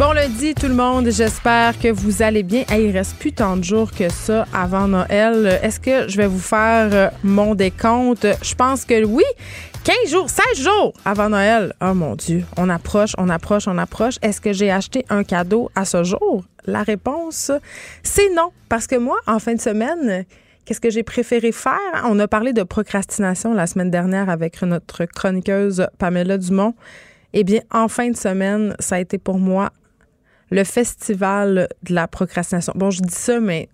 Bon lundi tout le monde, j'espère que vous allez bien. il reste plus tant de jours que ça avant Noël. Est-ce que je vais vous faire euh, mon décompte? Je pense que oui. 15 jours, 16 jours avant Noël. Oh mon Dieu, on approche, on approche, on approche. Est-ce que j'ai acheté un cadeau à ce jour? La réponse, c'est non. Parce que moi, en fin de semaine, qu'est-ce que j'ai préféré faire? On a parlé de procrastination la semaine dernière avec notre chroniqueuse Pamela Dumont. Eh bien, en fin de semaine, ça a été pour moi le festival de la procrastination. Bon, je dis ça, mais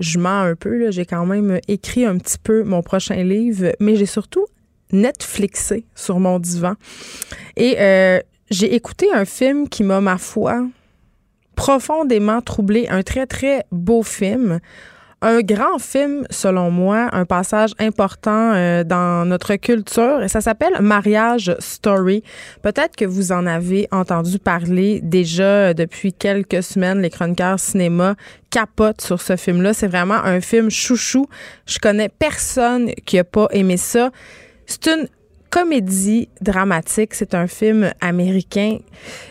je mens un peu. J'ai quand même écrit un petit peu mon prochain livre, mais j'ai surtout Netflixé sur mon divan. Et euh, j'ai écouté un film qui m'a, ma foi, profondément troublé. Un très, très beau film un grand film, selon moi, un passage important euh, dans notre culture. Ça s'appelle Mariage Story. Peut-être que vous en avez entendu parler déjà depuis quelques semaines. Les chroniqueurs cinéma capotent sur ce film-là. C'est vraiment un film chouchou. Je connais personne qui a pas aimé ça. C'est une comédie dramatique. C'est un film américain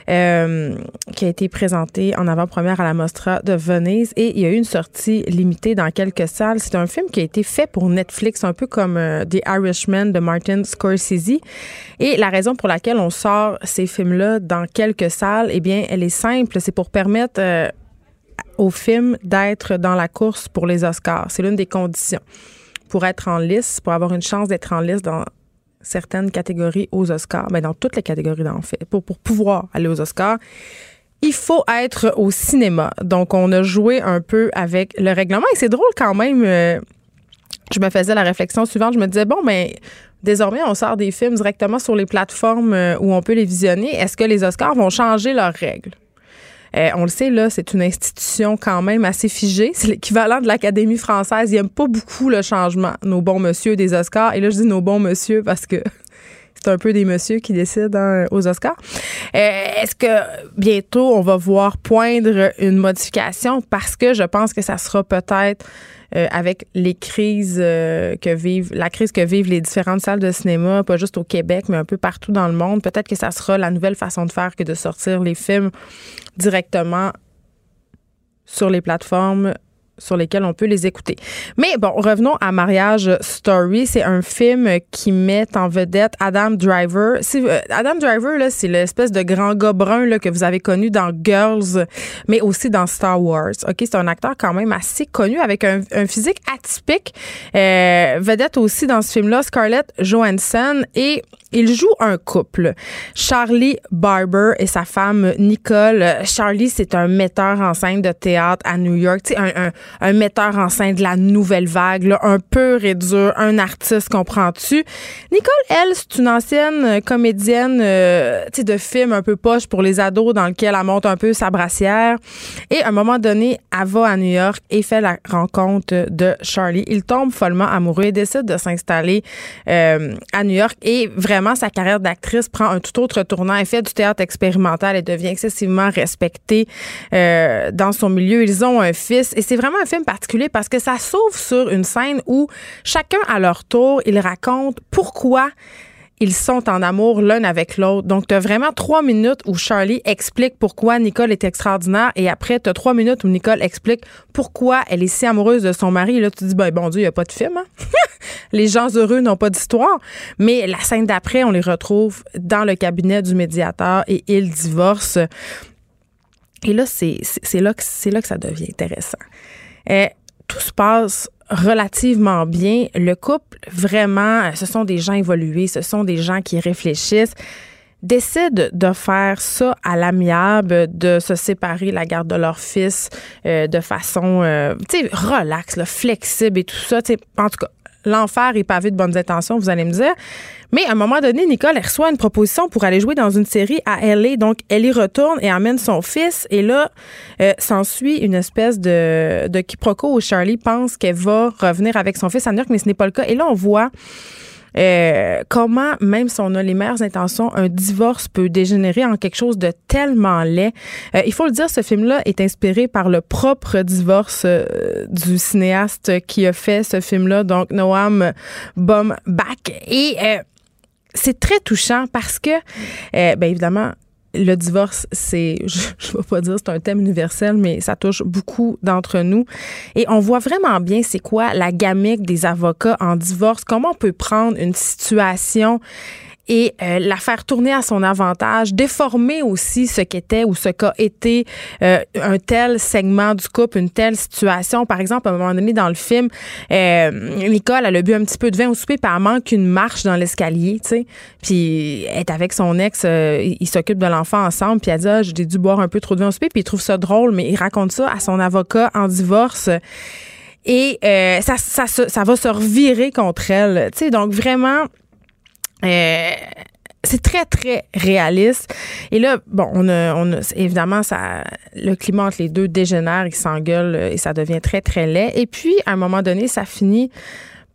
euh, qui a été présenté en avant-première à la Mostra de Venise et il y a eu une sortie limitée dans quelques salles. C'est un film qui a été fait pour Netflix, un peu comme euh, The Irishman de Martin Scorsese. Et la raison pour laquelle on sort ces films-là dans quelques salles, eh bien, elle est simple. C'est pour permettre euh, au film d'être dans la course pour les Oscars. C'est l'une des conditions pour être en liste, pour avoir une chance d'être en liste dans certaines catégories aux Oscars, mais ben, dans toutes les catégories d'en fait, pour, pouvoir aller aux Oscars, il faut être au cinéma. Donc, on a joué un peu avec le règlement et c'est drôle quand même. Euh, je me faisais la réflexion suivante. Je me disais, bon, mais désormais, on sort des films directement sur les plateformes euh, où on peut les visionner. Est-ce que les Oscars vont changer leurs règles? Euh, on le sait, là, c'est une institution quand même assez figée. C'est l'équivalent de l'Académie française. Ils n'aiment pas beaucoup le changement, nos bons monsieur des Oscars. Et là, je dis nos bons monsieur parce que c'est un peu des messieurs qui décident hein, aux Oscars. Euh, est-ce que bientôt on va voir poindre une modification? Parce que je pense que ça sera peut-être euh, avec les crises euh, que vivent, la crise que vivent les différentes salles de cinéma, pas juste au Québec, mais un peu partout dans le monde. Peut-être que ça sera la nouvelle façon de faire que de sortir les films directement sur les plateformes sur lesquels on peut les écouter. Mais bon, revenons à Mariage Story. C'est un film qui met en vedette Adam Driver. Euh, Adam Driver, là, c'est l'espèce de grand gars brun là, que vous avez connu dans Girls, mais aussi dans Star Wars. OK, c'est un acteur quand même assez connu avec un, physique atypique. Euh, vedette aussi dans ce film-là, Scarlett Johansson. Et il joue un couple, Charlie Barber et sa femme Nicole. Charlie, c'est un metteur en scène de théâtre à New York, tu un, metteur en scène de la nouvelle vague, un peu et un artiste, comprends-tu? Nicole, elle, c'est une ancienne comédienne euh, de film un peu poche pour les ados dans lequel elle monte un peu sa brassière. Et à un moment donné, elle va à New York et fait la rencontre de Charlie. Il tombe follement amoureux et décide de s'installer euh, à New York et vraiment sa carrière d'actrice prend un tout autre tournant. Elle fait du théâtre expérimental et devient excessivement respectée euh, dans son milieu. Ils ont un fils et c'est vraiment un film particulier parce que ça s'ouvre sur une scène où chacun à leur tour, ils racontent pourquoi ils sont en amour l'un avec l'autre. Donc, tu as vraiment trois minutes où Charlie explique pourquoi Nicole est extraordinaire et après, tu as trois minutes où Nicole explique pourquoi elle est si amoureuse de son mari. Et là, tu dis, ben, bon Dieu, il n'y a pas de film. Hein? les gens heureux n'ont pas d'histoire. Mais la scène d'après, on les retrouve dans le cabinet du médiateur et ils divorcent. Et là, c'est là, que, là que ça devient intéressant. Euh, tout se passe relativement bien. Le couple, vraiment, ce sont des gens évolués, ce sont des gens qui réfléchissent décident de faire ça à l'amiable, de se séparer la garde de leur fils euh, de façon, euh, tu sais, relax, flexible et tout ça. en tout cas, l'enfer est pavé de bonnes intentions, vous allez me dire. Mais à un moment donné, Nicole reçoit une proposition pour aller jouer dans une série à LA. Donc, elle y retourne et amène son fils. Et là, euh, s'ensuit une espèce de, de quiproquo où Charlie pense qu'elle va revenir avec son fils à New York, mais ce n'est pas le cas. Et là, on voit euh, comment, même si on a les meilleures intentions, un divorce peut dégénérer en quelque chose de tellement laid? Euh, il faut le dire, ce film-là est inspiré par le propre divorce euh, du cinéaste qui a fait ce film-là, donc Noam Baumbach. Et c'est très touchant parce que, bien évidemment, le divorce, c'est, je ne vais pas dire c'est un thème universel, mais ça touche beaucoup d'entre nous. Et on voit vraiment bien c'est quoi la gamique des avocats en divorce, comment on peut prendre une situation et euh, la faire tourner à son avantage, déformer aussi ce qu'était ou ce qu'a été euh, un tel segment du couple, une telle situation. Par exemple, à un moment donné dans le film, euh, Nicole, elle a bu un petit peu de vin au souper, puis elle manque une marche dans l'escalier, tu sais. Puis elle est avec son ex, il s'occupe de l'enfant ensemble, puis elle dit ah, j'ai dû boire un peu trop de vin au souper, puis il trouve ça drôle, mais il raconte ça à son avocat en divorce. Et ça, ça, ça, va se revirer contre elle. Tu sais, donc vraiment, euh, c'est très, très réaliste. Et là, bon, on a, on a, évidemment, ça, le climat entre les deux dégénère, ils s'engueulent et ça devient très, très laid. Et puis, à un moment donné, ça finit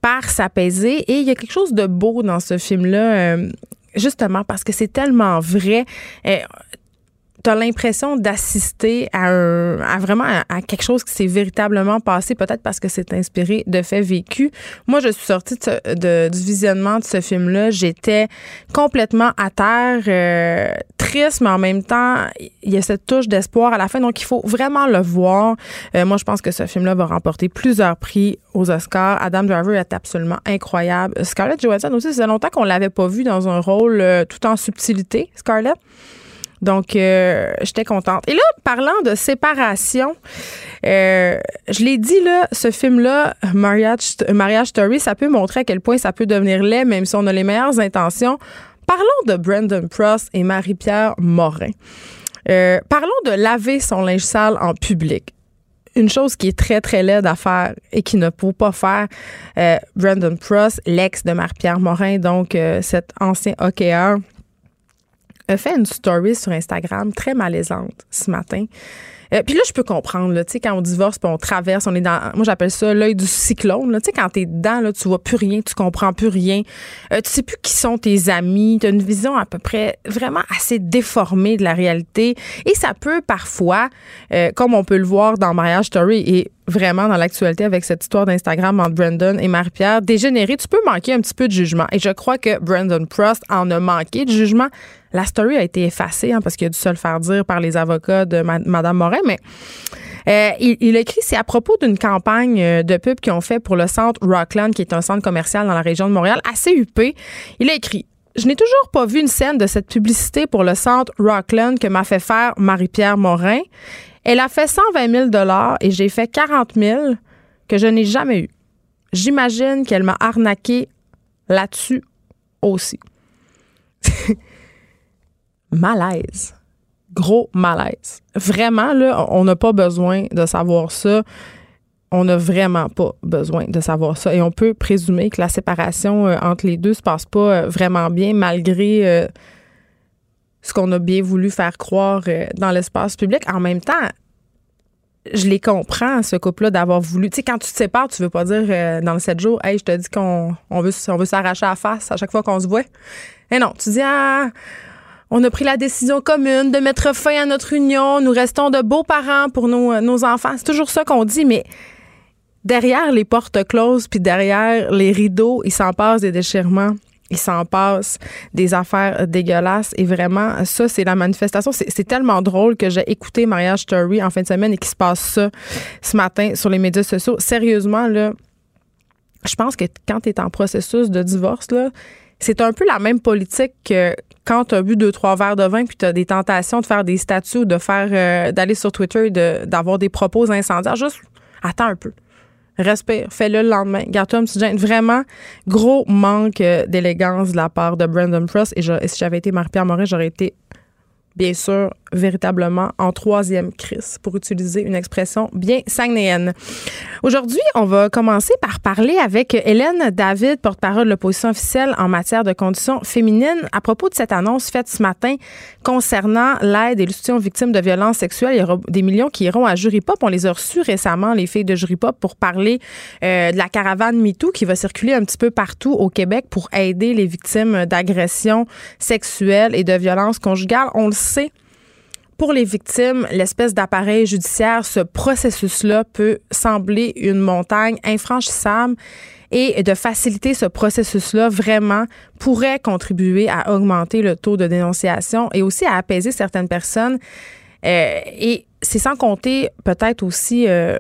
par s'apaiser. Et il y a quelque chose de beau dans ce film-là, euh, justement, parce que c'est tellement vrai. Euh, tu as l'impression d'assister à, à vraiment à, quelque chose qui s'est véritablement passé, peut-être parce que c'est inspiré de faits vécus. Moi, je suis sortie de, du visionnement de ce film-là. J'étais complètement à terre, euh, triste, mais en même temps, il y a cette touche d'espoir à la fin. Donc, il faut vraiment le voir. Euh, moi, je pense que ce film-là va remporter plusieurs prix aux Oscars. Adam Driver est absolument incroyable. Scarlett Johansson aussi, c'est longtemps qu'on l'avait pas vu dans un rôle euh, tout en subtilité, Scarlett. Donc, euh, j'étais contente. Et là, parlant de séparation, euh, je l'ai dit, là, ce film-là, Marriage, Story, ça peut montrer à quel point ça peut devenir laid, même si on a les meilleures intentions. Parlons de Brandon Prost et Marie-Pierre Morin. Euh, parlons de laver son linge sale en public une chose qui est très, très laide à faire et qui ne peut pas faire Brandon Prost, l'ex de Marie-Pierre Morin, donc cet ancien hockeyeur a fait une story sur Instagram très malaisante ce matin. Euh, puis là, je peux comprendre, tu sais, quand on divorce, puis on traverse, on est dans, moi j'appelle ça l'œil du cyclone, tu sais, quand t'es dedans, là, tu vois plus rien, tu comprends plus rien, euh, tu sais plus qui sont tes amis, t'as une vision à peu près vraiment assez déformée de la réalité, et ça peut parfois, euh, comme on peut le voir dans Mariage Story et vraiment dans l'actualité avec cette histoire d'Instagram entre Brandon et Marie-Pierre, dégénérer, tu peux manquer un petit peu de jugement. Et je crois que Brandon Prost en a manqué de jugement. La story a été effacée hein, parce qu'il a dû se le faire dire par les avocats de Mme Morin, mais euh, il, a écrit, c'est à propos d'une campagne euh, de pub qu'ils ont fait pour le centre Rockland, qui est un centre commercial dans la région de Montréal, assez huppé. Il a écrit, je n'ai toujours pas vu une scène de cette publicité pour le centre Rockland que m'a fait faire Marie-Pierre Morin. Elle a fait 120 000 et j'ai fait 40 000 que je n'ai jamais eu. J'imagine qu'elle m'a arnaqué là-dessus aussi. malaise. Gros malaise. Vraiment, là, on n'a pas besoin de savoir ça. On n'a vraiment pas besoin de savoir ça. Et on peut présumer que la séparation euh, entre les deux se passe pas euh, vraiment bien, malgré euh, ce qu'on a bien voulu faire croire dans l'espace public. En même temps, je les comprends, ce couple-là, d'avoir voulu. Tu sais, quand tu te sépares, tu veux pas dire dans le 7 jours, hey, je te dis qu'on on veut, on veut s'arracher à la face à chaque fois qu'on se voit. Et non, tu dis, ah, on a pris la décision commune de mettre fin à notre union. Nous restons de beaux parents pour nos, nos enfants. C'est toujours ça qu'on dit, mais derrière les portes closes, puis derrière les rideaux, il s'en passe des déchirements. Il s'en passe des affaires dégueulasses. Et vraiment, ça, c'est la manifestation. C'est tellement drôle que j'ai écouté Mariage Story en fin de semaine et qu'il se passe ça ce matin sur les médias sociaux. Sérieusement, là, je pense que quand tu es en processus de divorce, là, c'est un peu la même politique que quand tu as bu deux, trois verres de vin puis tu as des tentations de faire des statuts de faire euh, d'aller sur Twitter et d'avoir des propos incendiaires, juste attends un peu. Respire, fais-le le lendemain. Garde-toi un petit Vraiment, gros manque euh, d'élégance de la part de Brandon Frost. Et, si j'avais été Marie-Pierre Morin, j'aurais été bien sûr véritablement en troisième crise, pour utiliser une expression bien sagnéenne. Aujourd'hui, on va commencer par parler avec Hélène David, porte-parole de l'opposition officielle en matière de conditions féminines, à propos de cette annonce faite ce matin concernant l'aide et le aux victimes de violences sexuelles. Il y aura des millions qui iront à Jury Pop. On les a reçus récemment, les filles de Jury Pop, pour parler euh, de la caravane MeToo qui va circuler un petit peu partout au Québec pour aider les victimes d'agressions sexuelles et de violences conjugales. On le sait, pour les victimes, l'espèce d'appareil judiciaire, ce processus-là peut sembler une montagne infranchissable et de faciliter ce processus-là vraiment pourrait contribuer à augmenter le taux de dénonciation et aussi à apaiser certaines personnes. Euh, et c'est sans compter peut-être aussi euh,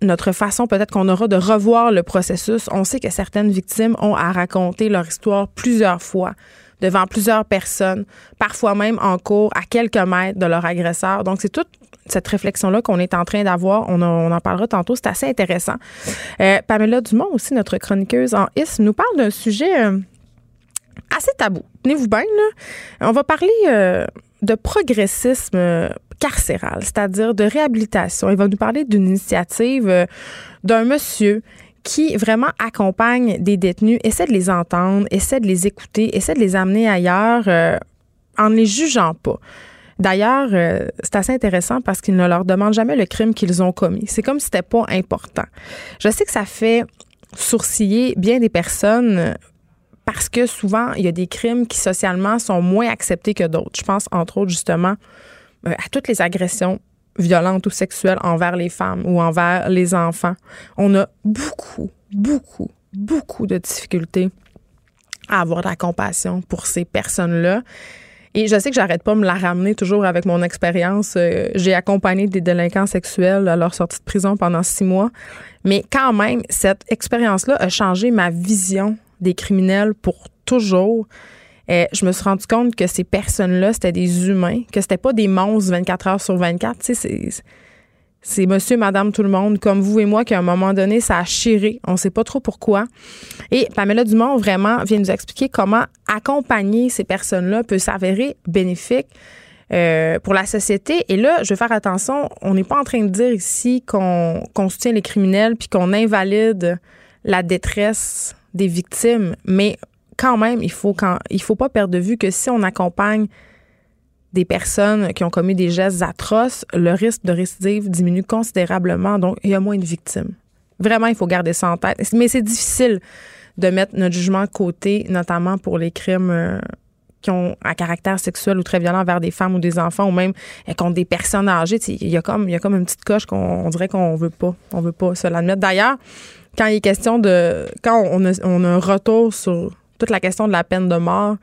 notre façon peut-être qu'on aura de revoir le processus. On sait que certaines victimes ont à raconter leur histoire plusieurs fois devant plusieurs personnes, parfois même en cours à quelques mètres de leur agresseur. Donc, c'est toute cette réflexion-là qu'on est en train d'avoir. On, en parlera tantôt. C'est assez intéressant. Euh, Pamela Dumont, aussi, notre chroniqueuse en IS, nous parle d'un sujet euh, assez tabou. Tenez-vous bien, là. On va parler euh, de progressisme carcéral, c'est-à-dire de réhabilitation. Il va nous parler d'une initiative d'un monsieur qui vraiment accompagne des détenus, essaie de les entendre, essaie de les écouter, essaie de les amener ailleurs euh, en ne les jugeant pas. D'ailleurs, euh, c'est assez intéressant parce qu'ils ne leur demandent jamais le crime qu'ils ont commis. C'est comme si c'était pas important. Je sais que ça fait sourciller bien des personnes parce que souvent, il y a des crimes qui socialement sont moins acceptés que d'autres. Je pense entre autres justement euh, à toutes les agressions violentes ou sexuelles envers les femmes ou envers les enfants. On a beaucoup, beaucoup, beaucoup de difficultés à avoir de la compassion pour ces personnes-là. Et je sais que j'arrête pas de me la ramener toujours avec mon expérience. Euh, j'ai accompagné des délinquants sexuels à leur sortie de prison pendant six mois. Mais quand même, cette expérience-là a changé ma vision des criminels pour toujours. Euh, je me suis rendu compte que ces personnes-là, c'était des humains, que c'était pas des monstres 24 heures sur 24. Tu sais, c'est monsieur, madame, tout le monde, comme vous et moi, qu'à un moment donné, ça a chiré. On sait pas trop pourquoi. Et Pamela Dumont, vraiment, vient nous expliquer comment accompagner ces personnes-là peut s'avérer bénéfique euh, pour la société. Et là, je veux faire attention, on n'est pas en train de dire ici qu'on soutient les criminels puis qu'on invalide la détresse des victimes, mais quand même, il faut faut pas perdre de vue que si on accompagne des personnes qui ont commis des gestes atroces, le risque de récidive diminue considérablement. Donc, il y a moins de victimes. Vraiment, il faut garder ça en tête. Mais c'est difficile de mettre notre jugement de côté, notamment pour les crimes euh, qui ont un caractère sexuel ou très violent envers des femmes ou des enfants ou même euh, contre des personnes âgées. Il y a comme, il y a comme une petite coche qu'on dirait qu'on veut pas. On veut pas se l'admettre. D'ailleurs, quand il est question de. Quand on a un retour sur toute la question de la peine de mort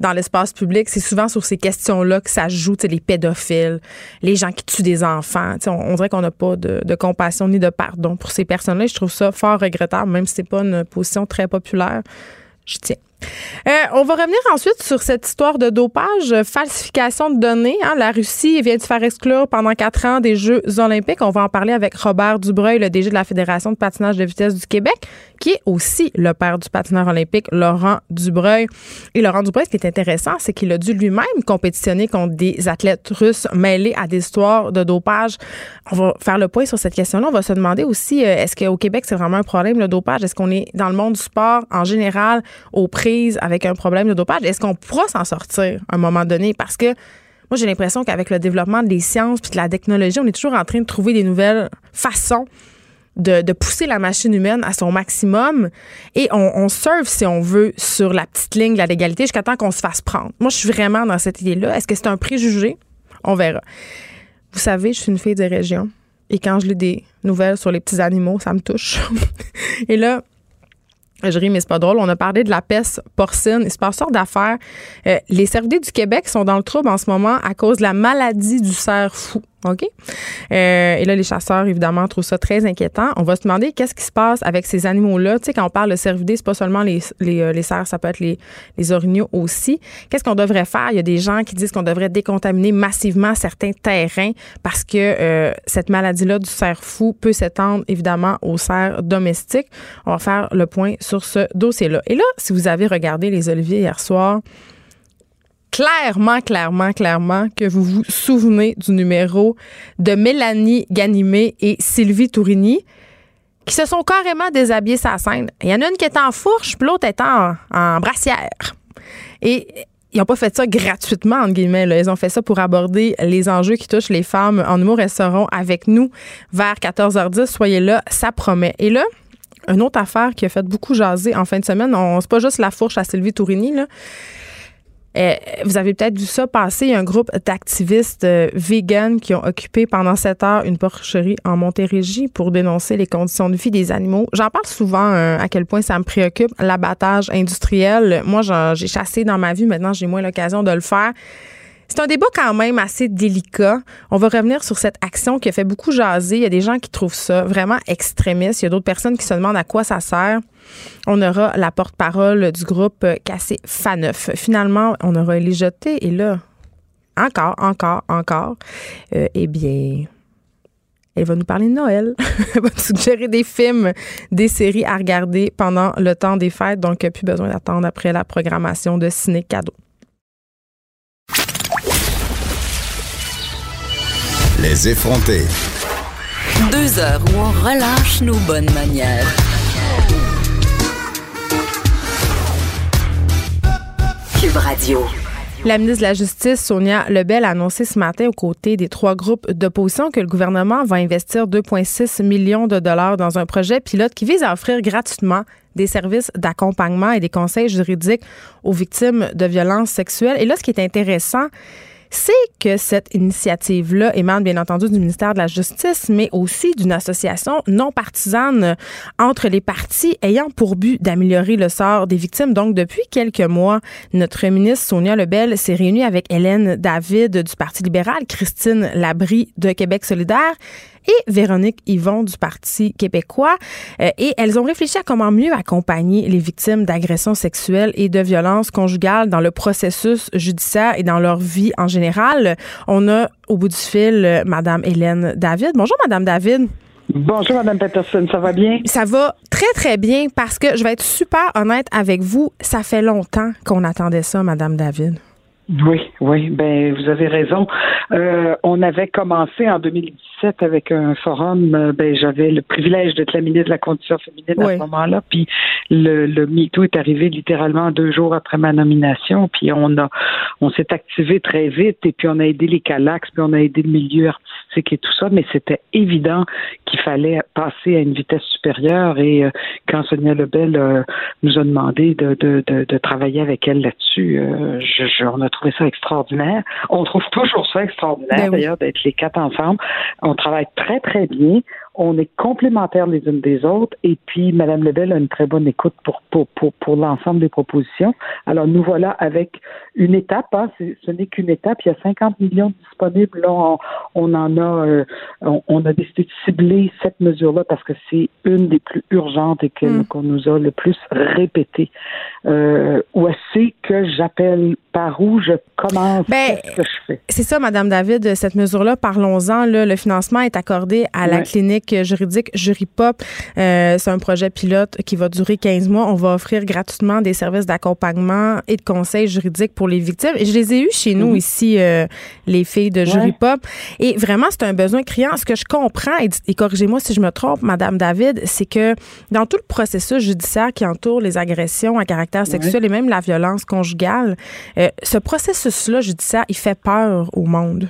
dans l'espace public, c'est souvent sur ces questions-là que ça joue, les pédophiles, les gens qui tuent des enfants. On, on, dirait qu'on n'a pas de, de, compassion ni de pardon pour ces personnes-là. Je trouve ça fort regrettable, même si c'est pas une position très populaire. Je tiens. Euh, on va revenir ensuite sur cette histoire de dopage, falsification de données. Hein. La Russie vient de faire exclure pendant quatre ans des Jeux olympiques. On va en parler avec Robert Dubreuil, le DG de la Fédération de patinage de vitesse du Québec, qui est aussi le père du patineur olympique, Laurent Dubreuil. Et Laurent Dubreuil, ce qui est intéressant, c'est qu'il a dû lui-même compétitionner contre des athlètes russes mêlés à des histoires de dopage. On va faire le point sur cette question-là. On va se demander aussi, euh, est-ce qu'au Québec, c'est vraiment un problème, le dopage? Est-ce qu'on est dans le monde du sport en général au avec un problème de dopage, est-ce qu'on pourra s'en sortir à un moment donné? Parce que moi, j'ai l'impression qu'avec le développement des sciences puis de la technologie, on est toujours en train de trouver des nouvelles façons de, pousser la machine humaine à son maximum et on, on surfe, si on veut, sur la petite ligne de la légalité jusqu'à temps qu'on se fasse prendre. Moi, je suis vraiment dans cette idée-là. Est-ce que c'est un préjugé? On verra. Vous savez, je suis une fille des régions et quand je lis des nouvelles sur les petits animaux, ça me touche. et là, je ris, mais c'est pas drôle. On a parlé de la peste porcine. Il se passe sorte d'affaires. Euh, les cervidés du Québec sont dans le trouble en ce moment à cause de la maladie du cerf fou. OK? Euh, et là, les chasseurs, évidemment, trouvent ça très inquiétant. On va se demander qu'est-ce qui se passe avec ces animaux-là. Tu sais, quand on parle de cervidés, c'est pas seulement les, les, euh, les cerfs, ça peut être les, les orignaux aussi. Qu'est-ce qu'on devrait faire? Il y a des gens qui disent qu'on devrait décontaminer massivement certains terrains parce que euh, cette maladie-là du cerf fou peut s'étendre, évidemment, aux cerfs domestiques. On va faire le point sur ce dossier-là. Et là, si vous avez regardé les oliviers hier soir, clairement, clairement, clairement que vous vous souvenez du numéro de Mélanie Ganimé et Sylvie Tourigny qui se sont carrément déshabillés sa scène. Il y en a une qui est en fourche, puis l'autre est en, brassière. Et ils n'ont pas fait ça gratuitement, entre guillemets. Ils ont fait ça pour aborder les enjeux qui touchent les femmes en humour. Elles avec nous vers 14h10. Soyez là, ça promet. Et là, une autre affaire qui a fait beaucoup jaser en fin de semaine, c'est pas juste la fourche à Sylvie Tourigny, là. Euh, vous avez peut-être vu ça passer. Il y a un groupe d'activistes euh, qui ont occupé pendant sept heures une porcherie en Montérégie pour dénoncer les conditions de vie des animaux. J'en parle souvent euh, à quel point ça me préoccupe, l'abattage industriel. Moi, j'ai chassé dans ma vie. Maintenant, j'ai moins l'occasion de le faire. C'est un débat quand même assez délicat. On va revenir sur cette action qui a fait beaucoup jaser. Il y a des gens qui trouvent ça vraiment extrémiste. Il y a d'autres personnes qui se demandent à quoi ça sert. On aura la porte-parole du groupe Cassé Faneuf. Finalement, on aura les jeté et là, encore, encore, encore, euh, eh bien, elle va nous parler de Noël. Elle va nous suggérer des films, des séries à regarder pendant le temps des fêtes. Donc, plus besoin d'attendre après la programmation de Ciné Cadeau. Les effronter. Deux heures où on relâche nos bonnes manières. Cube Radio. La ministre de la Justice, Sonia Lebel, a annoncé ce matin aux côtés des trois groupes d'opposition que le gouvernement va investir 2,6 millions de dollars dans un projet pilote qui vise à offrir gratuitement des services d'accompagnement et des conseils juridiques aux victimes de violences sexuelles. Et là, ce qui est intéressant, c'est que cette initiative-là émane bien entendu du ministère de la Justice, mais aussi d'une association non partisane entre les partis ayant pour but d'améliorer le sort des victimes. Donc, depuis quelques mois, notre ministre Sonia Lebel s'est réunie avec Hélène David du Parti libéral, Christine Labrie de Québec solidaire et Véronique Yvon du Parti québécois. Euh, et elles ont réfléchi à comment mieux accompagner les victimes d'agressions sexuelles et de violences conjugales dans le processus judiciaire et dans leur vie en général. On a au bout du fil Madame Hélène David. Bonjour Madame David. Bonjour, Madame Peterson, ça va bien? Ça va très, très bien parce que je vais être super honnête avec vous. Ça fait longtemps qu'on attendait ça, Madame David. Oui, oui, ben vous avez raison. Euh, on avait commencé en 2017 avec un forum. Euh, ben j'avais le privilège d'être la ministre de la condition féminine à ce moment-là. Puis le, le MeToo est arrivé littéralement deux jours après ma nomination. Puis on a, on s'est activé très vite. Et puis on a aidé les Calax, puis on a aidé le milieu artistique et tout ça. Mais c'était évident qu'il fallait passer à une vitesse supérieure. Et euh, quand Sonia Lebel nous a demandé de, de, de, de, travailler avec elle là-dessus, je, je, on a trouvé ça extraordinaire. On trouve toujours ça extraordinaire, ben d'ailleurs, d'être les quatre ensemble. On travaille très, très bien on est complémentaires les unes des autres et puis Mme Lebel a une très bonne écoute pour, pour, pour, pour l'ensemble des propositions. Alors nous voilà avec une étape, hein, ce n'est qu'une étape, il y a 50 millions disponibles, là on, en a euh, on, a décidé de cibler cette mesure-là parce que c'est une des plus urgentes et mm. qu'on nous a le plus répété. Euh, où est-ce que j'appelle par où je commence, ben, ce que je fais? C'est ça, Madame David, cette mesure-là, parlons-en. Le financement est accordé à la clinique juridique Jury Pop. Euh, c'est un projet pilote qui va durer 15 mois. On va offrir gratuitement des services d'accompagnement et de conseils juridiques pour les victimes. Et je les ai eus chez nous mhm. ici, euh, les filles de Jury Pop. Et vraiment, c'est un besoin criant. Ce que je comprends, et, corrigez-moi si je me trompe, Madame David, c'est que dans tout le processus judiciaire qui entoure les agressions à caractère sexuel et même la violence conjugale, euh, ce processus-là judiciaire, il fait peur au monde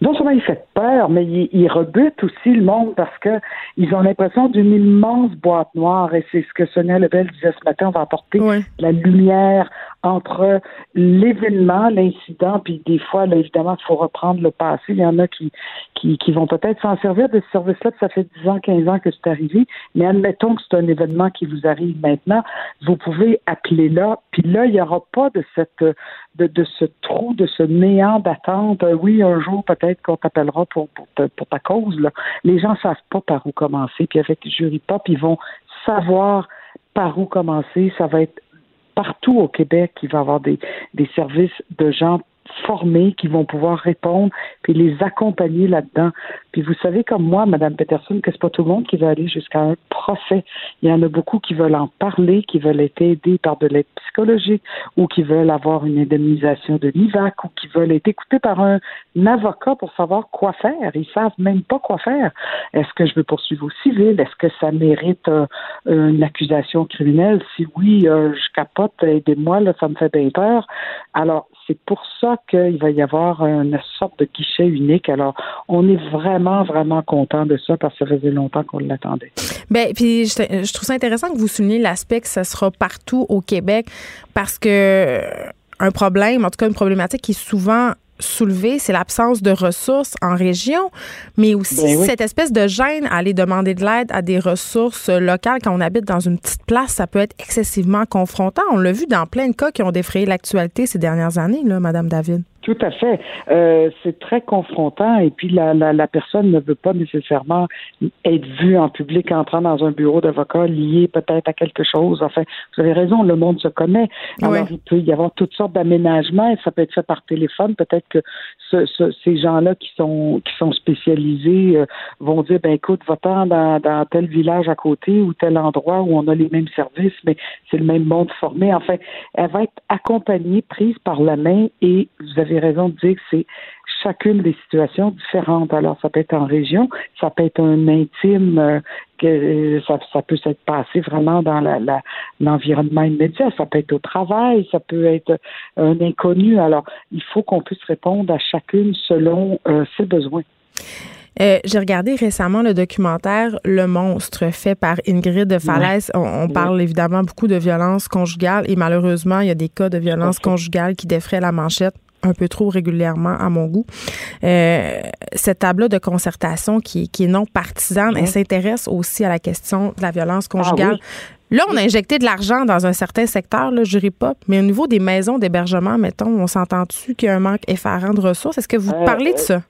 non seulement il fait peur, mais il, il rebute aussi le monde parce que ils ont l'impression d'une immense boîte noire et c'est ce que Sonia Lebel disait ce matin, on va apporter la lumière entre l'événement, l'incident, puis des fois, là, évidemment, il faut reprendre le passé. Il y en a qui, qui, qui vont peut-être s'en servir de ce service-là, ça fait 10 ans, 15 ans que c'est arrivé, mais admettons que c'est un événement qui vous arrive maintenant, vous pouvez appeler là, puis là, il n'y aura pas de cette de, de ce trou, de ce néant d'attente. Euh, oui, un jour, peut-être qu'on t'appellera pour, ta cause. Les gens savent pas par où commencer. Puis avec Jury Pop, ils vont savoir par où commencer. Ça va être partout au Québec qu'il va y avoir des services de gens formés, qui vont pouvoir répondre, puis les accompagner là-dedans. Puis vous savez comme moi, Madame Peterson, que c'est pas tout le monde qui va aller jusqu'à un procès. Il y en a beaucoup qui veulent en parler, qui veulent être aidés par de l'aide psychologique, ou qui veulent avoir une indemnisation de l'IVAC, ou qui veulent être écoutés par un, avocat pour savoir quoi faire. Ils savent même pas quoi faire. Est-ce que je veux poursuivre au civil? Est-ce que ça mérite euh, une accusation criminelle? Si oui, euh, je capote, aidez-moi, là, ça me fait bien peur. Alors, c'est pour ça qu'il va y avoir une sorte de guichet unique. Alors, on est vraiment, vraiment content de ça parce que ça faisait longtemps qu'on l'attendait. Bien, puis je, trouve ça intéressant que vous souligniez l'aspect que ce sera partout au Québec parce que un problème, en tout cas une problématique qui est souvent soulever, c'est l'absence de ressources en région, mais aussi ben cette espèce de gêne à aller demander de l'aide à des ressources locales quand on habite dans une petite place, ça peut être excessivement confrontant. On l'a vu dans plein de cas qui ont défrayé l'actualité ces dernières années, là, Madame David. Tout à fait. Euh, c'est très confrontant et puis la, la, la, personne ne veut pas nécessairement être vue en public entrant dans un bureau d'avocat lié peut-être à quelque chose. Enfin, vous avez raison, le monde se connaît. Alors, il peut y avoir toutes sortes d'aménagements et ça peut être fait par téléphone. Peut-être que ce, ce, ces gens-là qui sont qui sont spécialisés euh, vont dire ben écoute, va-t'en dans, dans tel village à côté ou tel endroit où on a les mêmes services, mais c'est le même monde formé. Enfin, elle va être accompagnée, prise par la main et vous avez raison de dire que c'est chacune des situations différentes. Alors, ça peut être en région, ça peut être un intime, euh, que euh, ça, ça, peut s'être passé vraiment dans l'environnement la, immédiat, ça peut être au travail, ça peut être un inconnu. Alors, il faut qu'on puisse répondre à chacune selon euh, ses besoins. J'ai regardé récemment le documentaire Le monstre fait par Ingrid de Falaise. On, parle évidemment beaucoup de violence conjugale et malheureusement, il y a des cas de violence conjugale qui défraient la manchette un peu trop régulièrement à mon goût. Euh, cette table de concertation qui, qui est non partisane, elle s'intéresse aussi à la question de la violence ah conjugale. Là, on a injecté de l'argent dans un certain secteur, là, je dirais pas, mais au niveau des maisons d'hébergement, mettons, on s'entend-tu qu'il y a un manque effarant de ressources? Est-ce que vous euh, parlez de euh, ça?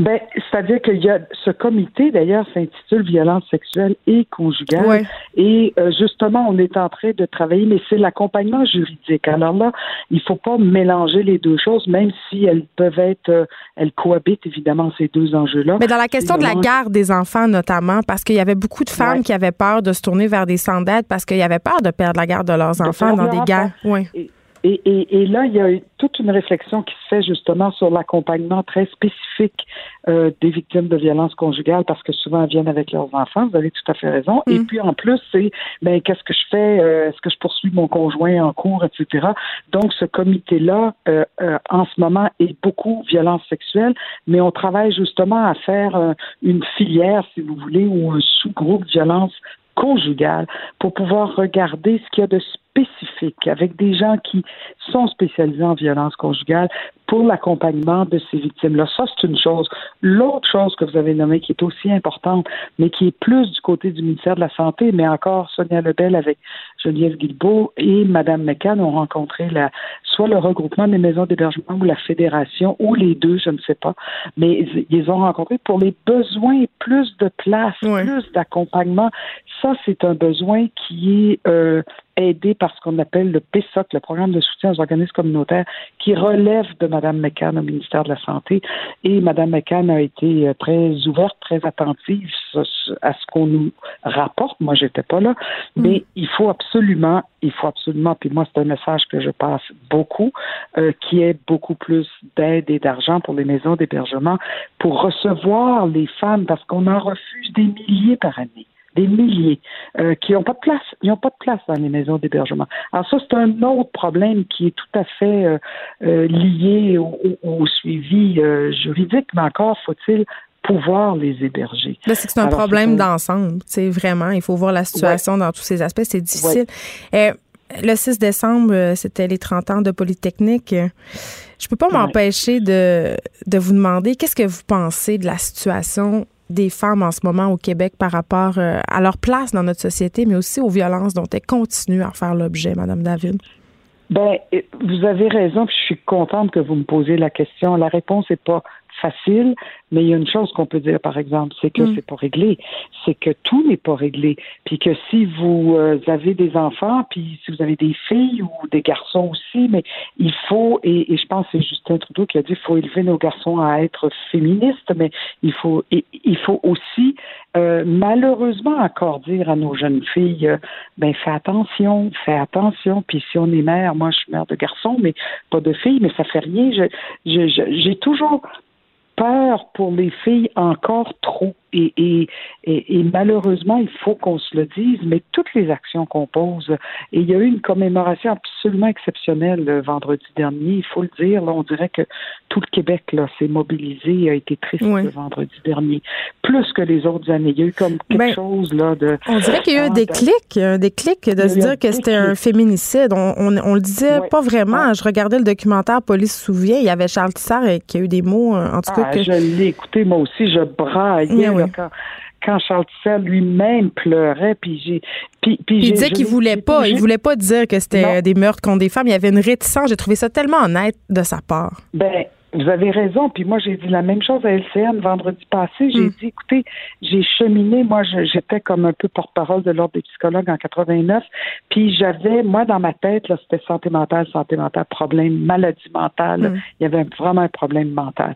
Ben, c'est-à-dire qu'il y a ce comité, d'ailleurs, s'intitule Violence sexuelle et conjugale. Et euh, justement, on est en train de travailler, mais c'est l'accompagnement juridique. Alors là, il faut pas mélanger les deux choses, même si elles peuvent être, euh, elles cohabitent évidemment ces deux enjeux-là. Mais dans la question de la garde des enfants, notamment, parce qu'il y avait beaucoup de femmes qui avaient peur de se tourner vers des d'aide parce qu'il y avait peur de perdre la garde de leurs enfants dans des guerres. Oui. Et, et, et, là, il y a toute une réflexion qui se fait justement sur l'accompagnement très spécifique euh, des victimes de violences conjugales parce que souvent elles viennent avec leurs enfants. Vous avez tout à fait raison. Et mm. puis en plus, c'est ben qu'est-ce que je fais? Euh, Est-ce que je poursuis mon conjoint en cours, etc. Donc ce comité-là, euh, euh, en ce moment, est beaucoup violence sexuelle, mais on travaille justement à faire une filière, si vous voulez, ou un sous-groupe violence conjugale pour pouvoir regarder ce qu'il y a de spécifique avec des gens qui sont spécialisés en violence conjugale pour l'accompagnement de ces victimes-là. Ça, c'est une chose. L'autre chose que vous avez nommée qui est aussi importante, mais qui est plus du côté du ministère de la Santé, mais encore Sonia Lebel avec Geneviève Guilbeault et Mme McCann ont rencontré la, soit le regroupement des maisons d'hébergement ou la fédération, ou les deux, je ne sais pas, mais ils ont rencontré pour les besoins, plus de place, plus d'accompagnement. Ça, c'est un besoin qui est euh, aidé par ce qu'on appelle le PSOC, le programme de soutien aux organismes communautaires, qui relève de Mme McCann au ministère de la Santé. Et Mme McCann a été euh, très ouverte, très attentive à ce qu'on nous rapporte. Moi, j'étais pas là, mm. mais il faut absolument, il faut absolument, puis moi, c'est un message que je passe beaucoup, euh, qui est beaucoup plus d'aide et d'argent pour les maisons d'hébergement pour recevoir les femmes, parce qu'on en refuse des milliers par année des milliers, euh, qui n'ont pas de place. Ils n'ont pas de place dans les maisons d'hébergement. Alors ça, c'est un autre problème qui est tout à fait euh, euh, lié au, suivi juridique, mais encore faut-il pouvoir les héberger. c'est c'est un problème d'ensemble, c'est vraiment. Il faut voir la situation dans tous ces aspects. C'est difficile. le 6 décembre, c'était les 30 ans de Polytechnique. Je peux pas m'empêcher de, de vous demander qu'est-ce que vous pensez de la situation des femmes en ce moment au Québec par rapport euh, à leur place dans notre société, mais aussi aux violences dont elles continuent à faire l'objet, Madame David? Ben, vous avez raison, je suis contente que vous me posiez la question. La réponse n'est pas facile, mais il y a une chose qu'on peut dire, par exemple, c'est que mm. c'est pas réglé. C'est que tout n'est pas réglé. Puis que si vous euh, avez des enfants, puis si vous avez des filles ou des garçons aussi, mais il faut, et, et je pense que c'est Justin Trudeau qui a dit, il faut élever nos garçons à être féministes, mais il faut, il faut aussi euh, malheureusement encore dire à nos jeunes filles, euh, ben fais attention, fais attention. Puis si on est mère, moi je suis mère de garçon, mais pas de fille, mais ça fait rien. j'ai toujours peur pour les filles encore trop. Et, et, et, malheureusement, il faut qu'on se le dise, mais toutes les actions qu'on pose, et il y a eu une commémoration absolument exceptionnelle le vendredi dernier, il faut le dire, là, on dirait que tout le Québec là, s'est mobilisé et a été triste le vendredi dernier, plus que les autres années. Il y a eu comme quelque ben, chose là de... On dirait qu'il y a eu un déclic, un déclic de se dire que c'était un féminicide. On, on, le disait pas vraiment. Je regardais le documentaire Police souvient, il y avait Charles Tissard qui a eu des mots, en tout cas, ah, je l'ai écouté, moi aussi, je braillais quand, Charles Tissot lui-même pleurait, puis j'ai... Puis, il disait qu'il voulait pas, il voulait pas dire que c'était des meurtres contre des femmes. Il y avait une réticence. J'ai trouvé ça tellement honnête de sa part. Ben, vous avez raison. Puis moi, j'ai dit la même chose à LCN vendredi passé. J'ai hmm. dit, écoutez, j'ai cheminé. Moi, j'étais comme un peu porte-parole de l'Ordre des psychologues en 89. Puis j'avais, moi, dans ma tête, là, c'était santé mentale, santé mentale, problème, maladie mentale. Hmm. Il y avait vraiment un problème mental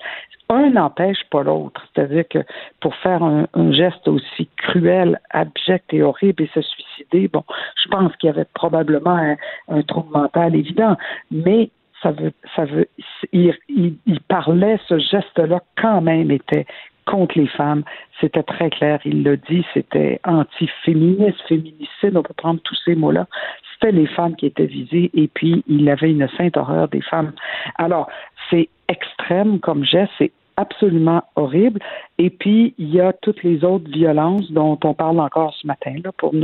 un n'empêche pas l'autre. C'est-à-dire que pour faire un, geste aussi cruel, abject et horrible et se suicider, bon, je pense qu'il y avait probablement un, un trouble mental évident, mais ça veut, ça veut, il, il, parlait, ce geste-là quand même était contre les femmes. C'était très clair. Il l'a dit, c'était anti-féministe, féminicide, on peut prendre tous ces mots-là. C'était les femmes qui étaient visées et puis il avait une sainte horreur des femmes. Alors, c'est extrême comme geste, c'est absolument horrible. Et puis, il y a toutes les autres violences dont on parle encore ce matin, là, pour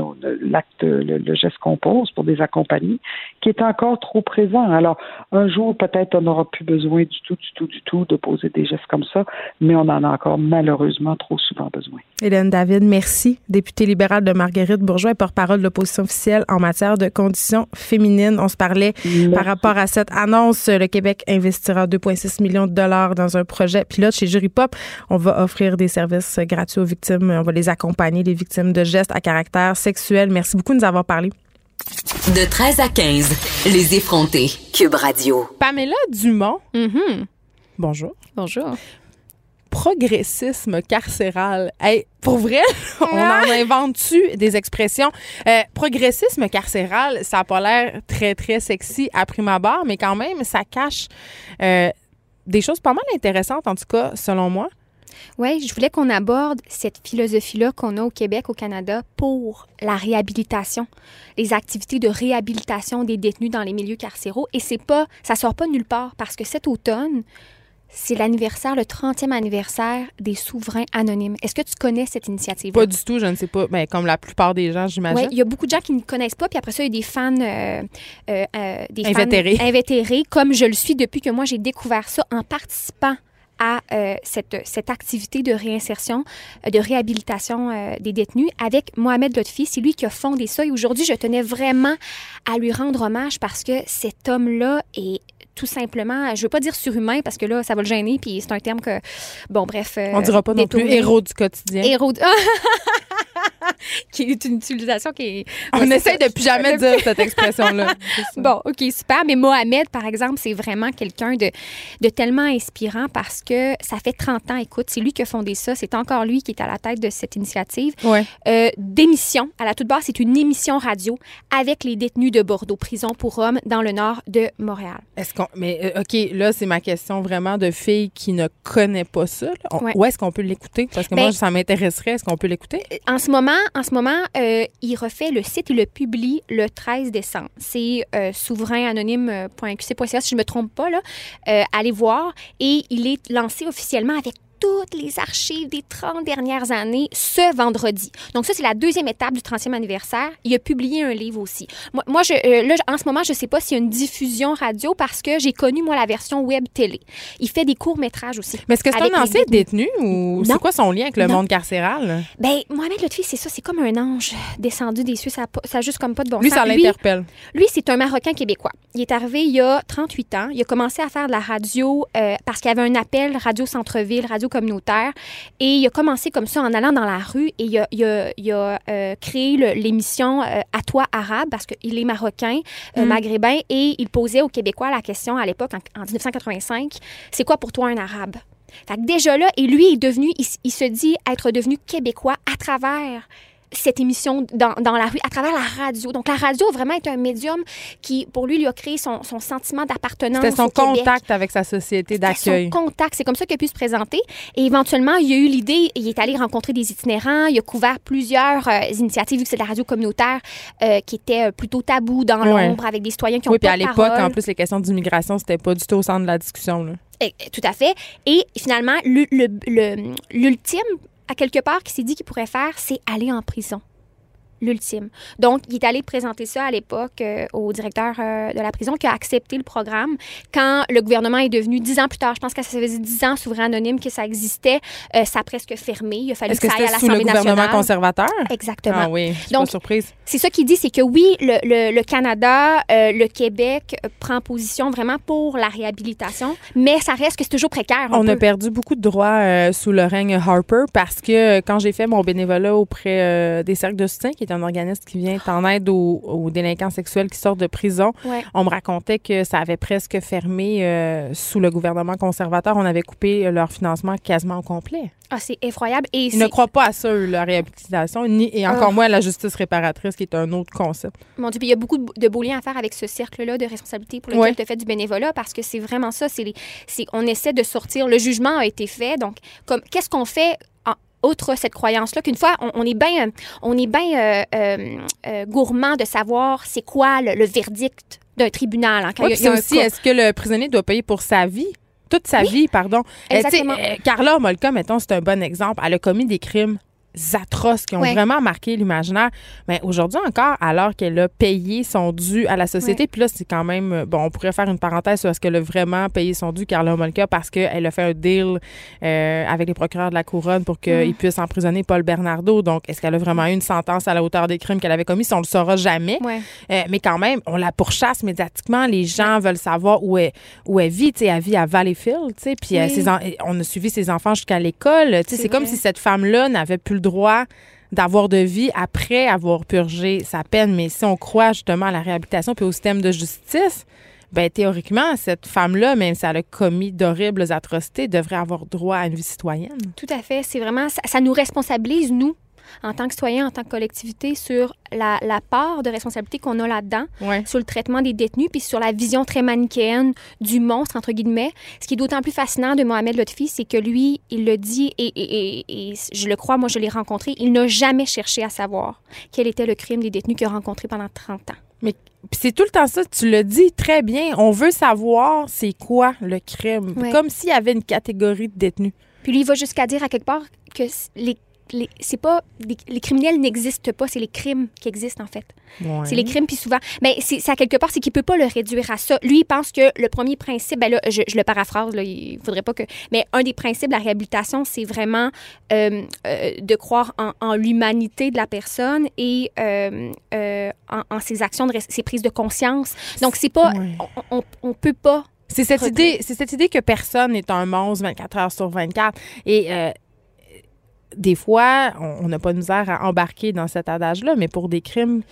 l'acte, le, geste qu'on pose, pour des accompagnés, qui est encore trop présent. Alors, un jour, peut-être, on n'aura plus besoin du tout, du tout, du tout de poser des gestes comme ça, mais on en a encore malheureusement trop souvent besoin. Hélène David, merci. Députée libérale de Marguerite Bourgeois et porte-parole de l'opposition officielle en matière de conditions féminines. On se parlait par rapport à cette annonce. Le Québec investira 2,6 millions de dollars dans un projet pilote chez Jury Pop. On va offrir des services gratuits aux victimes. On va les accompagner, les victimes de gestes à caractère sexuel. Merci beaucoup de nous avoir parlé. De 13 à 15, les effrontés. Cube Radio. Pamela Dumont. Mm-hmm. Bonjour. Bonjour progressisme carcéral. Hey, pour vrai, on en invente-tu des expressions? Euh, progressisme carcéral, ça n'a pas l'air très, très sexy à prime abord, mais quand même, ça cache euh, des choses pas mal intéressantes, en tout cas, selon moi. Oui, je voulais qu'on aborde cette philosophie-là qu'on a au Québec, au Canada, pour la réhabilitation, les activités de réhabilitation des détenus dans les milieux carcéraux. Et c'est pas, ça sort pas nulle part parce que cet automne, c'est l'anniversaire, le 30e anniversaire des souverains anonymes. Est-ce que tu connais cette initiative? Pas du tout, je ne sais pas. Mais ben, comme la plupart des gens, j'imagine. Oui, il y a beaucoup de gens qui ne connaissent pas. Puis après ça, il y a des fans, euh, euh, euh, des invétérés. fans invétérés, comme je le suis depuis que moi j'ai découvert ça en participant à euh, cette, cette, activité de réinsertion, euh, de réhabilitation euh, des détenus avec Mohamed Lotfi. C'est lui qui a fondé ça. Et aujourd'hui, je tenais vraiment à lui rendre hommage parce que cet homme-là est tout simplement, je veux pas dire surhumain parce que là, ça va le gêner, puis c'est un terme que, bon, bref. On dira pas non plus héros du quotidien. Héros. qui est une utilisation qui est. On essaie de plus jamais dire cette expression-là. bon, OK, super. Mais Mohamed, par exemple, c'est vraiment quelqu'un de, de tellement inspirant parce que ça fait 30 ans, écoute, c'est lui qui a fondé ça. C'est encore lui qui est à la tête de cette initiative. Ouais. Euh, d'émission. À la toute base, c'est une émission radio avec les détenus de Bordeaux, prison pour hommes dans le nord de Montréal. Est-ce qu'on. Mais, euh, OK, là, c'est ma question vraiment de fille qui ne connaît pas ça. Où est-ce qu'on peut l'écouter? Parce que moi, ben, ça m'intéresserait. Est-ce qu'on peut l'écouter? En ce moment, en ce moment, euh, il refait le site, il le publie le 13 décembre. C'est euh, souverainanonyme.qc.ca, si je ne me trompe pas. Là. Euh, allez voir. Et il est lancé officiellement avec toutes les archives des 30 dernières années ce vendredi. Donc, ça, c'est la deuxième étape du 30e anniversaire. Il a publié un livre aussi. Moi, moi je, euh, là, en ce moment, je ne sais pas s'il y a une diffusion radio parce que j'ai connu, moi, la version web télé. Il fait des courts-métrages aussi. Mais est-ce que c'est un ancien détenu ou c'est quoi son lien avec le Non. monde carcéral? Ben, Mohamed Lotfi, c'est ça, c'est comme un ange descendu des cieux. Ça ça juste comme pas de bon Lui, sens. ça l'interpelle. Lui, c'est un Marocain québécois. Il est arrivé il y a 38 ans. Il a commencé à faire de la radio euh, parce qu'il y avait un appel radio centre-ville, radio communautaire. Et il a commencé comme ça en allant dans la rue et il a, il a- il a, euh, créé l'émission euh, À toi arabe parce qu'il est marocain, euh, maghrébin et il posait aux Québécois la question à l'époque, en, en 1985, c'est quoi pour toi un arabe? Fait que déjà là, et lui est devenu, il se dit être devenu québécois à travers cette émission dans, dans la rue, à travers la radio. Donc, la radio a vraiment été un médium qui, pour lui, lui a créé son, son sentiment d'appartenance. C'était son au Québec. contact avec sa société d'accueil. son contact. C'est comme ça qu'il a pu se présenter. Et éventuellement, il a eu l'idée, il est allé rencontrer des itinérants, il a couvert plusieurs euh, initiatives, vu que c'est de la radio communautaire, euh, qui était euh, plutôt tabou dans Ouais. l'ombre, avec des citoyens qui ont Oui, puis à l'époque, en plus, les questions d'immigration, c'était pas du tout au centre de la discussion. là. Eh, Tout à fait. Et finalement, le- le- le- l'ultime, à quelque part, qu'il s'est dit qu'il pourrait faire, c'est aller en prison. L'ultime. Donc, il est allé présenter ça à l'époque euh, au directeur euh, de la prison qui a accepté le programme. Quand le gouvernement est devenu, dix ans plus tard, je pense que ça faisait dix ans, souverain anonyme, que ça existait, euh, ça a presque fermé. Il a fallu que que ça aille à c'était sous le l'Assemblée gouvernement nationale. conservateur? Exactement. Ah oui, je suis Donc, pas surprise. C'est ça qu'il dit, c'est que oui, le, le- le Canada, le Québec prend position vraiment pour la réhabilitation, mais ça reste que c'est toujours précaire. On a perdu beaucoup de droits sous le règne Harper parce que quand j'ai fait mon bénévolat auprès des cercles de soutien, qui est un organisme qui vient en aide aux, aux délinquants sexuels qui sortent de prison, Ouais. on me racontait que ça avait presque fermé euh, sous le gouvernement conservateur. On avait coupé leur financement quasiment au complet. Ah, c'est effroyable. Et Ils ne croient pas à ça, eux, la réhabilitation, ni, et encore Ah. moins à la justice réparatrice, qui est un autre concept. Mon Dieu, puis il y a beaucoup de, de beaux liens à faire avec ce cercle-là de responsabilité pour lequel Ouais. tu as fait du bénévolat parce que c'est vraiment ça. C'est on essaie de sortir. Le jugement a été fait. Donc, comme qu'est-ce qu'on fait en, outre cette croyance-là qu'une fois, on, on est bien on est bien euh, euh, euh, gourmand de savoir c'est quoi le, le verdict d'un tribunal. hein, quand Oui, il y a- y un aussi, est-ce que le prisonnier doit payer pour sa vie? Toute sa vie, pardon. Exactement. euh, Carla Molka, mettons, c'est un bon exemple. Elle a commis des crimes atroces qui ont Ouais. vraiment marqué l'imaginaire. Mais aujourd'hui encore, alors qu'elle a payé son dû à la société, puis là, c'est quand même, euh, bon, on pourrait faire une parenthèse sur est-ce qu'elle a vraiment payé son dû, Carla Molka, parce qu'elle a fait un deal euh, avec les procureurs de la Couronne pour qu'ils puissent emprisonner Paul Bernardo. Donc, est-ce qu'elle a vraiment eu une sentence à la hauteur des crimes qu'elle avait commis? Ça, on le saura jamais. Ouais. Euh, mais quand même, on la pourchasse médiatiquement. Les gens veulent savoir où elle, où elle vit. Tu sais, elle vit à Valleyfield. tu sais, Puis Oui. on a suivi ses enfants jusqu'à l'école. Tu sais, C'est comme si cette femme-là n'avait plus le droit d'avoir de vie après avoir purgé sa peine. Mais si on croit justement à la réhabilitation puis au système de justice, ben théoriquement, cette femme-là, même si elle a commis d'horribles atrocités, devrait avoir droit à une vie citoyenne. Tout à fait. C'est vraiment, ça, ça nous responsabilise, nous, en tant que citoyens, en tant que collectivité, sur la, la part de responsabilité qu'on a là-dedans, Ouais. sur le traitement des détenus, puis sur la vision très manichéenne du monstre, entre guillemets. Ce qui est d'autant plus fascinant de Mohamed Lotfi, c'est que lui, il le dit, et, et- et- et je le crois, moi je l'ai rencontré, il n'a jamais cherché à savoir quel était le crime des détenus qu'il a rencontré pendant 30 ans. Mais c'est tout le temps ça, tu le dis très bien. On veut savoir c'est quoi le crime. Ouais. Comme s'il y avait une catégorie de détenus. Puis lui, il va jusqu'à dire à quelque part que les, les, c'est pas, les, les criminels n'existent pas, c'est les crimes qui existent en fait. C'est les crimes, puis souvent. Mais c'est ça, quelque part, c'est qu'il peut pas le réduire à ça. Lui, il pense que le premier principe, ben là, je, je le paraphrase, là, il faudrait pas que. Mais un des principes de la réhabilitation, c'est vraiment euh, euh, de croire en, en l'humanité de la personne et euh, en, en ses actions, de, ses prises de conscience. Donc, c'est pas. Ouais. On, on, on peut pas. C'est cette idée, c'est cette idée que personne n'est un monstre 24 heures sur 24. Et euh, des fois, on n'a pas de misère à embarquer dans cet adage-là, mais pour des crimes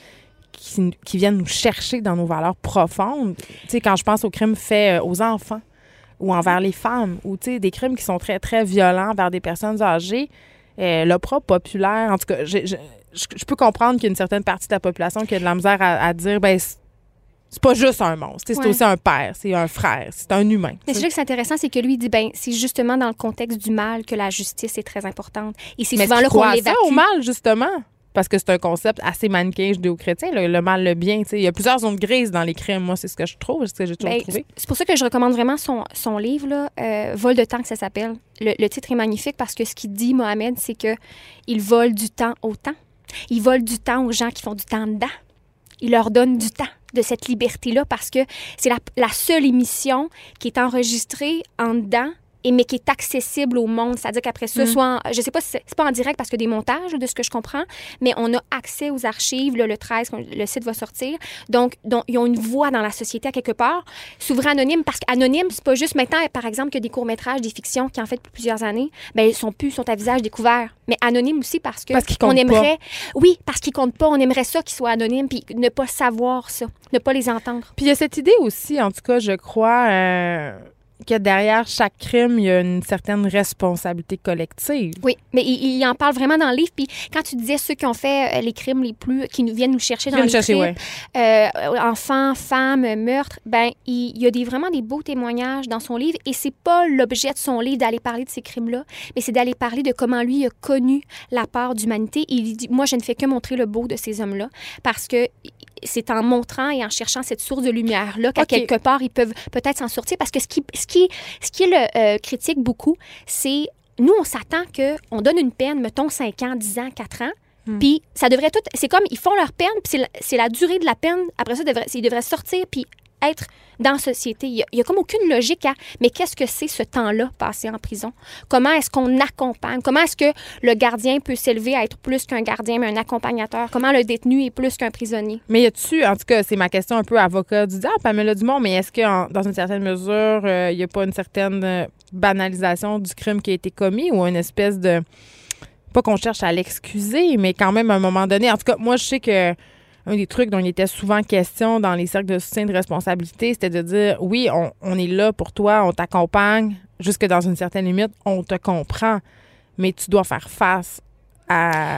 qui, viennent nous chercher dans nos valeurs profondes, tu sais, quand je pense aux crimes faits euh, aux enfants ou envers les femmes, ou tu sais, des crimes qui sont très, très violents envers des personnes âgées, euh, l'opra populaire, en tout cas, je, je peux comprendre qu'il y a une certaine partie de la population qui a de la misère à, à dire, ben c'est pas juste un monstre, c'est Ouais. aussi un père, c'est un frère, c'est un humain. Mais c'est que c'est intéressant, c'est que lui, il dit, ben, c'est justement dans le contexte du mal que la justice est très importante. Et c'est souvent là qu'on l'évacue. au mal, justement? parce que c'est un concept assez manichéen judéo-chrétien, le, le, mal, le bien. Il y a plusieurs zones grises dans les crimes. Moi, c'est ce que je trouve, c'est ce que j'ai toujours ben, trouvé. C'est pour ça que je recommande vraiment son, son livre, là, euh, Vol de temps, que ça s'appelle. Le, le, titre est magnifique parce que ce qu'il dit, Mohamed, c'est que il vole du temps au temps. Il vole du temps aux gens qui font du temps dedans. Il leur donne du temps de cette liberté-là parce que c'est la, seule émission qui est enregistrée en dedans et mais qui est accessible au monde. C'est-à-dire qu'après ce mm. soit, je sais pas si c'est pas en direct parce que des montages, de ce que je comprends, mais on a accès aux archives le 13, le site va sortir. Donc, donc, ils ont une voix dans la société à quelque part. Souverain anonyme, parce qu'anonyme, c'est pas juste maintenant, par exemple, que des courts-métrages, des fictions qui en fait depuis plusieurs années, ben ils sont plus, sont à visage découvert. Mais anonyme aussi parce que on aimerait, oui, parce qu'ils comptent pas, on aimerait ça qu'ils soient anonymes, puis ne pas savoir ça, ne pas les entendre. Puis il y a cette idée aussi, en tout cas, je crois. Euh que derrière chaque crime, il y a une certaine responsabilité collective. Oui, mais il, en parle vraiment dans le livre. Puis quand tu disais ceux qui ont fait euh, les crimes les plus, qui nous viennent nous chercher dans le livre, euh, enfants, femmes, meurtres, ben il, y a des, vraiment des beaux témoignages dans son livre. Et c'est pas l'objet de son livre d'aller parler de ces crimes-là, mais c'est d'aller parler de comment lui a connu la part d'humanité. Il dit, moi, je ne fais que montrer le beau de ces hommes-là parce que c'est en montrant et en cherchant cette source de lumière-là qu'à quelque part, ils peuvent peut-être s'en sortir. Parce que ce qui, ce qui, ce qui le euh, critique beaucoup, c'est nous, on s'attend qu'on donne une peine, mettons 5 ans, 10 ans, 4 ans. Hmm. Puis ça devrait tout. C'est comme ils font leur peine, puis c'est la, durée de la peine. Après ça, devrait, ils devraient sortir puis être dans la société. Il n'y a, comme aucune logique à mais qu'est-ce que c'est ce temps-là passé en prison? Comment est-ce qu'on accompagne? Comment est-ce que le gardien peut s'élever à être plus qu'un gardien, mais un accompagnateur? Comment le détenu est plus qu'un prisonnier? Mais y a-tu, en tout cas, c'est ma question un peu avocat du diable, Pamela Dumont, mais est-ce que dans une certaine mesure, il euh, n'y a pas une certaine euh, banalisation du crime qui a été commis ou une espèce de. Pas qu'on cherche à l'excuser, mais quand même à un moment donné. En tout cas, moi, je sais que un des trucs dont il était souvent question dans les cercles de soutien de responsabilité, c'était de dire oui, on, est là pour toi, on t'accompagne, jusque dans une certaine limite, on te comprend, mais tu dois faire face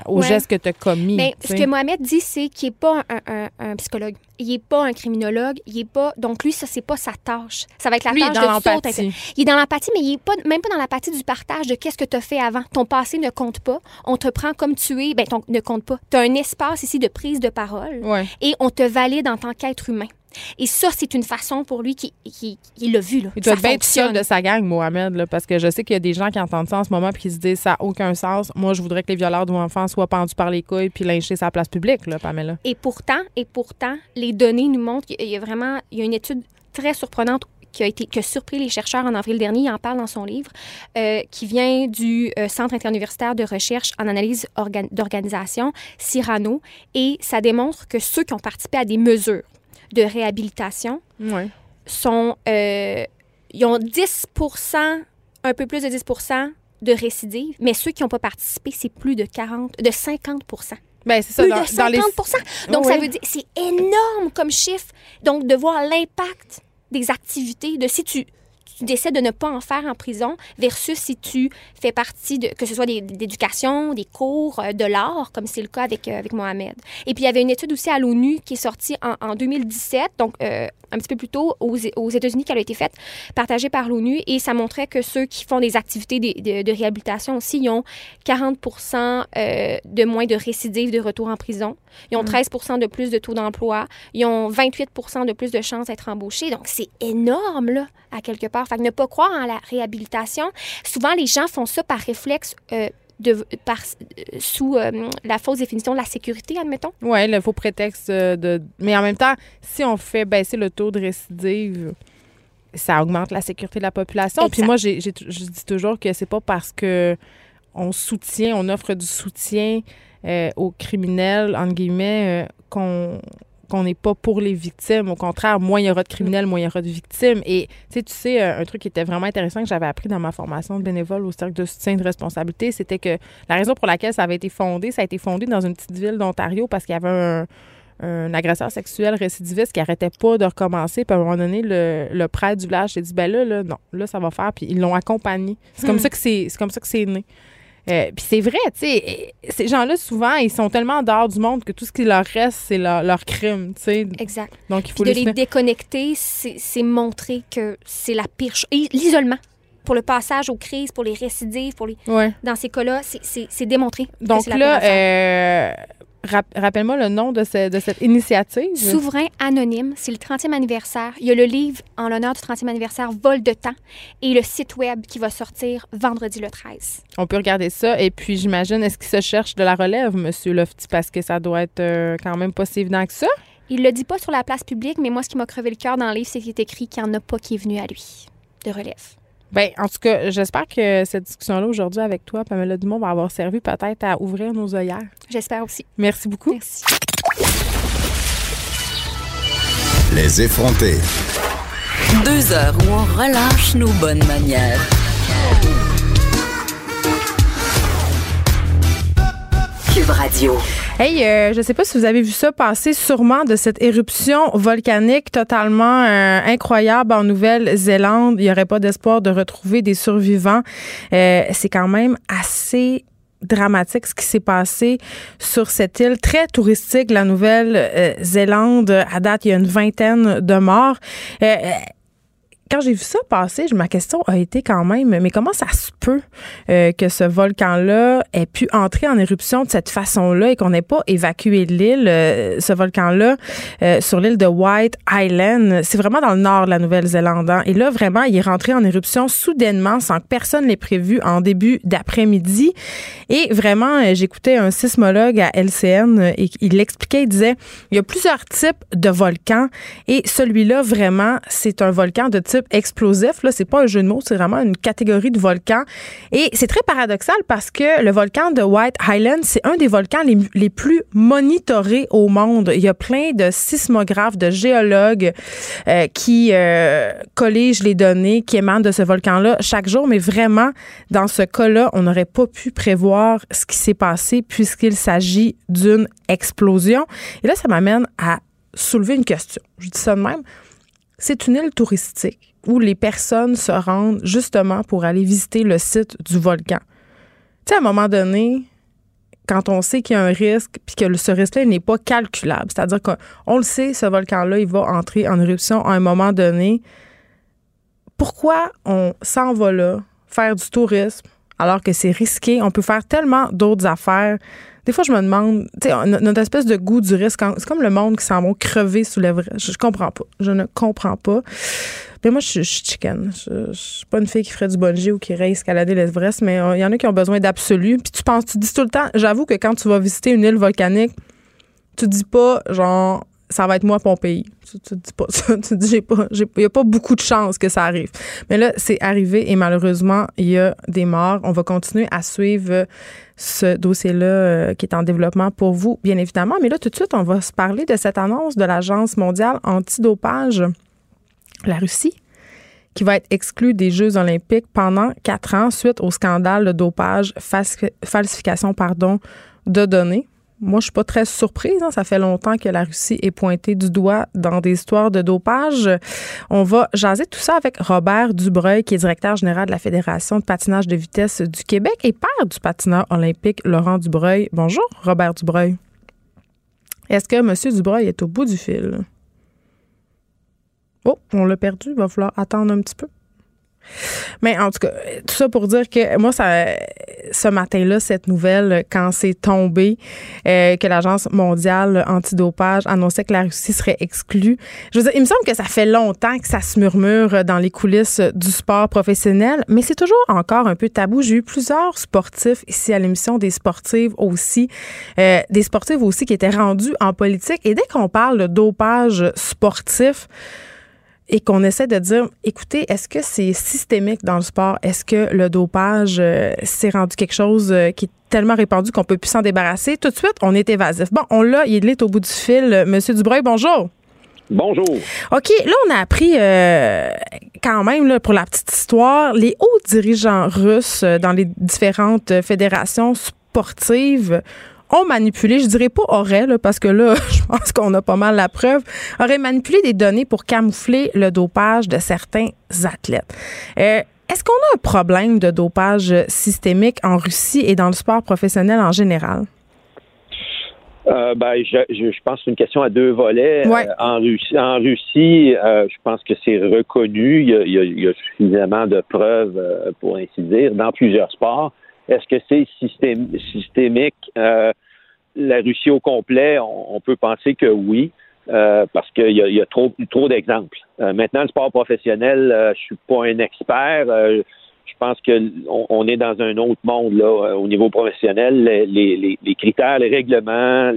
aux gestes que tu as commis. Mais ce que Mohamed dit, c'est qu'il n'est pas un, psychologue. Il n'est pas un criminologue. Il est pas. Donc, lui, ça, c'est pas sa tâche. Ça va être la tâche de l'empathie. Il est dans l'empathie, mais il n'est pas, même pas dans l'empathie du partage de qu'est-ce que tu as fait avant. Ton passé ne compte pas. On te prend comme tu es. Ben, ton, ne compte pas. Tu as un espace ici de prise de parole. Et on te valide en tant qu'être humain. Et ça, c'est une façon pour lui qui, qui, l'a vu. Là. Il doit être seul de sa gang, Mohamed, là, parce que je sais qu'il y a des gens qui entendent ça en ce moment et qui se disent ça n'a aucun sens. Moi, je voudrais que les violeurs d'enfants soient pendus par les couilles puis lynchés sur la place publique, là, Pamela. Et pourtant, et pourtant, les données nous montrent qu'il y a vraiment il y a une étude très surprenante qui a, été, qui a surpris les chercheurs en avril dernier, il en parle dans son livre, euh, qui vient du euh, Centre interuniversitaire de recherche en analyse d'organisation, Cyrano, et ça démontre que ceux qui ont participé à des mesures de réhabilitation sont. Euh, ils ont 10% un peu plus de 10% de récidive, mais ceux qui n'ont pas participé, c'est plus de 40, de 50 ben, c'est ça, plus de 50 Donc, ça veut dire, c'est énorme comme chiffre. Donc, de voir l'impact des activités, de si tu, tu décides de ne pas en faire en prison versus si tu fais partie de, que ce soit d'éducation, des, cours, euh, de l'art, comme c'est le cas avec, euh, avec Mohamed. Et puis, il y avait une étude aussi à l'ONU qui est sortie en, en 2017, donc euh, un petit peu plus tôt aux, aux États-Unis, qui a été faite, partagée par l'ONU, et ça montrait que ceux qui font des activités de, de, réhabilitation aussi, ils ont 40% de moins de récidives de retour en prison. Ils ont 13 mm. de plus de taux d'emploi. Ils ont 28% de plus de chances d'être embauchés. Donc, c'est énorme, là, à quelque part. Fait que ne pas croire en la réhabilitation. Souvent, les gens font ça par réflexe. Euh, de, par, euh, sous euh, la fausse définition de la sécurité, admettons. Oui, le faux prétexte de... Mais en même temps, si on fait baisser le taux de récidive, ça augmente la sécurité de la population. Puis moi, j'ai, je dis toujours que c'est pas parce que on soutient, on offre du soutien aux criminels, entre guillemets, qu'on qu'on n'est pas pour les victimes. Au contraire, moins il y aura de criminels, moins il y aura de victimes. Et tu sais, euh, un truc qui était vraiment intéressant que j'avais appris dans ma formation de bénévole au cercle de soutien de responsabilité, c'était que la raison pour laquelle ça avait été fondé, ça a été fondé dans une petite ville d'Ontario parce qu'il y avait un, agresseur sexuel récidiviste qui arrêtait pas de recommencer. Puis à un moment donné, le, prêtre du village s'est dit, ben là, là, non, là, ça va faire. Puis ils l'ont accompagné. C'est comme hmm. ça que c'est, c'est comme ça que c'est né. Euh, puis c'est vrai, tu sais, ces gens-là, souvent, ils sont tellement dehors du monde que tout ce qui leur reste, c'est leur, crime, tu sais. Exact. Donc, il faut de les, déconnecter, c'est montrer que c'est la pire chose. L'isolement pour le passage aux crises, pour les récidives, pour les... dans ces cas-là, c'est démontré. Donc là, euh, Rappelle-moi le nom de, cette initiative. Souverain anonyme, c'est le 30e anniversaire. Il y a le livre en l'honneur du 30e anniversaire, Vol de temps, et le site web qui va sortir vendredi le 13. On peut regarder ça. Et puis, j'imagine, est-ce qu'il se cherche de la relève, M. Lofty, parce que ça doit être euh, quand même pas si évident que ça? Il le dit pas sur la place publique, mais moi, ce qui m'a crevé le cœur dans le livre, c'est qu'il est écrit qu'il n'y en a pas qui est venu à lui de relève. Bien, en tout cas, j'espère que cette discussion-là aujourd'hui avec toi, Pamela Dumont, va avoir servi peut-être à ouvrir nos œillères. J'espère aussi. Merci beaucoup. Merci. Les effrontés. Deux heures où on relâche nos bonnes manières. Cube Radio. Hey, euh, je sais pas si vous avez vu ça passer sûrement de cette éruption volcanique totalement euh, incroyable en Nouvelle-Zélande. Il n'y aurait pas d'espoir de retrouver des survivants. Euh, c'est quand même assez dramatique ce qui s'est passé sur cette île très touristique, la Nouvelle-Zélande. À date, il y a une vingtaine de morts quand j'ai vu ça passer, ma question a été quand même, mais comment ça se peut euh, que ce volcan-là ait pu entrer en éruption de cette façon-là et qu'on n'ait pas évacué l'île, euh, ce volcan-là, euh, sur l'île de White Island? C'est vraiment dans le nord de la Nouvelle-Zélande. Hein. Et là, vraiment, il est rentré en éruption soudainement, sans que personne l'ait prévu en début d'après-midi. Et vraiment, j'écoutais un sismologue à LCN et il l'expliquait, il disait, il y a plusieurs types de volcans et celui-là, vraiment, c'est un volcan de type explosif. Là, c'est pas un jeu de mots, c'est vraiment une catégorie de volcans. Et c'est très paradoxal parce que le volcan de White Highland, c'est un des volcans les, plus monitorés au monde. Il y a plein de sismographes, de géologues euh, qui euh, colligent les données qui émanent de ce volcan-là chaque jour. Mais vraiment, dans ce cas-là, on n'aurait pas pu prévoir ce qui s'est passé puisqu'il s'agit d'une explosion. Et là, ça m'amène à soulever une question. Je dis ça de même c'est une île touristique où les personnes se rendent justement pour aller visiter le site du volcan. Tu sais, à un moment donné, quand on sait qu'il y a un risque, puis que ce risque-là n'est pas calculable, c'est-à-dire qu'on le sait, ce volcan-là, il va entrer en éruption à un moment donné, pourquoi on s'en va là, faire du tourisme, alors que c'est risqué? On peut faire tellement d'autres affaires des fois, je me demande, tu sais, notre espèce de goût du risque, c'est comme le monde qui s'en va crever sous l'Everest. Je, comprends pas. Je ne comprends pas. Moi, je, suis chicken. Je, suis pas une fille qui ferait du bungee ou qui irait escalader l'Everest, mais euh, il y en a qui ont besoin d'absolu. Puis tu penses, tu dis tout le temps, j'avoue que quand tu vas visiter une île volcanique, tu dis pas, genre, ça va être moi Pompéi. Tu, tu dis pas ça. Tu dis, j'ai pas, il n'y a pas beaucoup de chances que ça arrive. Mais là, c'est arrivé et malheureusement, il y a des morts. On va continuer à suivre ce dossier-là euh, qui est en développement pour vous, bien évidemment. Mais là, tout de suite, on va se parler de cette annonce de l'Agence mondiale antidopage, la Russie qui va être exclue des Jeux olympiques pendant quatre ans suite au scandale de dopage, falsification pardon, de données. Moi, je suis pas très surprise. Hein. Ça fait longtemps que la Russie est pointée du doigt dans des histoires de dopage. On va jaser tout ça avec Robert Dubreuil, qui est directeur général de la Fédération de patinage de vitesse du Québec et père du patineur olympique Laurent Dubreuil. Bonjour, Robert Dubreuil. Est-ce que M. Dubreuil est au bout du fil? Oh, on l'a perdu. Il va falloir attendre un petit peu. Mais en tout cas, tout ça pour dire que moi, ça, ce matin-là, cette nouvelle, quand c'est tombé, euh, que l'Agence mondiale antidopage annonçait que la Russie serait exclue, je veux dire, il me semble que ça fait longtemps que ça se murmure dans les coulisses du sport professionnel, mais c'est toujours encore un peu tabou. J'ai eu plusieurs sportifs ici à l'émission, des sportives aussi, euh, des sportives aussi qui étaient rendus en politique. Et dès qu'on parle de dopage sportif, et qu'on essaie de dire, écoutez, est-ce que c'est systémique dans le sport? Est-ce que le dopage euh, s'est rendu quelque chose euh, qui est tellement répandu qu'on peut plus s'en débarrasser? Tout de suite, on est évasif. Bon, on l'a, il est au bout du fil. Monsieur Dubreuil, bonjour. Bonjour. OK, là, on a appris euh, quand même, là, pour la petite histoire, les hauts dirigeants russes dans les différentes fédérations sportives ont manipulé, je dirais pas aurait, parce que là, je pense qu'on a pas mal la preuve, auraient manipulé des données pour camoufler le dopage de certains athlètes. Euh, est-ce qu'on a un problème de dopage systémique en Russie et dans le sport professionnel en général? Euh, ben, je, je, pense que c'est une question à deux volets. Euh, en Russie, en Russie je pense que c'est reconnu. Il y, a, il y, a, suffisamment de preuves, pour ainsi dire, dans plusieurs sports. Est-ce que c'est systémique? La Russie au complet, on, peut penser que oui. parce qu'il y a, trop, trop d'exemples. maintenant, le sport professionnel, je suis pas un expert je pense qu'on on est dans un autre monde là euh, au niveau professionnel. Les, les, critères, les règlements,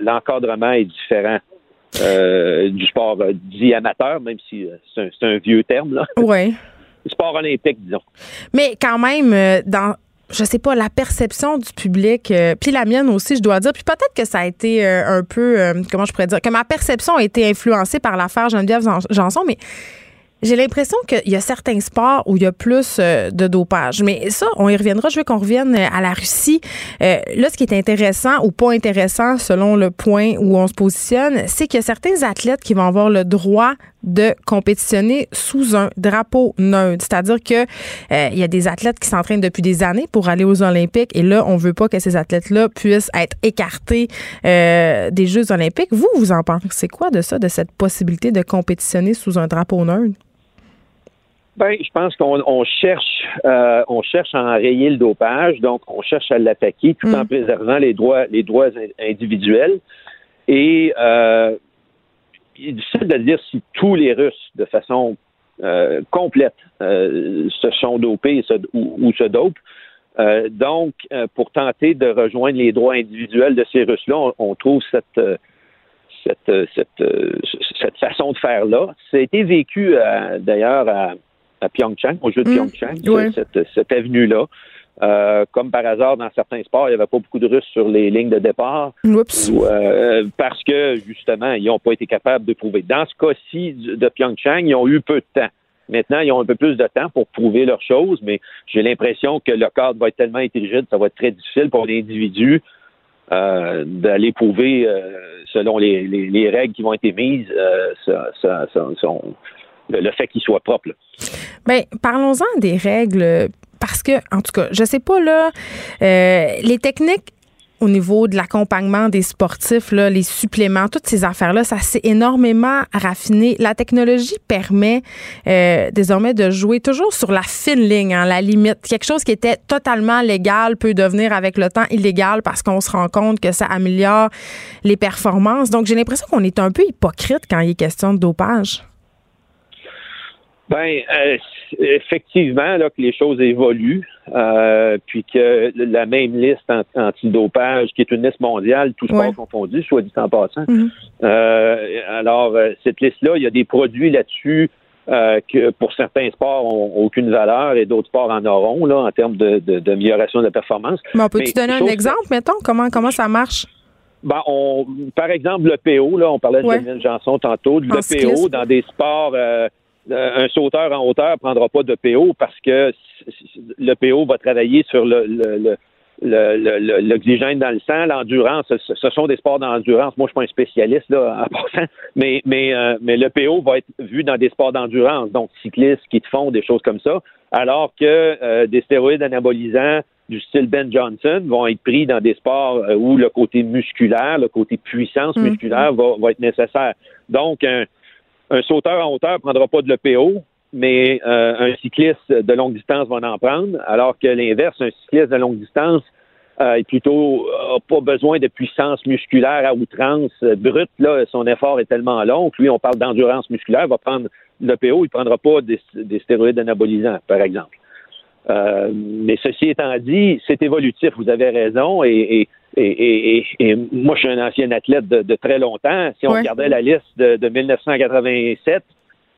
l'encadrement est différent. Euh, du sport euh, dit amateur, même si c'est un, vieux terme. Là. Oui. sport olympique, disons. Mais quand même, dans je sais pas, la perception du public, puis la mienne aussi, je dois dire, puis peut-être que ça a été un peu, comment je pourrais dire, que ma perception a été influencée par l'affaire Geneviève Janson, mais j'ai l'impression qu'il y a certains sports où il y a plus euh, de dopage. Mais ça, on y reviendra. Je veux qu'on revienne euh, à la Russie. Euh, là, ce qui est intéressant ou pas intéressant selon le point où on se positionne, c'est qu'il y a certains athlètes qui vont avoir le droit de compétitionner sous un drapeau neutre. C'est-à-dire que il y a des athlètes qui s'entraînent depuis des années pour aller aux Olympiques et là, on veut pas que ces athlètes-là puissent être écartés des Jeux olympiques. Vous, vous en pensez quoi de ça, de cette possibilité de compétitionner sous un drapeau neutre? Ben, je pense qu'on cherche, euh, on cherche à enrayer le dopage, donc on cherche à l'attaquer tout en mm. préservant les droits, les droits individuels. Et euh, il est difficile de dire si tous les Russes, de façon euh, complète, euh, se sont dopés ou, se dopent. donc, pour tenter de rejoindre les droits individuels de ces Russes-là, on, trouve cette cette, cette, cette, façon de faire là. Ça a été vécu d'ailleurs à, à Pyeongchang, au jeu de mmh. Pyeongchang, cette, avenue-là. Euh, comme par hasard, dans certains sports, il n'y avait pas beaucoup de Russes sur les lignes de départ. Euh, parce que, justement, ils n'ont pas été capables de prouver. Dans ce cas-ci de Pyeongchang, ils ont eu peu de temps. Maintenant, ils ont un peu plus de temps pour prouver leurs choses, mais j'ai l'impression que le cadre va être tellement rigide, ça va être très difficile pour l'individu euh, d'aller prouver selon les, règles qui vont être émises le, fait qu'il soit propre. Bien, parlons-en des règles, parce que, en tout cas, je sais pas, là, euh, les techniques au niveau de l'accompagnement des sportifs, là, les suppléments, toutes ces affaires-là, ça s'est énormément raffiné. La technologie permet euh, désormais de jouer toujours sur la fine ligne, hein, la limite. Quelque chose qui était totalement légal peut devenir avec le temps illégal parce qu'on se rend compte que ça améliore les performances. Donc, j'ai l'impression qu'on est un peu hypocrite quand il est question de dopage. Ben, euh, effectivement, là, que les choses évoluent, euh, puis que la même liste antidopage, qui est une liste mondiale, tout sport confondu, soit dit en passant. Mhm. euh, alors, euh, cette liste-là, il y a des produits là-dessus que pour certains sports ont aucune valeur et d'autres sports en auront, là, en termes de, d'amélioration de, la performance. Mais on peut-tu donner un exemple, mettons, comment, comment ça marche? Ben, on, par exemple, le PO, là, on parlait de Daniel Janson tantôt, le PO dans des sports euh, un sauteur en hauteur prendra pas de PO parce que le PO va travailler sur le, l'oxygène dans le sang, l'endurance, ce, sont des sports d'endurance. Moi, je suis pas un spécialiste là, en passant, mais mais euh, mais le PO va être vu dans des sports d'endurance, donc cyclistes qui te font des choses comme ça, alors que euh, des stéroïdes anabolisants du style Ben Johnson vont être pris dans des sports où le côté musculaire, le côté puissance mm. musculaire va, va être nécessaire. Donc un un sauteur en hauteur ne prendra pas de l'EPO, mais euh, un cycliste de longue distance va en prendre, alors que l'inverse, un cycliste de longue distance euh, est plutôt pas besoin de puissance musculaire à outrance euh, brute. Là, son effort est tellement long que lui, on parle d'endurance musculaire, va prendre l'EPO, il ne prendra pas des, stéroïdes anabolisants, par exemple. Mais ceci étant dit, c'est évolutif, vous avez raison, et et, moi, je suis un ancien athlète de, très longtemps. Si on regardait la liste de, 1987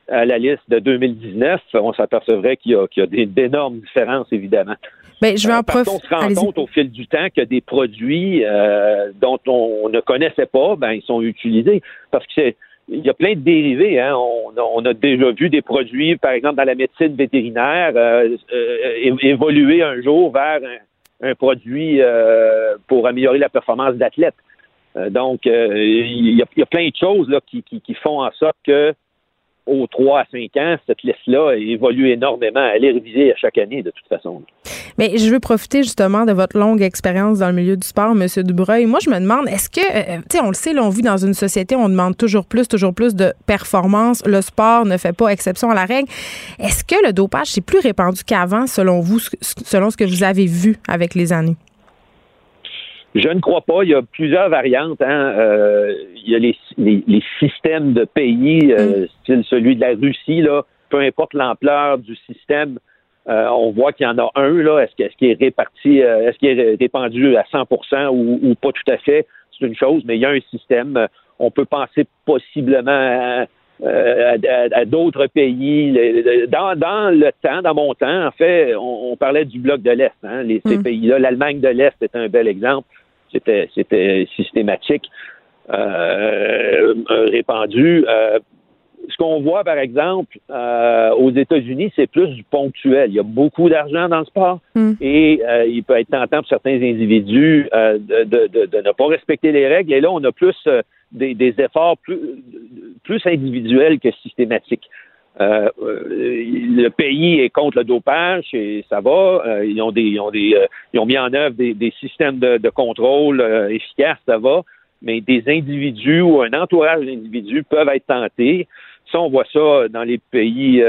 à la liste de 2019, on s'apercevrait qu'il y a, d'énormes différences, évidemment. Ben, je vais en euh, on se rend compte au fil du temps que des produits euh, dont on ne connaissait pas, ben, ils sont utilisés. Parce que c'est il y a plein de dérivés. Hein. On, a déjà vu des produits, par exemple, dans la médecine vétérinaire, euh, évoluer un jour vers un produit euh, pour améliorer la performance d'athlète. Euh, donc, euh, il y, a plein de choses qui, font en sorte que aux 3 à 5 ans, cette liste-là évolue énormément. Elle est révisée à chaque année, de toute façon. Mais je veux profiter justement de votre longue expérience dans le milieu du sport, M. Dubreuil. Moi, je me demande, est-ce que, euh, tu sais, on le sait, là, on vit dans une société où on demande toujours plus, toujours plus de performance. Le sport ne fait pas exception à la règle. Est-ce que le dopage, c'est plus répandu qu'avant, selon vous, selon ce que vous avez vu avec les années? Je ne crois pas. Il y a plusieurs variantes. Hein. Euh, il y a les, les, systèmes de pays, euh, mm. style celui de la Russie, là, peu importe l'ampleur du système, euh, on voit qu'il y en a un, là. Est-ce qu'il est, réparti, est-ce qu'il est répandu à 100% ou, pas tout à fait? C'est une chose, mais il y a un système. On peut penser possiblement à, d'autres pays. Dans, le temps, dans mon temps, en fait, on, parlait du bloc de l'Est. Hein, les, Ces mm. pays-là, l'Allemagne de l'Est est un bel exemple. C'était, c'était systématique, euh, répandu. Euh, ce qu'on voit, par exemple, euh, aux États-Unis, c'est plus du ponctuel. Il y a beaucoup d'argent dans le sport mm. et il peut être tentant pour certains individus de, de, ne pas respecter les règles. Et là, on a plus des, des, efforts plus, plus individuels que systématiques. Euh, euh, le pays est contre le dopage et ça va. Euh, ils ont des, ils ont des, ils ont mis en œuvre des, des systèmes de, de contrôle efficaces, ça va. Mais des individus ou un entourage d'individus peuvent être tentés. Ça, on voit ça dans les pays,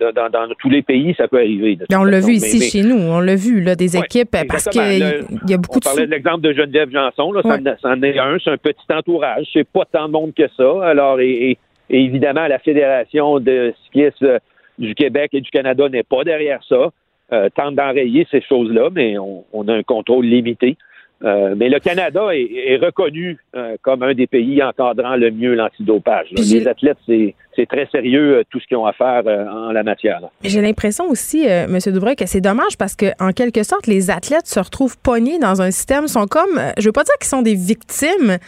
dans, dans, tous les pays, ça peut arriver. on l'a vu ici chez nous, on l'a vu, là, des équipes, parce qu'il y a beaucoup on parlait de l'exemple de Geneviève Janson, là, ça, en est un, c'est un petit entourage, c'est pas tant de monde que ça. Alors, et et évidemment, la Fédération de cyclisme du Québec et du Canada n'est pas derrière ça. Euh, tente d'enrayer ces choses-là, mais on, a un contrôle limité. Euh, mais le Canada est, reconnu euh, comme un des pays encadrant le mieux l'antidopage. Les athlètes, c'est, très sérieux euh, tout ce qu'ils ont à faire en la matière. J'ai l'impression aussi, M. Dubreuil, que c'est dommage parce que en quelque sorte, les athlètes se retrouvent pognés dans un système, sont comme, je veux pas dire qu'ils sont des victimes,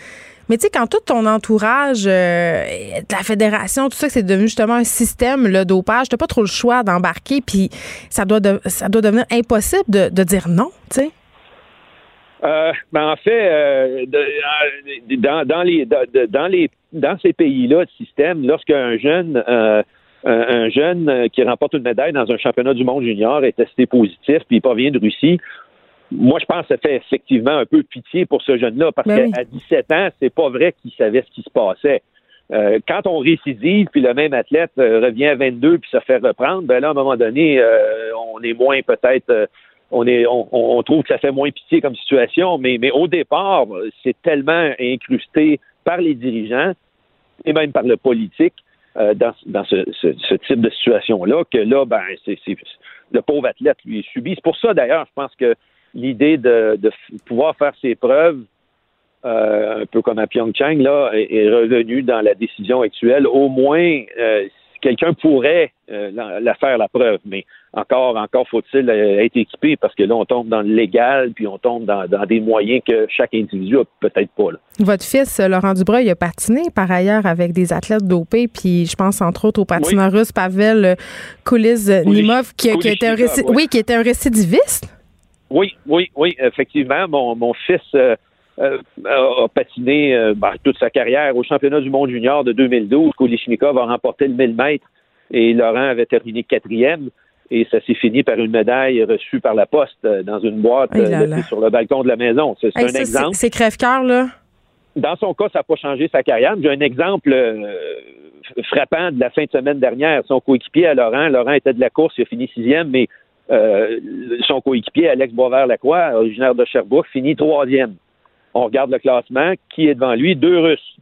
mais tu sais, quand tout ton entourage euh, de la fédération, tout ça, c'est devenu justement un système, le dopage, t'as pas trop le choix d'embarquer, puis ça doit, ça doit devenir impossible de, dire non, tu sais. Euh, ben en fait, euh, dans, dans, les, dans, les, dans ces pays-là, de système, lorsqu'un jeune, un jeune qui remporte une médaille dans un championnat du monde junior est testé positif, puis il provient de Russie, moi, je pense que ça fait effectivement un peu pitié pour ce jeune-là, parce ben qu'à 17 ans, c'est pas vrai qu'il savait ce qui se passait. Euh, quand on récidive, puis le même athlète euh, revient à 22 puis se fait reprendre, ben là, à un moment donné, euh, on est moins peut-être, on trouve que ça fait moins pitié comme situation, mais, au départ, c'est tellement incrusté par les dirigeants et même par le politique dans, dans ce, ce, type de situation-là que là, ben, c'est, le pauvre athlète lui subit. C'est pour ça d'ailleurs, je pense que l'idée de, pouvoir faire ses preuves, euh, un peu comme à Pyeongchang, là, est, revenue dans la décision actuelle. Au moins, euh, quelqu'un pourrait euh, la, faire la preuve, mais encore, encore faut-il être équipé parce que là, on tombe dans le légal, puis on tombe dans, des moyens que chaque individu a peut-être pas. Votre fils, Laurent Dubreuil, a patiné par ailleurs avec des athlètes dopés, puis je pense entre autres au patineur russe Pavel Kuliz-Nimov, qui, qui, était oui, qui était un récidiviste. Oui, oui, oui, effectivement. Mon, mon fils euh, euh, a patiné euh, ben, toute sa carrière au championnat du monde junior de 2012. Kolishnikov a remporté le 1000 mètres et Laurent avait terminé quatrième. Et ça s'est fini par une médaille reçue par la poste dans une boîte sur le balcon de la maison. C'est un exemple. C'est crève-cœur, là? Dans son cas, ça n'a pas changé sa carrière. J'ai un exemple frappant de la fin de semaine dernière. Son coéquipier à Laurent, Laurent était de la course, il a fini sixième, mais euh, son coéquipier, Alex Boisvert-Lacroix, originaire de Sherbrooke, finit troisième. On regarde le classement. Qui est devant lui? Deux Russes.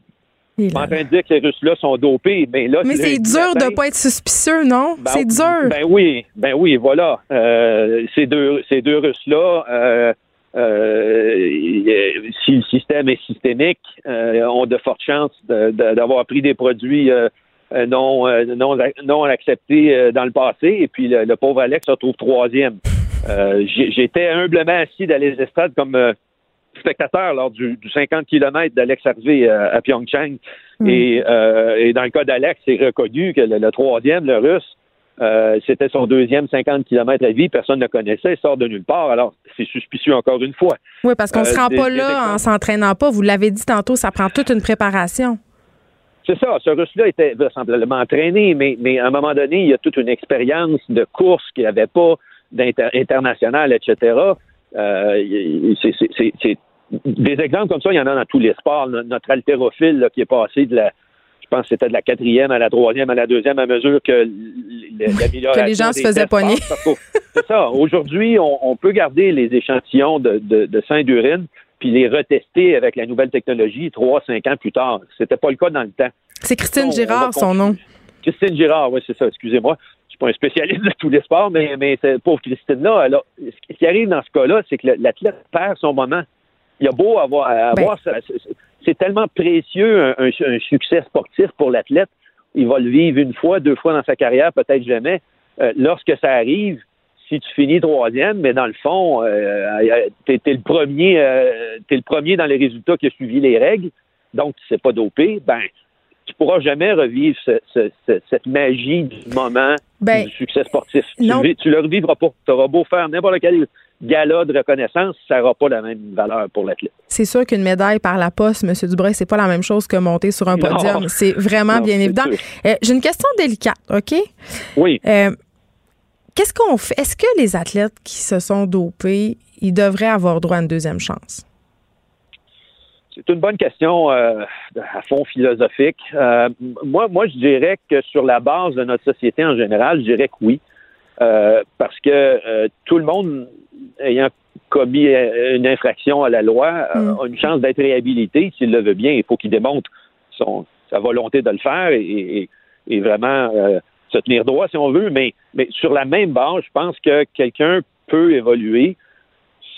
Je suis en train de dire que ces Russes-là sont dopés, mais là... Mais c'est dur de ne pas être suspicieux, non? Ben c'est dur. Ben oui, ben oui, voilà. Euh, ces deux, ces deux Russes-là, euh, si le système est systémique, ont de fortes chances d'avoir pris des produits euh, non, euh, non, non accepté euh, dans le passé. Et puis le, pauvre Alex se retrouve troisième. J'étais humblement assis dans les estrades comme spectateur lors du, 50 km d'Alex arrivé à Pyeongchang. Hmm. Et, dans le cas d'Alex, c'est reconnu que le, troisième, le russe, c'était son deuxième 50 km à vie, personne ne le connaissait, il sort de nulle part, alors c'est suspicieux encore une fois. Oui, parce qu'on ne se rend pas là en s'entraînant pas, vous l'avez dit tantôt, ça prend toute une préparation. C'est ça, ce russe-là était vraisemblablement entraîné, mais, mais à un moment donné, il y a toute une expérience de course qu'il n'y avait pas d'international, etc. Euh, c'est des exemples comme ça, il y en a dans tous les sports. Notre haltérophile qui est passé de la, je pense que c'était de la quatrième à la troisième à la deuxième à mesure que l'amélioration. que les gens se faisaient pogner. C'est ça. Aujourd'hui, on, peut garder les échantillons de, de, de sein d'urine puis les retester avec la nouvelle technologie trois, cinq ans plus tard. C'était pas le cas dans le temps. C'est Christine Girard, son nom. Christine Girard, oui, c'est ça, excusez-moi. Je suis pas un spécialiste de tous les sports, mais, mais cette pauvre Christine-là, ce qui arrive dans ce cas-là, c'est que l'athlète perd son moment. Il a beau avoir, avoir ben. c'est tellement précieux un, succès sportif pour l'athlète. Il va le vivre une fois, deux fois dans sa carrière, peut-être jamais. Euh, lorsque ça arrive, si tu finis troisième, mais dans le fond, euh, tu es, le premier, euh, le premier dans les résultats qui a suivi les règles, donc tu ne sais pas dopé, ben tu pourras jamais revivre cette magie du moment ben, du succès sportif. Tu, ne le revivras pas. Tu auras beau faire n'importe quel gala de reconnaissance, ça n'aura pas la même valeur pour l'athlète. C'est sûr qu'une médaille par la poste, M. Dubreuil, c'est pas la même chose que monter sur un podium. C'est vraiment bien évident. Euh, j'ai une question délicate, OK? Oui. Euh, qu'est-ce qu'on fait? Est-ce que les athlètes qui se sont dopés, ils devraient avoir droit à une deuxième chance? C'est une bonne question euh, à fond philosophique. Euh, moi, moi, je dirais que sur la base de notre société en général, je dirais que oui. Euh, parce que tout le monde ayant commis une infraction à la loi mm. a une chance d'être réhabilité s'il le veut bien. Il faut qu'il démontre son, sa volonté de le faire et, et vraiment se tenir droit si on veut. Mais, mais sur la même base, je pense que quelqu'un peut évoluer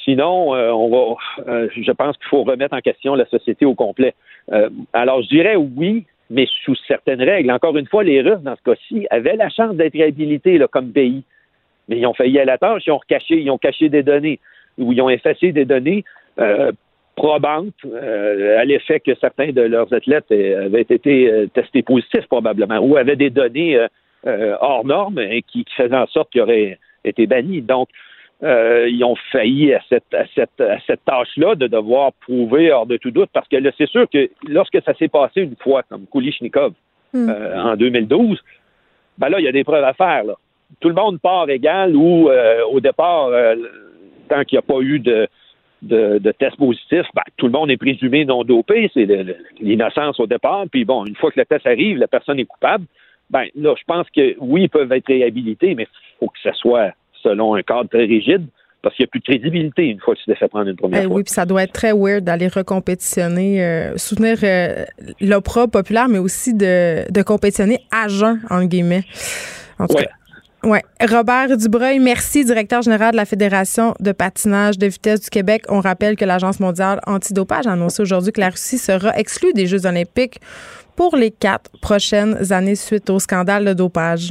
Sinon, euh, on va, euh, je pense qu'il faut remettre en question la société au complet. Euh, alors, je dirais oui, mais sous certaines règles. Encore une fois, les Russes, dans ce cas-ci, avaient la chance d'être réhabilités là, comme pays. Mais ils ont failli à la tâche, ils ont caché, ils ont caché des données, ou ils ont effacé des données probantes à l'effet que certains de leurs athlètes avaient été testés positifs probablement, ou avaient des données hors normes et qui, qui, faisaient en sorte qu'ils auraient été bannis. Donc, euh, ils ont failli à cette, à cette, à cette tâche-là de devoir prouver hors de tout doute, parce que là, c'est sûr que lorsque ça s'est passé une fois, comme Kulishnikov hmm. euh, en 2012, ben là, il y a des preuves à faire. Là. Tout le monde part égal ou euh, au départ, tant qu'il n'y a pas eu de, de, de test positif, ben, tout le monde est présumé non dopé, c'est l'innocence au départ, puis bon, une fois que le test arrive, la personne est coupable, ben là, je pense que oui, ils peuvent être réhabilités, mais il faut que ça soit selon un cadre très rigide parce qu'il n'y a plus de crédibilité une fois que tu t'es fait prendre une première eh fois. Oui, puis ça doit être très weird d'aller recompétitionner, euh, soutenir euh, l'opera populaire, mais aussi de, de compétitionner à jeun, en guillemets. En tout cas. Ouais. Robert Dubreuil, merci, directeur général de la Fédération de patinage de vitesse du Québec. On rappelle que l'Agence mondiale antidopage a annoncé aujourd'hui que la Russie sera exclue des Jeux olympiques pour les quatre prochaines années suite au scandale de dopage.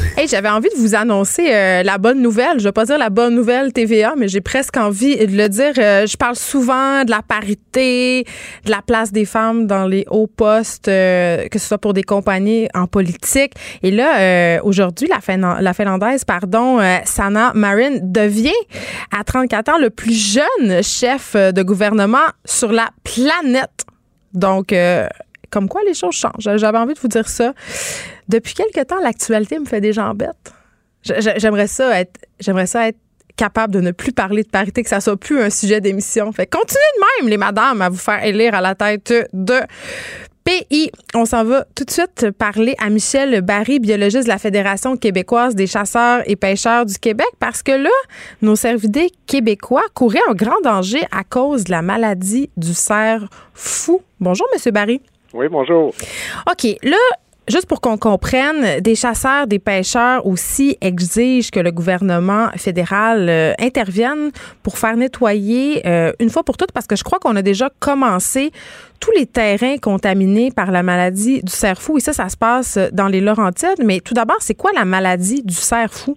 Hey, j'avais envie de vous annoncer euh, la bonne nouvelle. Je vais pas dire la bonne nouvelle TVA, mais j'ai presque envie de le dire. Euh, je parle souvent de la parité, de la place des femmes dans les hauts postes, euh, que ce soit pour des compagnies en politique. Et là, aujourd'hui, la, la, Finlandaise, pardon, Sana Marin devient à 34 ans le plus jeune chef de gouvernement sur la planète. Donc, comme quoi les choses changent. J'avais envie de vous dire ça. Depuis quelque temps, l'actualité me fait des gens bêtes. J'aimerais ça être, j'aimerais ça être capable de ne plus parler de parité, que ça soit plus un sujet d'émission. Fait continuez de même, les madames, à vous faire élire à la tête de pays. On s'en va tout de suite parler à Michel Barry, biologiste de la Fédération québécoise des chasseurs et pêcheurs du Québec, parce que là, nos cervidés québécois couraient un grand danger à cause de la maladie du cerf fou. Bonjour, Monsieur Barry. Oui, bonjour. OK, là, Juste pour qu'on comprenne, des chasseurs, des pêcheurs aussi exigent que le gouvernement fédéral euh, intervienne pour faire nettoyer euh, une fois pour toutes, parce que je crois qu'on a déjà commencé tous les terrains contaminés par la maladie du cerf fou. Et ça, ça se passe dans les Laurentides. Mais tout d'abord, c'est quoi la maladie du cerf fou?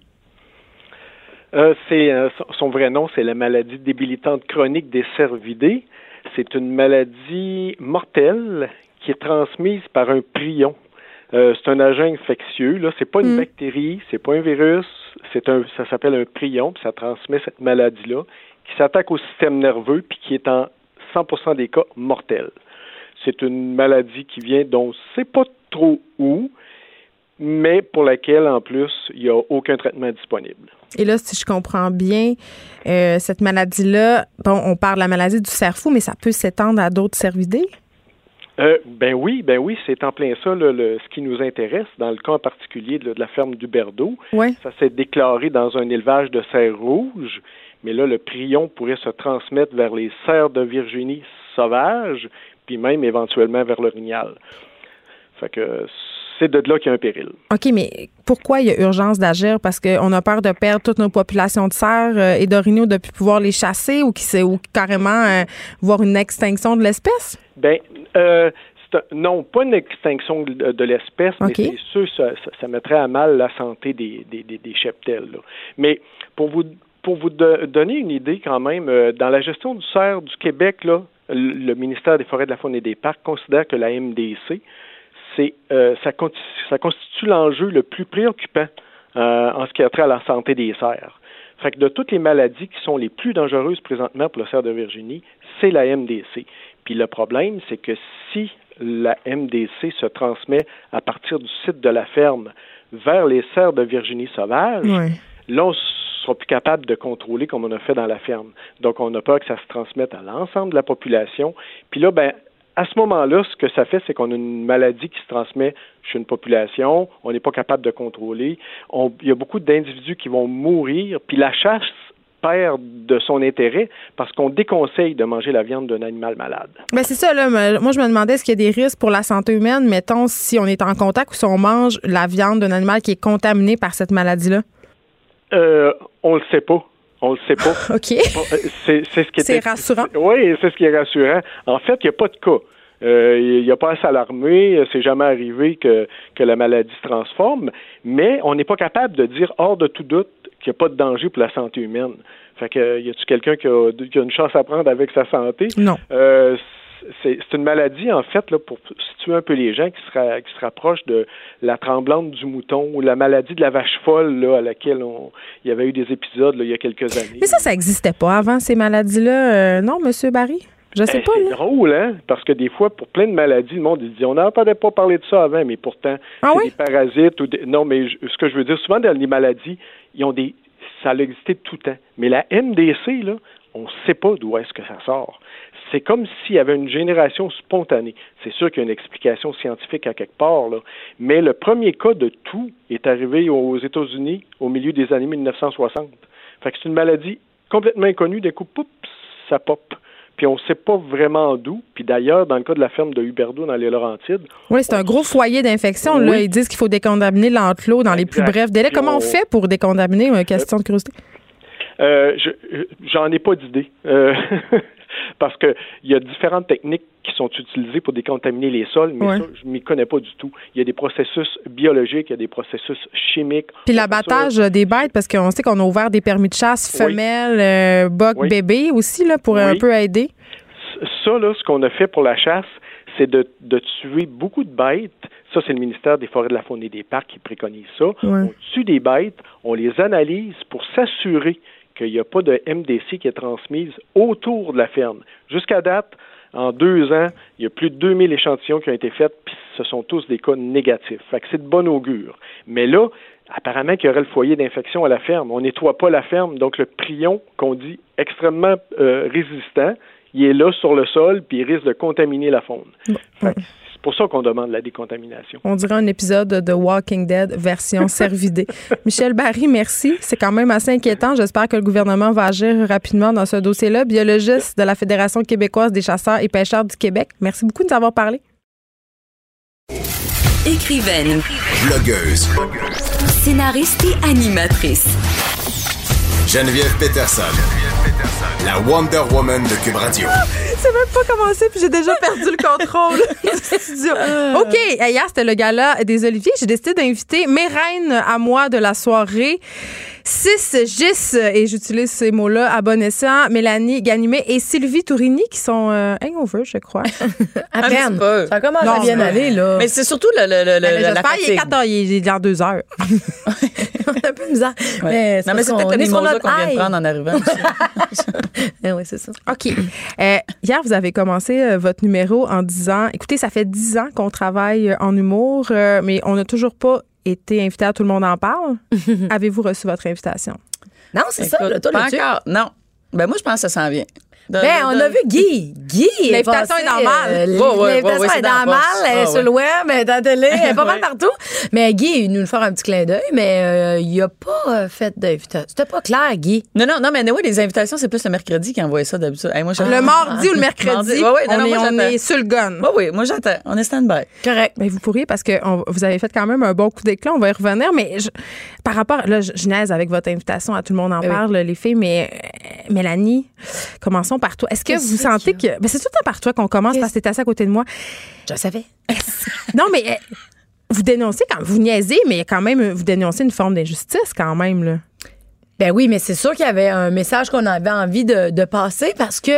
Euh, c'est son vrai nom, c'est la maladie débilitante chronique des cervidés. C'est une maladie mortelle qui est transmise par un prion. Euh, c'est un agent infectieux. Là, c'est pas une mm. bactérie, c'est pas un virus, c'est un, ça s'appelle un prion, puis ça transmet cette maladie-là, qui s'attaque au système nerveux, puis qui est en 100% des cas mortel. C'est une maladie qui vient dont c'est pas trop où, mais pour laquelle, en plus, il n'y a aucun traitement disponible. Et là, si je comprends bien, euh, cette maladie-là, bon, on parle de la maladie du cerveau, mais ça peut s'étendre à d'autres cervidés? Euh, ben oui, ben oui, c'est en plein ça le, ce qui nous intéresse dans le cas en particulier de, la ferme du Berdo. Ça s'est déclaré dans un élevage de cerfs rouges, mais là le prion pourrait se transmettre vers les cerfs de Virginie sauvages, puis même éventuellement vers l'orignal. Fait que c'est de là qu'il y a un péril. OK, mais pourquoi il y a urgence d'agir? Parce qu'on a peur de perdre toute nos populations de cerfs euh, et d'orignaux de plus pouvoir les chasser ou, qui, ou carrément euh, voir une extinction de l'espèce? Bien, euh, non, pas une extinction de, l'espèce, mais c'est sûr ça, ça, mettrait à mal la santé des, des, des, cheptels. Mais pour vous, pour vous donner une idée quand même, dans la gestion du cerf du Québec, là, le ministère des Forêts, de la Faune et des Parcs considère que la MDC, c'est euh, ça, constitue l'enjeu le plus préoccupant euh, en ce qui a trait à la santé des cerfs. Fait que de toutes les maladies qui sont les plus dangereuses présentement pour le cerf de Virginie, c'est la MDC. Puis le problème, c'est que si la MDC se transmet à partir du site de la ferme vers les cerfs de Virginie sauvage, là, on sera plus capable de contrôler comme on a fait dans la ferme. Donc, on n'a pas que ça se transmette à l'ensemble de la population. Puis là, ben, à ce moment-là, ce que ça fait, c'est qu'on a une maladie qui se transmet chez une population, on n'est pas capable de contrôler. il y a beaucoup d'individus qui vont mourir, puis la chasse perd de son intérêt parce qu'on déconseille de manger la viande d'un animal malade. Mais ben, c'est ça, là. Moi, je me demandais est-ce qu'il y a des risques pour la santé humaine, mettons, si on est en contact ou si on mange la viande d'un animal qui est contaminé par cette maladie-là? Euh, on le sait pas. On le sait pas. OK. C'est ce qui C'est rassurant. Oui, c'est ce qui est rassurant. En fait, il n'y a pas de cas. Euh, il n'y a pas à s'alarmer, c'est jamais arrivé que, que la maladie se transforme, mais on n'est pas capable de dire hors de tout doute qu'il n'y a pas de danger pour la santé humaine. Fait que y a-tu quelqu'un qui a, qui a, une chance à prendre avec sa santé? Non. Euh, c'est une maladie, en fait, là, pour situer un peu les gens qui se, qui se rapprochent de la tremblante du mouton ou la maladie de la vache folle, là, à laquelle on, il y avait eu des épisodes là, il y a quelques années. Mais ça, ça n'existait pas avant, ces maladies-là, euh, non, Monsieur Barry? Je sais ben, pas. C'est drôle, hein? Parce que des fois, pour plein de maladies, le monde dit on n'entendait pas parler de ça avant, mais pourtant, ah des parasites ou des... Non, mais ce que je veux dire, souvent dans les maladies, ils ont des. Ça a existé tout le temps. Mais la MDC, là, on ne sait pas d'où est-ce que ça sort c'est comme s'il y avait une génération spontanée. C'est sûr qu'il y a une explication scientifique à quelque part, là, mais le premier cas de tout est arrivé aux États-Unis au milieu des années 1960. Fait que c'est une maladie complètement inconnue, d'un coup, poup, ça pop. Puis on ne sait pas vraiment d'où. Puis d'ailleurs, dans le cas de la ferme de Huberdo dans les Laurentides. Oui, c'est un gros foyer d'infection. Là, ils disent qu'il faut décontaminer l'enclos dans les plus brefs délais. Comment on fait pour décontaminer? Une question de curiosité? Euh, j'en ai pas d'idée. Euh, parce qu'il y a différentes techniques qui sont utilisées pour décontaminer les sols, mais ça, je ne m'y connais pas du tout. Il y a des processus biologiques, il y a des processus chimiques. Puis l'abattage des bêtes, parce qu'on sait qu'on a ouvert des permis de chasse femelles, euh, boc, bébé aussi, là, pour un peu aider. Ça, là, ce qu'on a fait pour la chasse, c'est de, tuer beaucoup de bêtes. Ça, c'est le ministère des Forêts de la Faune et des Parcs qui préconise ça. On tue des bêtes, on les analyse pour s'assurer qu'il n'y a pas de MDC qui est transmise autour de la ferme. Jusqu'à date, en deux ans, il y a plus de 2000 échantillons qui ont été faits, puis ce sont tous des cas négatifs. Fait que c'est de bon augure. Mais là, apparemment qu'il y aurait le foyer d'infection à la ferme. On nettoie pas la ferme, donc le prion, qu'on dit extrêmement euh, résistant, il est là sur le sol, puis il risque de contaminer la faune pour ça qu'on demande la décontamination. On dirait un épisode de Walking Dead version cervidée. Michel Barry, merci. C'est quand même assez inquiétant. J'espère que le gouvernement va agir rapidement dans ce dossier-là. Biologiste de la Fédération québécoise des chasseurs et pêcheurs du Québec, merci beaucoup de nous avoir parlé. Écrivaine, blogueuse, scénariste et animatrice. Geneviève Peterson, la Wonder Woman de Cube Radio. C'est même pas commencé, puis j'ai déjà perdu le contrôle ah. OK, hier, c'était le gala des Oliviers. J'ai décidé d'inviter mes reines à moi de la soirée. Six Gis, et j'utilise ces mots-là à bon escient, Mélanie Ganimé et Sylvie Tourigny qui sont euh, hangover, je crois. à peine. Ça commence à bien aller, là. Mais c'est surtout le, le, le, ben, la il est 4 heures, il est dans deux heures. un peu bizarre. Mais non, mais c'est peut-être le mimosa qu'on vient de prendre en arrivant. Oui, c'est ça. OK. Euh, hier, vous avez commencé euh, votre numéro en disant, écoutez, ça fait dix ans qu'on travaille euh, en humour, mais on n'a toujours pas été invité à Tout le monde en parle. Avez-vous reçu votre invitation? Non, c'est ça. Là, toi, pas encore. Non. Ben moi, je pense que ça s'en vient. Ben, on a vu Guy. Guy. L'invitation est normale. Euh, L'invitation est normale. Elle est sur le web, elle est dans la télé, elle est pas mal partout. Mais Guy, il nous fait un petit clin d'œil, mais euh, il a pas euh, fait d'invitation. C'était pas clair, Guy. Non, non, non, mais oui, les invitations, c'est plus le mercredi qui envoie ça d'habitude. moi, le mardi ou le mercredi? Oui, oui, on, est, on est sur le gun. Oui, oui, moi, j'attends. On est stand-by. Correct. Mais vous pourriez, parce que vous avez fait quand même un bon coup d'éclat, on va y revenir, mais par rapport, là, je, naise avec votre invitation à Tout le monde en ben parle, les filles, mais Mélanie, commençons par toi. Est-ce que vous sentez que. Ben, c'est tout le temps par toi qu'on commence parce que t'es assis à côté de moi. Je savais. non, mais euh, vous dénoncez quand vous niaisez, mais quand même, vous dénoncez une forme d'injustice quand même, là. Ben oui, mais c'est sûr qu'il y avait un message qu'on avait envie de, de, passer parce que,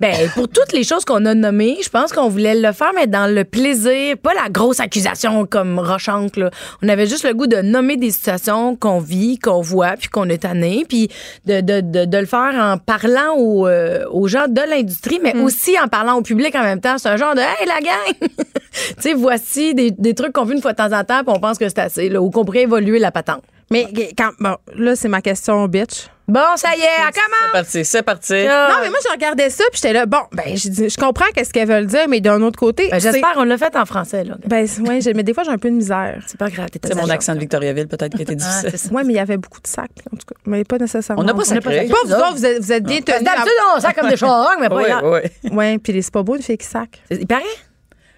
ben, pour toutes les choses qu'on a nommées, je pense qu'on voulait le faire, mais dans le plaisir, pas la grosse accusation comme Rochante, là. On avait juste le goût de nommer des situations qu'on vit, qu'on voit, puis qu'on est tanné, puis de, de, de, de, le faire en parlant aux, euh, aux gens de l'industrie, mais mm. aussi en parlant au public en même temps. C'est un genre de, hey, la gang! tu sais, voici des, des trucs qu'on vit une fois de temps en temps, puis on pense que c'est assez, là, ou qu'on pourrait évoluer la patente. Mais quand, bon, là, c'est ma question, bitch. Bon, ça y est, on commence. C'est parti, c'est parti. Non, mais moi, je regardais ça, puis j'étais là, bon, ben, je, je comprends qu'est-ce qu'elles veulent dire, mais d'un autre côté. Ben, J'espère qu'on l'a fait en français, là. Ben, oui, mais des fois, j'ai un peu de misère. C'est pas grave, C'est mon accent de Victoriaville, peut-être, qui était ah, difficile. oui, mais il y avait beaucoup de sacs, en tout cas. Mais pas nécessairement. On n'a pas sacré. Pas vous autres, vous êtes, vous êtes bien tenus. D'habitude, on sac comme des charognes, mais pas Oui, oui. Oui, puis c'est pas beau, une fille qui sac. Il paraît.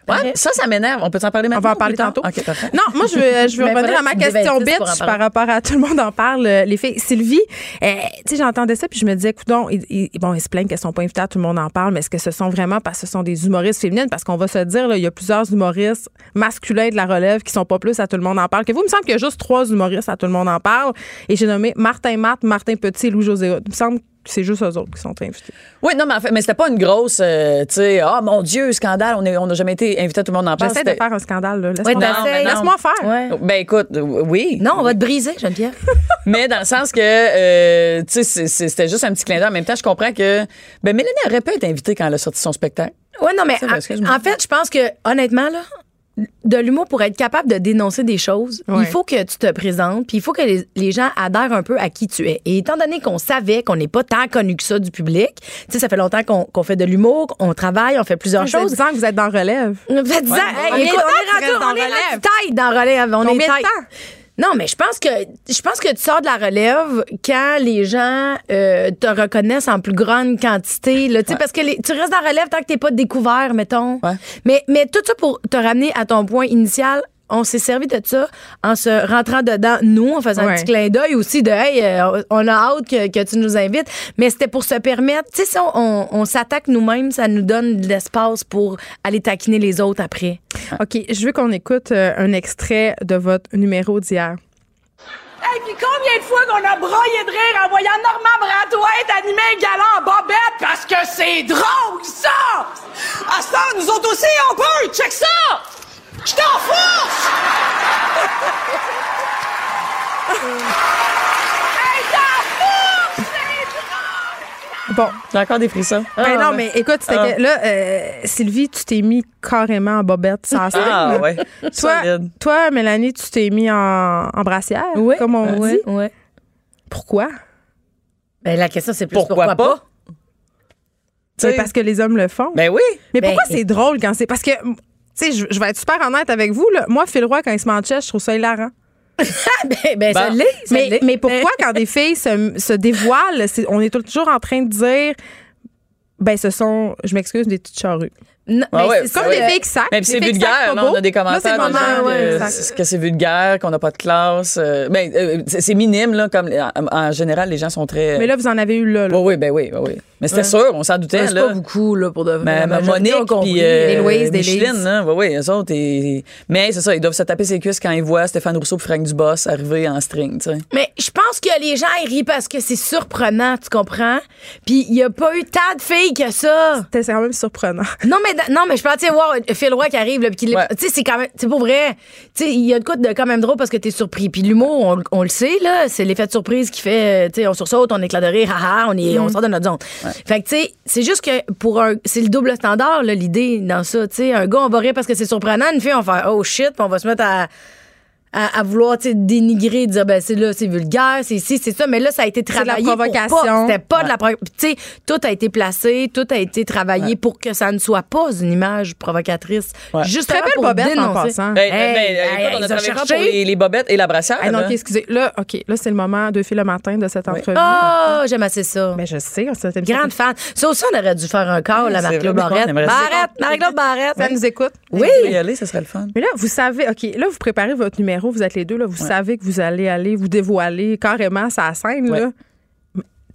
Ouais, ça, ça m'énerve. On peut en parler maintenant? On va en parler tantôt. non, moi, je veux, je veux revenir à ma question bitch par rapport à tout le monde en parle, euh, les filles. Sylvie, euh, tu sais, j'entendais ça, puis je me disais, écoute, ils, bon, ils se plaignent qu'elles sont pas invitées, tout le monde en parle, mais est-ce que ce sont vraiment parce que ce sont des humoristes féminines? Parce qu'on va se dire, là, il y a plusieurs humoristes masculins de la relève qui sont pas plus à tout le monde en parle. Que vous, il me semble qu'il y a juste trois humoristes à tout le monde en parle. Et j'ai nommé Martin Matt, Martin Petit et Louis-José. Il me semble c'est juste eux autres qui sont invités. Oui, non, mais en fait, mais c'était pas une grosse, euh, tu sais, oh mon Dieu, scandale, on n'a on jamais été invité, tout le monde en parle. J'essaie de faire un scandale, là. Laisse-moi faire. Ben écoute, oui. Non, on va te briser, Geneviève. mais dans le sens que, euh, tu sais, c'était juste un petit clin d'œil. En même temps, je comprends que, ben Mélanie aurait pu être invitée quand elle a sorti son spectacle. Oui, non, mais en, en fait, je pense que, honnêtement, là, de l'humour pour être capable de dénoncer des choses, il faut que tu te présentes, puis il faut que les, gens adhèrent un peu à qui tu es. Et étant donné qu'on savait qu'on n'est pas tant connu que ça du public, tu sais, ça fait longtemps qu'on fait de l'humour, on travaille, on fait plusieurs choses. Ça fait 10 ans que vous êtes dans relève. Ça fait 10 ans. on, est, on, est rendu, taille dans relève. On est taille. Non, mais je pense que je pense que tu sors de la relève quand les gens euh, te reconnaissent en plus grande quantité. Là, Parce que tu restes dans la relève tant que t'es pas découvert, mettons. Mais, mais tout ça pour te ramener à ton point initial, on s'est servi de ça en se rentrant dedans, nous, en faisant un petit clin d'œil aussi de Hey, euh, on a hâte que, tu nous invites. Mais c'était pour se permettre, tu sais, si on, s'attaque nous-mêmes, ça nous donne de l'espace pour aller taquiner les autres après. OK, je veux qu'on écoute euh, un extrait de votre numéro d'hier. Hey, puis combien de fois qu'on a broyé de rire en voyant Normand Bradouette animer un galant en bobette? Parce que c'est drôle, ça! À ça, nous autres aussi, on peut! Check ça! Je t'en force! hey, t'en Bon. J'ai encore des frissons. Ben non, mais écoute, ah. là, euh, Sylvie, tu t'es mis carrément en bobette ça Ah, ouais. Toi, toi, Mélanie, tu t'es mis en, en brassière, oui. comme on dit? Oui. Pourquoi? Ben, la question, c'est plus pourquoi, pas? C'est parce que les hommes le font. Ben oui. Mais pourquoi ben, c'est drôle quand c'est. Parce que sais, je, je, vais être super honnête avec vous. Là. Moi, Phil Roy, quand il se manchait, je trouve ça hilarant. ben, ben ça l'est. Mais, mais, pourquoi, quand des filles se, se dévoilent, on est toujours en train de dire, ben, ce sont, je m'excuse, des petites charrues. Non, c'est comme des filles qui sacent. Même c'est vulgaire, on a des commentaires là, de que c'est vulgaire, qu'on n'a pas de classe. Euh, ben, euh, c'est minime, là, comme en, général, les gens sont très. Mais là, vous en avez eu là. Oui, oui, ben oui, oui. Mais c'était sûr, on s'en doutait. Ouais, c'est là. pas beaucoup, là, pour de Mais, Monique puis euh, Louise, Micheline, hein, ouais, ouais, eux autres. et- Mais c'est ça, ils doivent se taper ses cuisses quand ils voient Stéphane Rousseau et Franck Dubos arriver en string, tu sais. Mais je pense que les gens ils rient parce que c'est surprenant, tu comprends? Puis il y a pas eu tant de filles que ça. C'était quand même surprenant. Non, mais, non, mais je pensais voir Phil Roy qui arrive, là, puis Ouais. Tu sais, c'est quand même. C'est pour vrai. Tu sais, il y a de quoi de quand même drôle parce que t'es surpris. Puis l'humour, on, on le sait, là, c'est l'effet de surprise qui fait. euh, Tu sais, on sursaute, on éclate de rire, haha, on, est, on sort de notre zone. Fait que, tu sais, c'est juste que pour un. C'est le double standard, l'idée dans ça. Tu sais, un gars, on va rire parce que c'est surprenant. Une fille, on va faire oh shit, puis on va se mettre à. À, à vouloir dénigrer, dire ben c'est là c'est vulgaire, c'est ici, c'est ça, mais là ça a été de la travaillé pour pas- provocation. C'était pas de la provocation. Tu sais, tout a été placé, tout a été travaillé pour que ça ne soit pas une image provocatrice. Ouais. Juste Très belle pour bobette, en dénoncer. passant. Ben, Hey, ben, hey, écoute, on a travaillé pour les, les bobettes et la brassière. Ah non, là. ok, excusez. Là, OK, là, c'est le moment de fil le matin de cette entrevue. Oh, j'aime assez ça. Mais je sais, c'était une Grande fan. Ça aussi, on aurait dû faire un call à c'est Marie-Claude Barrette. on. Barrette, Marie-Claude Barrette. Ça nous écoute. Oui. On y aller, ça serait le fun. Mais là, vous savez, OK, là, vous préparez votre numéro, vous êtes les deux, là, vous savez que vous allez aller vous dévoiler carrément sa scène, Ouais. là.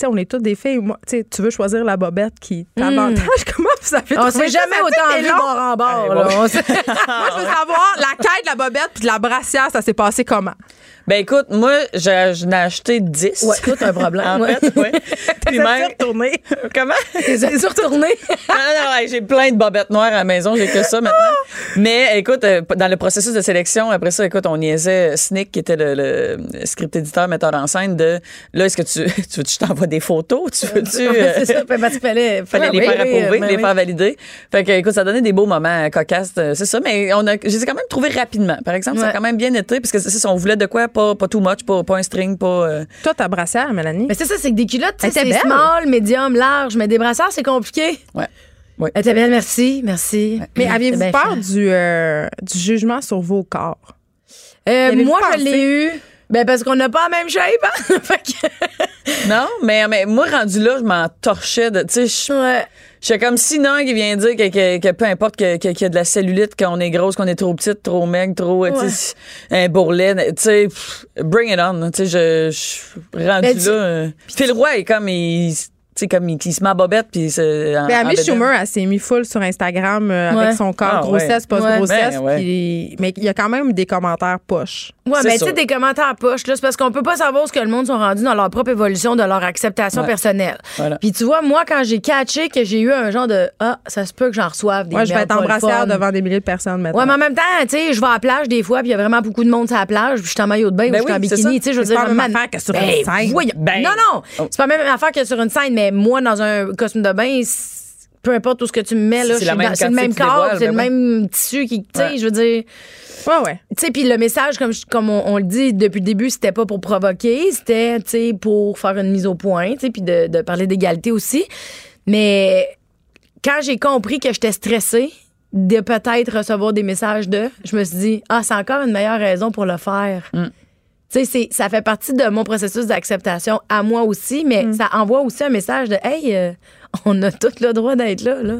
On est tous des filles. Moi, tu veux choisir la bobette qui t'avantage? Comment vous avez On s'est jamais autant vu bord en bord. Là. Moi, je veux savoir la quête de la bobette puis de la brassière, ça s'est passé comment? Ben écoute, moi, j'ai- j'en ai acheté 10. Ouais, t'as un problème. en ouais. fait, oui. Puis même... retourné. Comment? Retourner. Non, non, non, hey, j'ai plein de bobettes noires à la maison, j'ai que ça maintenant. Mais écoute, euh, dans le processus de sélection, après ça, écoute, on niaisait Snick, qui était le, le script éditeur, metteur en scène, de là, est-ce que tu, tu veux que je t'envoie des photos? Tu veux-tu. euh, c'est ça. Parce qu'il fallait, fallait les oui, faire oui, approuver, ben les oui. faire valider. Fait que, écoute, ça donnait des beaux moments euh, cocasses, euh, c'est ça. Mais on a, je les ai quand même trouvés rapidement. Par exemple, ça a Ouais. quand même bien été, parce que c'est ça, on voulait de quoi, pas, pas too much, pas, pas un string, pas. euh, Toi, ta brassière, Mélanie? Mais c'est ça, c'est que des culottes, c'est belle. small, médium, large, mais des brasseurs, c'est compliqué. ouais. Ouais. Elle était belle, merci, merci. Mais aviez-vous peur du, euh, du jugement sur vos corps? Euh, moi, je l'ai eu. Ben, parce qu'on n'a pas la même shape, hein? fait que, Non, mais, mais moi, rendu là, je m'en torchais de. Tu sais, je. Je comme si non qui vient dire que, que, que peu importe que- que- qu'il y a de la cellulite, qu'on est grosse, qu'on est trop petite, trop maigre, trop, tu sais, un bourrelet, tu sais, bring it on. Tu sais, je, suis rendu Ben, tu- là. euh. Phil Roy est comme, il, tu sais, comme il, il se met à bobette, puis en- Ben, en Amy. Schumer, elle s'est mis full sur Instagram euh, Ouais. avec son corps, Ah, grossesse, ouais. post-grossesse. Ben, ouais. Mais il y a quand même des commentaires poches. Ouais, mais tu sais, des commentaires à poche, là, c'est parce qu'on peut pas savoir ce que le monde sont rendus dans leur propre évolution de leur acceptation Ouais. personnelle. Voilà. Puis tu vois, moi, quand j'ai catché que j'ai eu un genre de Ah, ça se peut que j'en reçoive des Moi, je vais être fun. devant des milliers de personnes maintenant. Ouais, mais en même temps, tu sais, je vais à la plage des fois, puis il y a vraiment beaucoup de monde sur la plage, puis je suis en maillot de bain Ben ou je suis en oui, bikini, tu sais, je veux C'est pas dire, la même affaire que sur une scène. Non, non, c'est pas la même affaire que sur une scène, mais moi, dans un costume de bain, peu importe où ce que tu me mets, là, C'est le même corps, c'est le même tissu qui, tu sais, Ouais. je veux dire. Ouais, ouais. Tu sais, puis le message, comme, je- comme on, on le dit depuis le début, c'était pas pour provoquer, c'était, tu sais, pour faire une mise au point, tu sais, puis de, de parler d'égalité aussi. Mais quand j'ai compris que j'étais stressée de peut-être recevoir des messages de, je me suis dit, ah, c'est encore une meilleure raison pour le faire. Mm. Tu sais, c'est- ça fait partie de mon processus d'acceptation à moi aussi, mais Mm. ça envoie aussi un message de, hey, euh, on a tout le droit d'être là, là.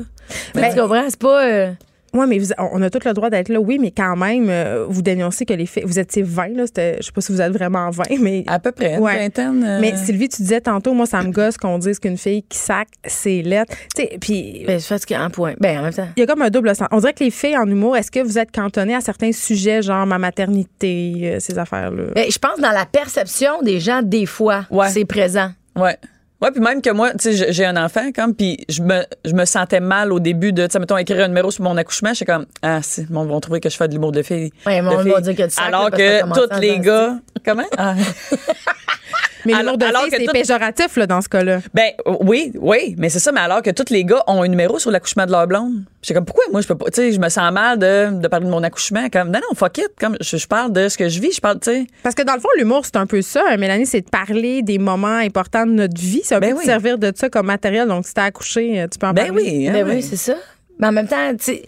Ben, tu comprends? C'est pas. euh, Oui, mais vous- on a tout le droit d'être là, oui, mais quand même, euh, vous dénoncez que les faits. Vous étiez 20, là. c'était- Je sais pas si vous êtes vraiment 20, mais. À peu près, une Ouais. vingtaine. euh, Mais Sylvie, tu disais tantôt, moi, ça me gosse qu'on dise qu'une fille qui sac, c'est lettre. Tu sais, puis. ben, qu'un point. Ben, en même temps. Il y a comme un double sens. On dirait que les filles en humour, est-ce que vous êtes cantonnées à certains sujets, genre ma maternité, euh, ces affaires-là? Ben, je pense dans la perception des gens, des fois, Ouais. c'est présent. Ouais. Ouais, puis même que moi, tu sais, j'ai- un enfant, comme, puis je me, je me sentais mal au début de, tu sais, mettons, écrire un numéro sur mon accouchement. J'étais comme, ah, bon, ils vont trouver que je fais de l'humour de fille. Ouais, mais de on fille. va dire que tu Alors que que tous les gars. Comment? Ah. mais alors- de alors que c'est tout- péjoratif, là, dans ce cas-là. Ben oui, oui, mais c'est ça. Mais alors que tous les gars ont un numéro sur l'accouchement de leur blonde. J'étais comme pourquoi moi je peux pas. Tu sais, je me sens mal de, de parler de mon accouchement. Comme non non fuck it. Comme je, je parle de ce que je vis. Je parle tu sais. Parce que dans le fond, l'humour, c'est un peu ça, hein, Mélanie, c'est de parler des moments importants de notre vie. C'est un Ben peu de oui. servir de ça comme matériel. Donc, si t'as accouché, euh, tu peux en Ben parler. oui. hein, Ben oui, c'est ça. Mais en même temps, tu sais,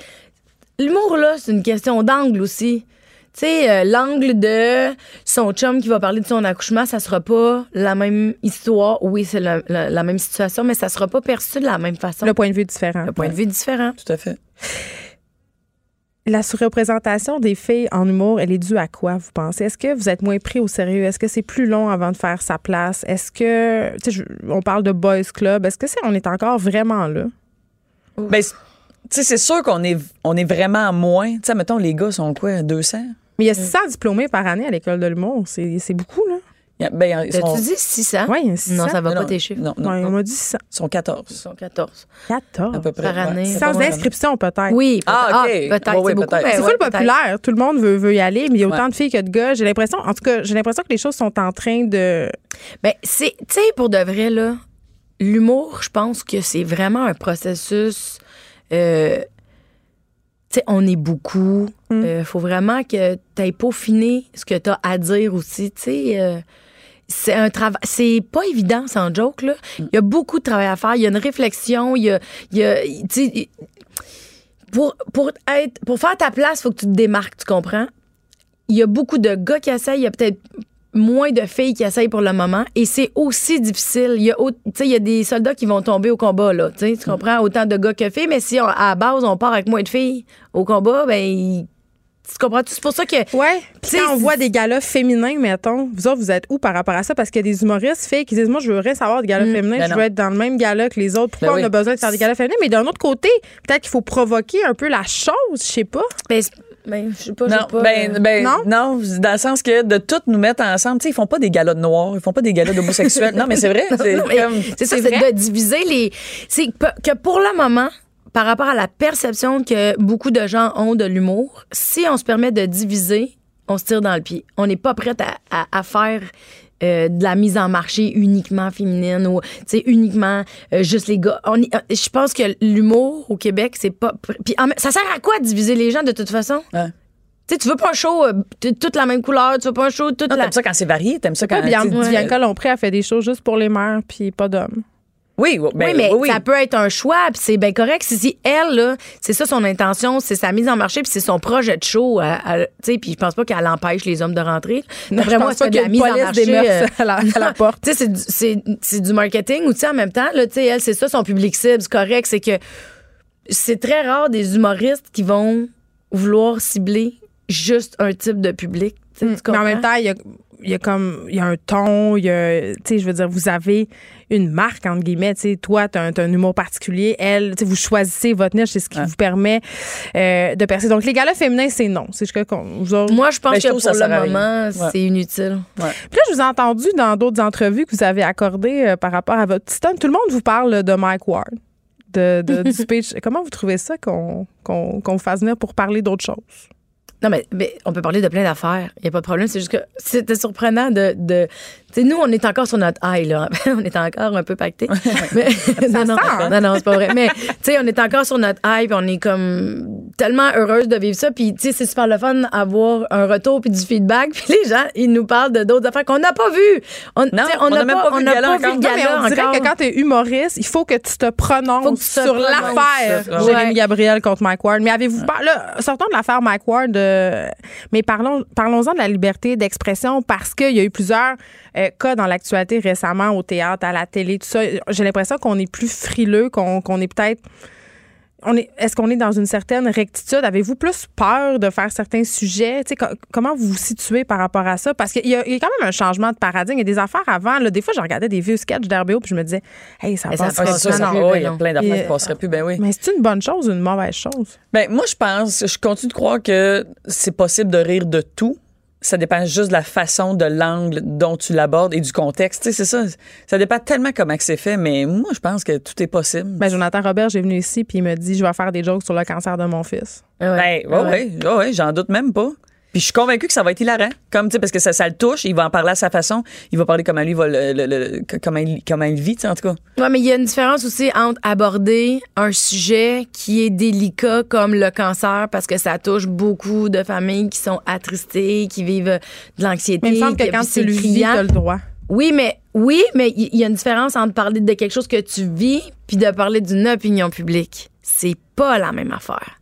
l'humour, là, c'est une question d'angle aussi. Tu sais, euh, l'angle de son chum qui va parler de son accouchement, ça sera pas la même histoire. Oui, c'est la, la- la même situation, mais ça sera pas perçu de la même façon. Le point de vue est différent. Le point de vue est différent. Tout à fait. la surreprésentation des filles en humour, elle est due à quoi, vous pensez? Est-ce que vous êtes moins pris au sérieux? Est-ce que c'est plus long avant de faire sa place? Est-ce que, tu sais, on parle de boys club, est-ce que c'est, on est encore vraiment là? Ben, tu sais, c'est sûr qu'on est, on est vraiment moins. Tu sais, mettons, les gars sont quoi, 200? Mais il y a 600 diplômés par année à l'école de l'humour. C'est, c'est beaucoup, là. Ben, ils sont... Tu dis 600? Oui, il y a 600. Non, ça va Non, pas tes chiffres. Non, non, Ouais, non. on m'a dit 600. Ils sont 14. Ils sont 14. 14. À peu près. Par ouais. année. Sans inscription, peut-être. Oui, Ah, peut- OK. peut-être. Ouais, ouais, c'est beaucoup, peut-être. C'est ouais, full peut-être. populaire. Tout le monde veut, veut y aller, mais il y a autant Ouais. de filles que de gars. J'ai l'impression, en tout cas, j'ai l'impression que les choses sont en train de. Ben, c'est, tu sais, pour de vrai, là, l'humour, je pense que c'est vraiment un processus. euh, sais, on est beaucoup. Il faut vraiment que tu aies peaufiné ce que tu as à dire aussi. Tu sais, euh, c'est un travail. C'est pas évident, sans joke, là. Il y a beaucoup de travail à faire. Il y a une réflexion. Il y a. y a tu sais, pour, pour, être, pour faire ta place, il faut que tu te démarques, tu comprends? Il y a beaucoup de gars qui essayent, il y a peut-être moins de filles qui essayent pour le moment et c'est aussi difficile. Il y a, au- tu sais, il y a des soldats qui vont tomber au combat, là. Tu comprends? Autant de gars que filles, mais si on- à la base, on part avec moins de filles au combat, ben, il- tu comprends? C'est pour ça que. Ouais. Puis quand on voit des galas féminins, mettons, vous autres, vous êtes où par rapport à ça? Parce qu'il y a des humoristes filles qui disent Moi, je veux rien savoir de galas féminins, Ben je non. veux être dans le même gala que les autres. Pourquoi Ben on oui. a besoin de faire des galas féminins? Mais d'un autre côté, peut-être qu'il faut provoquer un peu la chose, je sais pas. Ben, ben, je sais pas, je Non, pas. ben, euh, ben, non? non? dans le sens que de toutes nous mettre ensemble, tu sais, ils font pas des galas de noirs, ils font pas des galas d'homosexuels. non, mais c'est vrai. C'est ça, c'est de diviser les. C'est que, que pour le moment, par rapport à la perception que beaucoup de gens ont de l'humour, si on se permet de diviser, on se tire dans le pied. On n'est pas prête à, à- à faire. Euh, de la mise en marché uniquement féminine ou tu sais uniquement euh, juste les gars on je pense que l'humour au Québec c'est pas puis ça sert à quoi de diviser les gens de toute façon? Ouais. tu sais tu veux pas un show euh, toute la même couleur tu veux pas un show toute Non, la t'aimes ça quand c'est varié, t'aimes ça quand. Ouais, tu sais, Bianca Lompré a fait des choses juste pour les mères, puis pas d'hommes. Oui, oui, ben, oui, mais oui, oui. ça peut être un choix, puis c'est bien correct. Si, elle, c'est ça son intention, c'est sa mise en marché, puis c'est son projet de show. elle- Tu sais, puis je pense pas qu'elle empêche les hommes de rentrer. D'après moi, c'est pas de la mise en des marché. mœurs à la- à la porte. Tu sais, c'est du- marketing ou tu sais, en même temps, là, tu sais, elle, c'est ça son public cible, c'est correct. C'est que c'est très rare des humoristes qui vont vouloir cibler juste un type de public. Tu Mais en même temps, il y a, il y a comme il y a un ton, il y a tu sais je veux dire vous avez une marque entre guillemets, tu sais toi tu as, un humour particulier, elle tu sais vous choisissez votre niche, c'est ce qui vous permet euh, de percer. Donc les galas féminins c'est non, c'est qu'on vous autres- Moi, je pense Ben, je que pour que ça le moment, Ouais. c'est inutile. Puis là, je vous ai entendu dans d'autres entrevues que vous avez accordées euh, par rapport à votre petit ton. Tout le monde vous parle de Mike Ward, de, de- du speech. Comment vous trouvez ça qu'on qu'on qu'on vous fasse venir pour parler d'autre chose? Non, mais, mais on peut parler de plein d'affaires. Il n'y a pas de problème. C'est juste que c'était surprenant de. de tu sais, nous, on est encore sur notre high, là. on est encore un peu pacté. mais, non, non, sent, hein? non, non, c'est pas vrai. Mais, tu sais, on est encore sur notre high, puis on est comme tellement heureuse de vivre ça. Puis, tu sais, c'est super le fun d'avoir un retour puis du feedback. Puis les gens, ils nous parlent de d'autres affaires qu'on n'a pas vues. On, n'a même pas vu on le n'a gala pas encore. Non, mais gala on dirait encore. que quand tu es humoriste, il faut que tu te prononces tu te sur l'affaire Ouais. Jérémy Gabriel contre Mike Ward. Mais avez-vous pas là, sortons de l'affaire Mike Ward, euh, mais parlons parlons-en de la liberté d'expression parce qu'il y a eu plusieurs euh, cas dans l'actualité récemment au théâtre, à la télé, tout ça. J'ai l'impression qu'on est plus frileux, qu'on est peut-être on est, est-ce qu'on est dans une certaine rectitude? Avez-vous plus peur de faire certains sujets? Tu sais, co- comment vous vous situez par rapport à ça? Parce qu'il y, y a quand même un changement de paradigme. Il y a des affaires avant. Là, des fois, je regardais des vieux sketchs d'RBO puis je me disais, hey, ça passe Ah, ça, ça il y a plein d'affaires qui passeraient plus, ben oui. Mais c'est une bonne chose ou une mauvaise chose? Ben, moi, je pense, je continue de croire que c'est possible de rire de tout. Ça dépend juste de la façon, de l'angle dont tu l'abordes et du contexte. Tu sais, c'est ça. Ça dépend tellement comment que c'est fait, mais moi, je pense que tout est possible. Ben, Jonathan Robert, j'ai venu ici puis il me dit, je vais faire des jokes sur le cancer de mon fils. Ah ouais. Ben, ouais, ouais, ouais, ouais, j'en doute même pas. Puis je suis convaincue que ça va être hilarant. Comme, tu sais, parce que ça, ça le touche, il va en parler à sa façon. Il va parler comment lui va le, le- le- comment, il, comment il vit, tu sais, en tout cas. Ouais, mais il y a une différence aussi entre aborder un sujet qui est délicat comme le cancer parce que ça touche beaucoup de familles qui sont attristées, qui vivent de l'anxiété. Mais il me semble que quand c'est tu le vis, tu as le droit. Oui, mais oui, mais il y, y a une différence entre parler de quelque chose que tu vis puis de parler d'une opinion publique. C'est pas la même affaire.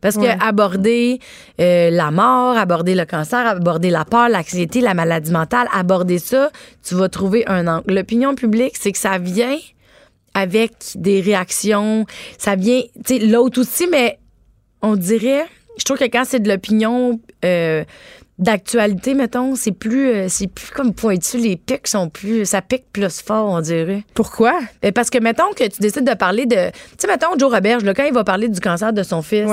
Parce Ouais. que aborder euh, la mort, aborder le cancer, aborder la peur, l'anxiété, la maladie mentale, aborder ça, tu vas trouver un angle. L'opinion publique, c'est que ça vient avec des réactions, ça vient, tu sais, l'autre aussi, mais on dirait, je trouve que quand c'est de l'opinion euh, d'actualité, mettons, c'est plus, euh, c'est plus comme pointu. Les pics sont plus, ça pique plus fort, on dirait. Pourquoi? Ben, parce que, mettons, que tu décides de parler de. Tu sais, mettons, Joe Roberge, là, quand il va parler du cancer de son fils.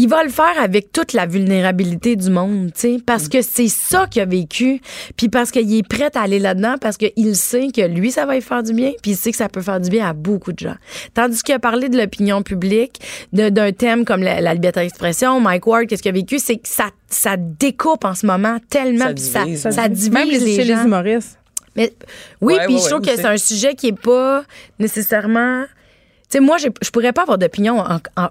Il va le faire avec toute la vulnérabilité du monde, tu sais, parce que c'est ça qu'il a vécu, puis parce qu'il est prêt à aller là-dedans, parce qu'il sait que lui, ça va lui faire du bien, puis il sait que ça peut faire du bien à beaucoup de gens. Tandis qu'il a parlé de l'opinion publique, d'un thème comme la, liberté d'expression, Mike Ward, qu'est-ce qu'il a vécu, c'est que ça, ça découpe en ce moment tellement, ça divise, ça, ça, divise Même les, chez gens. les humoristes. Mais, oui, puis je trouve que c'est un sujet qui est pas nécessairement sais, moi, je pourrais pas avoir d'opinion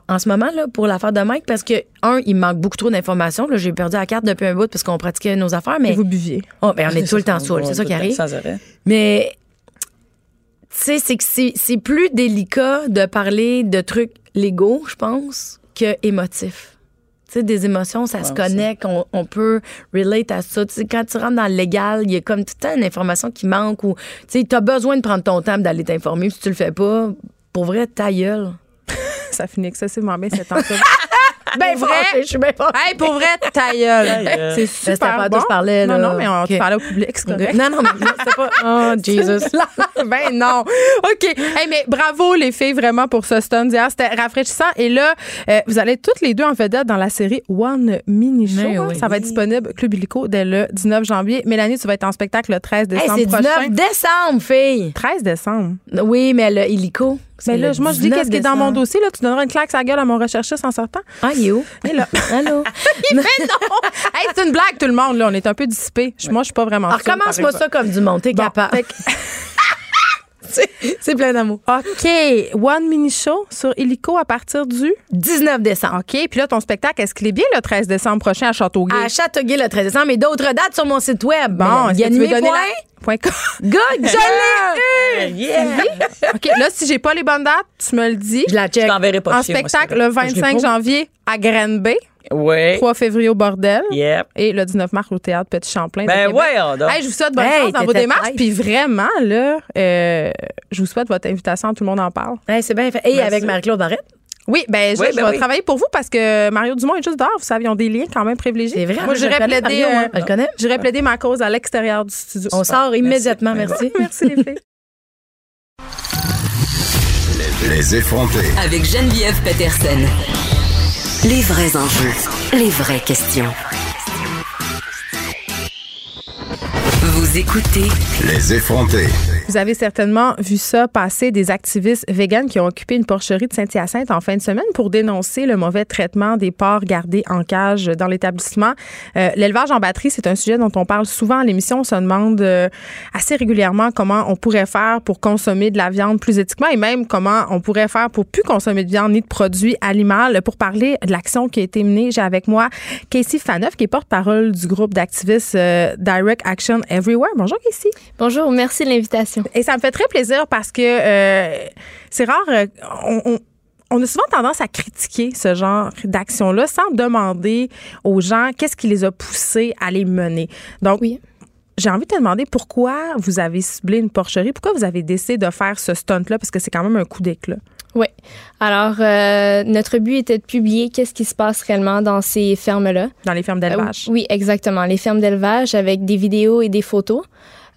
en, ce moment là pour l'affaire de Mike parce que, un, il manque beaucoup trop d'informations. J'ai perdu la carte depuis un bout parce qu'on pratiquait nos affaires. Mais vous buviez. Oh, ben, on est tout le temps saoul. C'est ça qui arrive. Mais, tu sais, c'est que c'est plus délicat de parler de trucs légaux, je pense, que émotifs. Tu sais, des émotions, ça se connecte, on, peut relate à ça. Tu sais, quand tu rentres dans le légal, il y a comme tout le temps une information qui manque ou, tu sais, as besoin de prendre ton temps d'aller t'informer. Si tu le fais pas, pour vrai, ta gueule. ça finit excessivement bien cette entrevue. ben vrai, je suis bien Hey, pour vrai, ta gueule. C'est super pas bon. Je parlais, là. Non, non, mais on okay. parlait au public, c'est correct. Non, non, mais c'est pas... Oh, Jesus. ben non. OK. Hey, mais bravo, les filles, vraiment, pour ce stunt d'hier. C'était rafraîchissant. Et là, euh, vous allez toutes les deux en vedette dans la série One Mini Show. Hein. Oui. Ça va être disponible Club Illico dès le 19 janvier. Mélanie, tu vas être en spectacle le 13 décembre hey, prochain. C'est 19 décembre, fille. 13 décembre. Oui, mais le Illico... Mais là, moi, je dis qu'est-ce qui est dans mon dossier. Là, tu donneras une claque à la gueule à mon recherchiste en sortant? Ah, il est où? Il est là. Allô? mais non! hey, c'est une blague, tout le monde. Là. On est un peu dissipé. Moi, je suis pas vraiment Alors, commence-moi ça comme du monde. T'es capable. C'est plein d'amour. OK. One Mini Show sur Illico à partir du 19 décembre. OK. Puis là, ton spectacle, est-ce qu'il est bien le 13 décembre prochain à Châteauguay? À Châteauguay le 13 décembre, mais d'autres dates sur mon site web. Bon, il y a donner. Point com? Good, je l'ai eu! Yeah! OK, là, si j'ai pas les bonnes dates, tu me le dis. Je la check. Je t'enverrai pas En spectacle le 25 janvier à Granby. Oui. 3 février au bordel. Yep. Et le 19 mars au théâtre Petit Champlain. Ben ouais, on hey, Je vous souhaite bonne hey, chance dans vos démarches. Puis vraiment, là, euh, je vous souhaite votre invitation. Tout le monde en parle. Hey, c'est bien fait. Et avec Marie-Claude Barrette? Oui, ben je, Oui, je ben vais oui. travailler pour vous parce que Mario Dumont est juste dehors. Vous savez, ils ont des liens quand même privilégiés. C'est vrai. Moi, je j'irais connais plaider, Mario, euh, hein. Elle le connaît? j'irais plaider ma cause à l'extérieur du studio. On sort immédiatement, merci. Merci les filles. Les effrontés. Avec Geneviève Peterson. Les vrais enjeux, les vraies questions. Vous écoutez Les effrontés. Vous avez certainement vu ça passer des activistes véganes qui ont occupé une porcherie de Saint-Hyacinthe en fin de semaine pour dénoncer le mauvais traitement des porcs gardés en cage dans l'établissement. Euh, L'élevage en batterie, c'est un sujet dont on parle souvent à l'émission. On se demande euh, assez régulièrement comment on pourrait faire pour consommer de la viande plus éthiquement et même comment on pourrait faire pour plus consommer de viande ni de produits animaux. Pour parler de l'action qui a été menée, j'ai avec moi Casey Faneuf, qui est porte-parole du groupe d'activistes euh, Direct Action Everywhere. Bonjour Casey. Bonjour, merci de l'invitation. Et ça me fait très plaisir parce que euh, c'est rare. euh, on, on- on a souvent tendance à critiquer ce genre d'action-là sans demander aux gens qu'est-ce qui les a poussés à les mener. Donc, Oui. j'ai envie de te demander pourquoi vous avez ciblé une porcherie, pourquoi vous avez décidé de faire ce stunt-là, parce que c'est quand même un coup d'éclat. Oui. Alors, euh, notre but était de publier qu'est-ce qui se passe réellement dans ces fermes-là. Dans les fermes d'élevage. Euh, oui, exactement. Les fermes d'élevage avec des vidéos et des photos.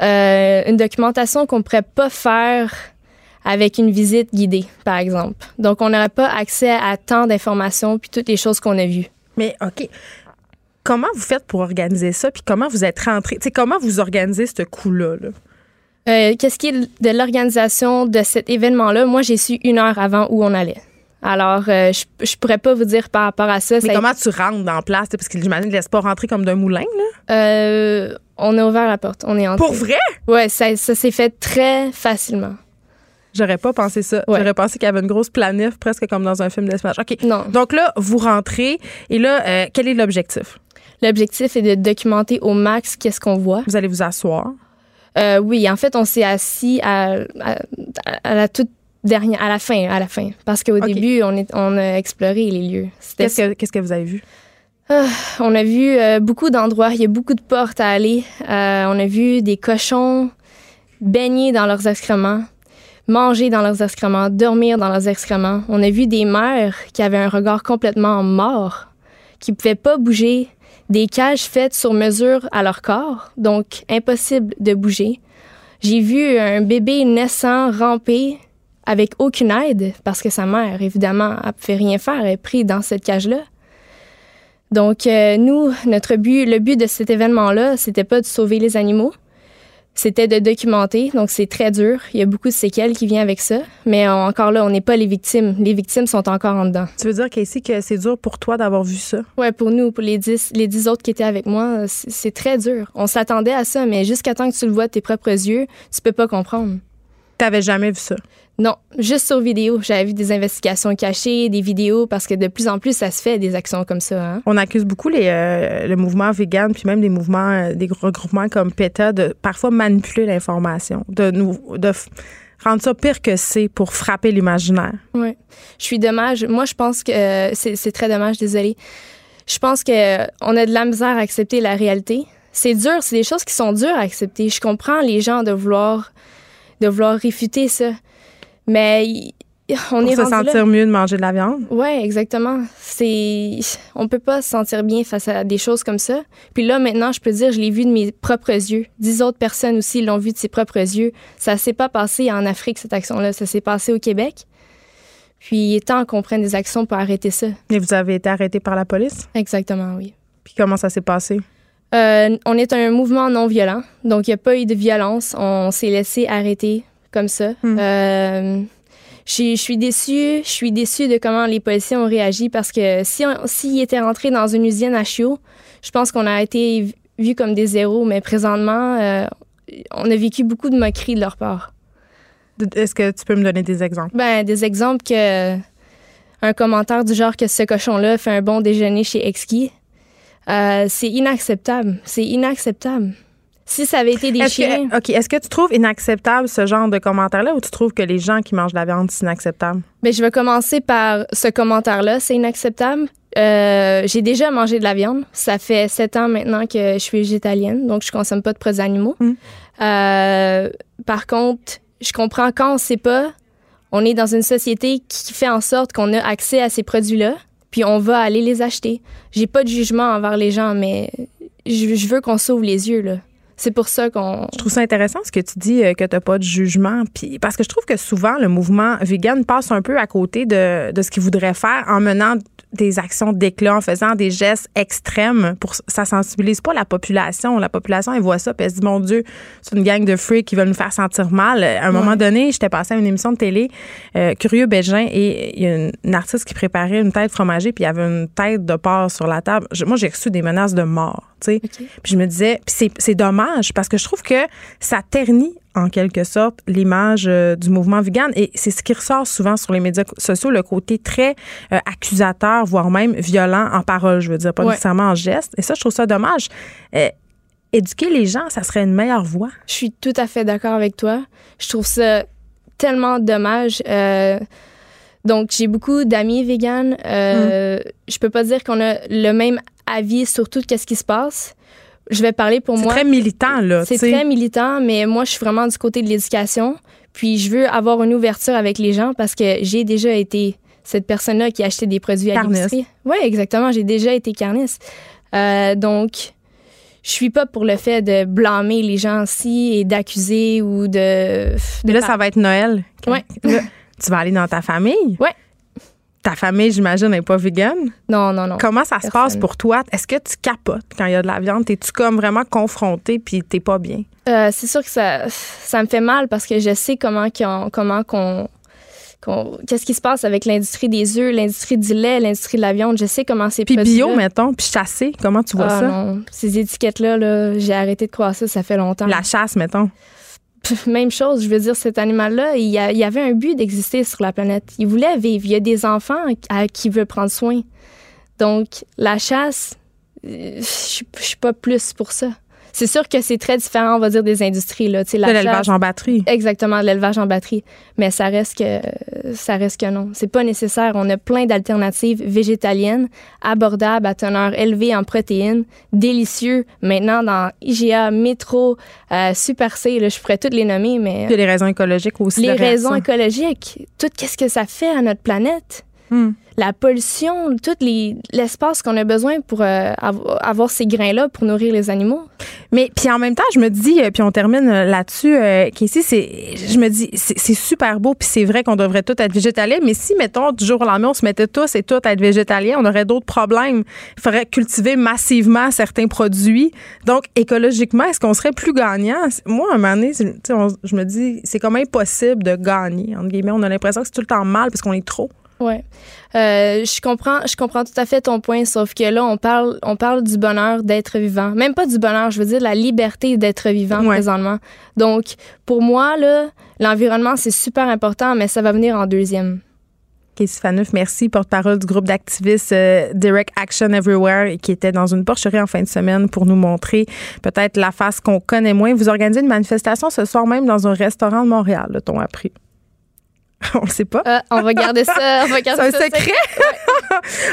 Euh, une documentation qu'on ne pourrait pas faire avec une visite guidée, par exemple. Donc, on n'aurait pas accès à tant d'informations puis toutes les choses qu'on a vues. Mais OK. Comment vous faites pour organiser ça, puis comment vous êtes rentré, tu sais, comment vous organisez ce coup-là? là? Euh, Qu'est-ce qui est de l'organisation de cet événement-là? Moi, j'ai su une heure avant où on allait. Alors, euh, je, je pourrais pas vous dire par rapport à ça. Mais Ça comment tu rentres dans la place? Parce que j'imagine ne laissent pas rentrer comme d'un moulin, là? Euh, on a ouvert la porte. On est entré. Pour vrai? Ouais, ça, ça s'est fait très facilement. J'aurais pas pensé ça. Ouais. J'aurais pensé qu'il y avait une grosse planif, presque comme dans un film d'espace. OK. Non. Donc là, vous rentrez. Et là, euh, quel est l'objectif? L'objectif est de documenter au max qu'est-ce qu'on voit. Vous allez vous asseoir. Euh, oui, en fait, on s'est assis à, à, à la toute dernière, à la fin, à la fin, parce qu'au Ok. début, on, est, on a exploré les lieux. Qu'est-ce que, qu'est-ce que vous avez vu? On a vu euh, beaucoup d'endroits, il y a beaucoup de portes à aller. Euh, on a vu des cochons baigner dans leurs excréments, manger dans leurs excréments, dormir dans leurs excréments. On a vu des mères qui avaient un regard complètement mort qui pouvaient pas bouger, des cages faites sur mesure à leur corps, donc impossible de bouger. J'ai vu un bébé naissant ramper avec aucune aide parce que sa mère, évidemment, ne pouvait rien faire, elle est prise dans cette cage-là. Donc, euh, nous, notre but, le but de cet événement-là, c'était pas de sauver les animaux, c'était de documenter. Donc, c'est très dur. Il y a beaucoup de séquelles qui viennent avec ça. Mais encore là, on n'est pas les victimes. Les victimes sont encore en dedans. Tu veux dire, Casey, que c'est dur pour toi d'avoir vu ça? Oui, pour nous, pour les dix, les dix autres qui étaient avec moi, c'est très dur. On s'attendait à ça, mais jusqu'à temps que tu le vois de tes propres yeux, tu peux pas comprendre. T'avais jamais vu ça? Non, juste sur vidéo. J'avais vu des investigations cachées, des vidéos, parce que de plus en plus, ça se fait des actions comme ça. Hein. On accuse beaucoup les, euh, le mouvement vegan, puis même des mouvements, euh, des regroupements comme PETA, de parfois manipuler l'information, de nous, de rendre ça pire que c'est pour frapper l'imaginaire. Oui. Je suis dommage. Moi, je pense que euh, c'est très dommage, désolée. Je pense que on a de la misère à accepter la réalité. C'est dur, c'est des choses qui sont dures à accepter. Je comprends les gens de vouloir de vouloir réfuter ça. Mais on Pour est se sentir mieux de manger de la viande. Oui, exactement. C'est on peut pas se sentir bien face à des choses comme ça. Puis là maintenant, je peux dire je l'ai vu de mes propres yeux. Dix autres personnes aussi l'ont vu de ses propres yeux. Ça s'est pas passé en Afrique cette action-là, ça s'est passé au Québec. Puis il est temps qu'on prenne des actions pour arrêter ça. Et vous avez été arrêté par la police? Exactement, oui. Puis comment ça s'est passé? Euh, on est un mouvement non violent, donc il n'y a pas eu de violence. On s'est laissé arrêter comme ça. Hmm. Euh, je suis déçue. Je suis déçue de comment les policiers ont réagi parce que si s'ils étaient rentrés dans une usine à chiots, je pense qu'on a été vus comme des zéros. Mais présentement, euh, on a vécu beaucoup de moqueries de leur part. Est-ce que tu peux me donner des exemples? Ben, des exemples que un commentaire du genre que ce cochon-là fait un bon déjeuner chez Exki. Euh, c'est inacceptable. C'est inacceptable. Si ça avait été des chiens. OK. Est-ce que tu trouves inacceptable ce genre de commentaire-là ou tu trouves que les gens qui mangent de la viande, c'est inacceptable? Bien, je vais commencer par ce commentaire-là. C'est inacceptable. Euh, j'ai déjà mangé de la viande. Ça fait sept ans maintenant que je suis végétalienne, donc je consomme pas de produits animaux. Hum. Euh, par contre, je comprends quand on sait pas, on est dans une société qui fait en sorte qu'on a accès à ces produits-là, puis on va aller les acheter. J'ai pas de jugement envers les gens, mais je, je veux qu'on s'ouvre les yeux, là. C'est pour ça qu'on. Je trouve ça intéressant ce que tu dis euh, que tu n'as pas de jugement. Puis, parce que je trouve que souvent, le mouvement vegan passe un peu à côté de, de ce qu'il voudrait faire en menant des actions d'éclat, en faisant des gestes extrêmes. Pour, ça sensibilise pas la population. La population, elle voit ça, puis elle se dit, mon Dieu, c'est une gang de freaks qui veulent nous faire sentir mal. À un moment donné, j'étais passée à une émission de télé, euh, Curieux Bégin, et il y a une, artiste qui préparait une tête fromagée, puis il y avait une tête de porc sur la table. moi, j'ai reçu des menaces de mort. Puis je me disais, c'est dommage parce que je trouve que ça ternit en quelque sorte l'image euh, du mouvement vegan. Et c'est ce qui ressort souvent sur les médias sociaux le côté très euh, accusateur voire même violent en parole je veux dire pas nécessairement en geste. Et ça je trouve ça dommage. Euh, éduquer les gens ça serait une meilleure voie. Je suis tout à fait d'accord avec toi. Je trouve ça tellement dommage. Donc j'ai beaucoup d'amis véganes. Mm. je peux pas dire qu'on a le même avis sur tout ce qui se passe je vais parler pour moi. C'est très militant, là. C'est très militant, mais moi, je suis vraiment du côté de l'éducation. Puis je veux avoir une ouverture avec les gens parce que j'ai déjà été cette personne-là qui achetait des produits à l'épicerie. Oui, exactement. J'ai déjà été carniste. Euh, donc, je suis pas pour le fait de blâmer les gens ci et d'accuser ou de. là, ça va être Noël. Oui. tu vas aller dans ta famille? Oui ta famille, j'imagine, n'est pas végane. Non, non, non. Comment ça se passe pour toi? Est-ce que tu capotes quand il y a de la viande? T'es-tu comme vraiment confronté puis t'es pas bien? Euh, c'est sûr que ça, ça me fait mal parce que je sais comment comment qu'on qu'est-ce qui se passe avec l'industrie des œufs, l'industrie du lait, l'industrie de la viande. Je sais comment c'est Puis bio, mettons, puis chassé, comment tu vois ah, ça? Non. Ces étiquettes-là, -là, j'ai arrêté de croire ça, ça fait longtemps. La chasse, mettons même chose, je veux dire, cet animal-là, il, y avait un but d'exister sur la planète. Il voulait vivre. Il y a des enfants à qui veut prendre soin. Donc, la chasse, euh, je suis pas plus pour ça. C'est sûr que c'est très différent, on va dire, des industries. Là. de l'élevage en batterie. Exactement, de l'élevage en batterie. Mais ça reste que ça reste que non. C'est pas nécessaire. On a plein d'alternatives végétaliennes, abordables, à teneur élevée en protéines, délicieux. Maintenant, dans IGA, Métro, euh, Super C, là, je pourrais toutes les nommer, mais... Puis les raisons écologiques aussi. Les raisons écologiques. Tout qu'est-ce que ça fait à notre planète? Hmm. La pollution, tout l'espace qu'on a besoin pour euh, avoir ces grains-là pour nourrir les animaux. Mais puis en même temps, je me dis, euh, puis on termine euh, là-dessus, euh, c'est, je me dis, c'est super beau, puis c'est vrai qu'on devrait tous être végétaliens, mais si, mettons, du jour au lendemain, on se mettait tous et toutes à être végétaliens, on aurait d'autres problèmes. Il faudrait cultiver massivement certains produits. Donc, écologiquement, est-ce qu'on serait plus gagnant? Moi, à un moment donné, je me dis, c'est comme impossible de gagner, entre guillemets. On a l'impression que c'est tout le temps mal parce qu'on est trop. Ouais. Euh, je comprends, je comprends tout à fait ton point, sauf que là, on parle, on parle du bonheur d'être vivant. Même pas du bonheur, je veux dire la liberté d'être vivant présentement. Donc, pour moi, là, l'environnement, c'est super important, mais ça va venir en deuxième. Casey Faneuf, merci, porte-parole du groupe d'activistes euh, Direct Action Everywhere, qui était dans une porcherie en fin de semaine pour nous montrer peut-être la face qu'on connaît moins. Vous organisez une manifestation ce soir même dans un restaurant de Montréal, t on appris. on le sait pas. Euh, on va garder ça. On va garder C'est un secret.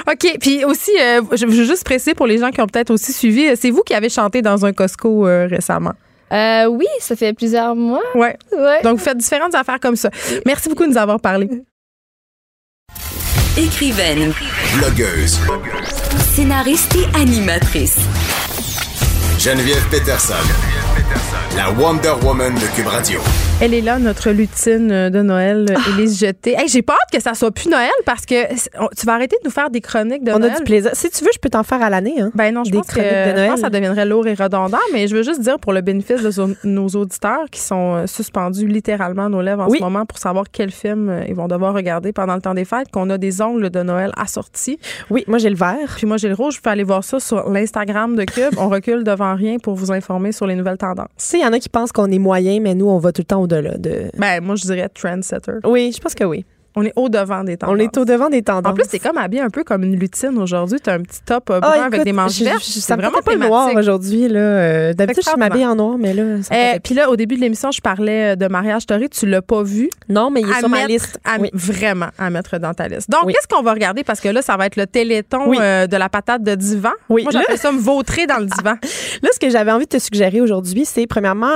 OK. Puis aussi, euh, je veux juste presser pour les gens qui ont peut-être aussi suivi, euh, c'est vous qui avez chanté dans un Costco récemment. oui, ça fait plusieurs mois. Ouais. ouais. Donc, vous faites différentes affaires comme ça. Merci beaucoup de nous avoir parlé. Écrivaine. Blogueuse. Scénariste et animatrice. Geneviève Peterson. La Wonder Woman de Cube Radio. Elle est là, notre lutine de Noël, ah. Élise Jeté. Hey, j'ai pas hâte que ça soit plus Noël parce que tu vas arrêter de nous faire des chroniques de Noël. On a du plaisir. Si tu veux, je peux t'en faire à l'année. Hein? Ben non, je des pense chroniques que, de Noël. Je pense ça deviendrait lourd et redondant, mais je veux juste dire pour le bénéfice de nos auditeurs qui sont euh, suspendus littéralement nos lèvres en ce moment pour savoir quel film euh, ils vont devoir regarder pendant le temps des fêtes, qu'on a des ongles de Noël assortis. Oui, moi j'ai le vert. Puis moi j'ai le rouge. Je peux aller voir ça sur l'Instagram de Cube. On recule devant rien pour vous informer sur les nouvelles tendances. Il y en a qui pensent qu'on est moyen, mais nous, on va tout le temps au-delà de. Ben, moi, je dirais trendsetter. Oui, je pense que oui. On est au devant des tendances. On est au devant des tendances. En plus, c'est comme habillé un peu comme une lutine aujourd'hui. Tu as un petit top euh, brun ah, avec des manches vertes. C'est vraiment pas noir aujourd'hui. Euh, D'habitude, je m'habille en noir, mais là. Eh, puis là, au début de l'émission, je parlais euh, de mariage Story. Tu l'as pas vu? Non, mais il est sur ma liste. Vraiment à mettre dans ta liste. Donc, qu'est-ce qu'on va regarder? Parce que là, ça va être le téléthon de la patate de divan. Oui. Moi, j'appelle ça me vautrer dans le divan. là, ce que j'avais envie de te suggérer aujourd'hui, c'est premièrement,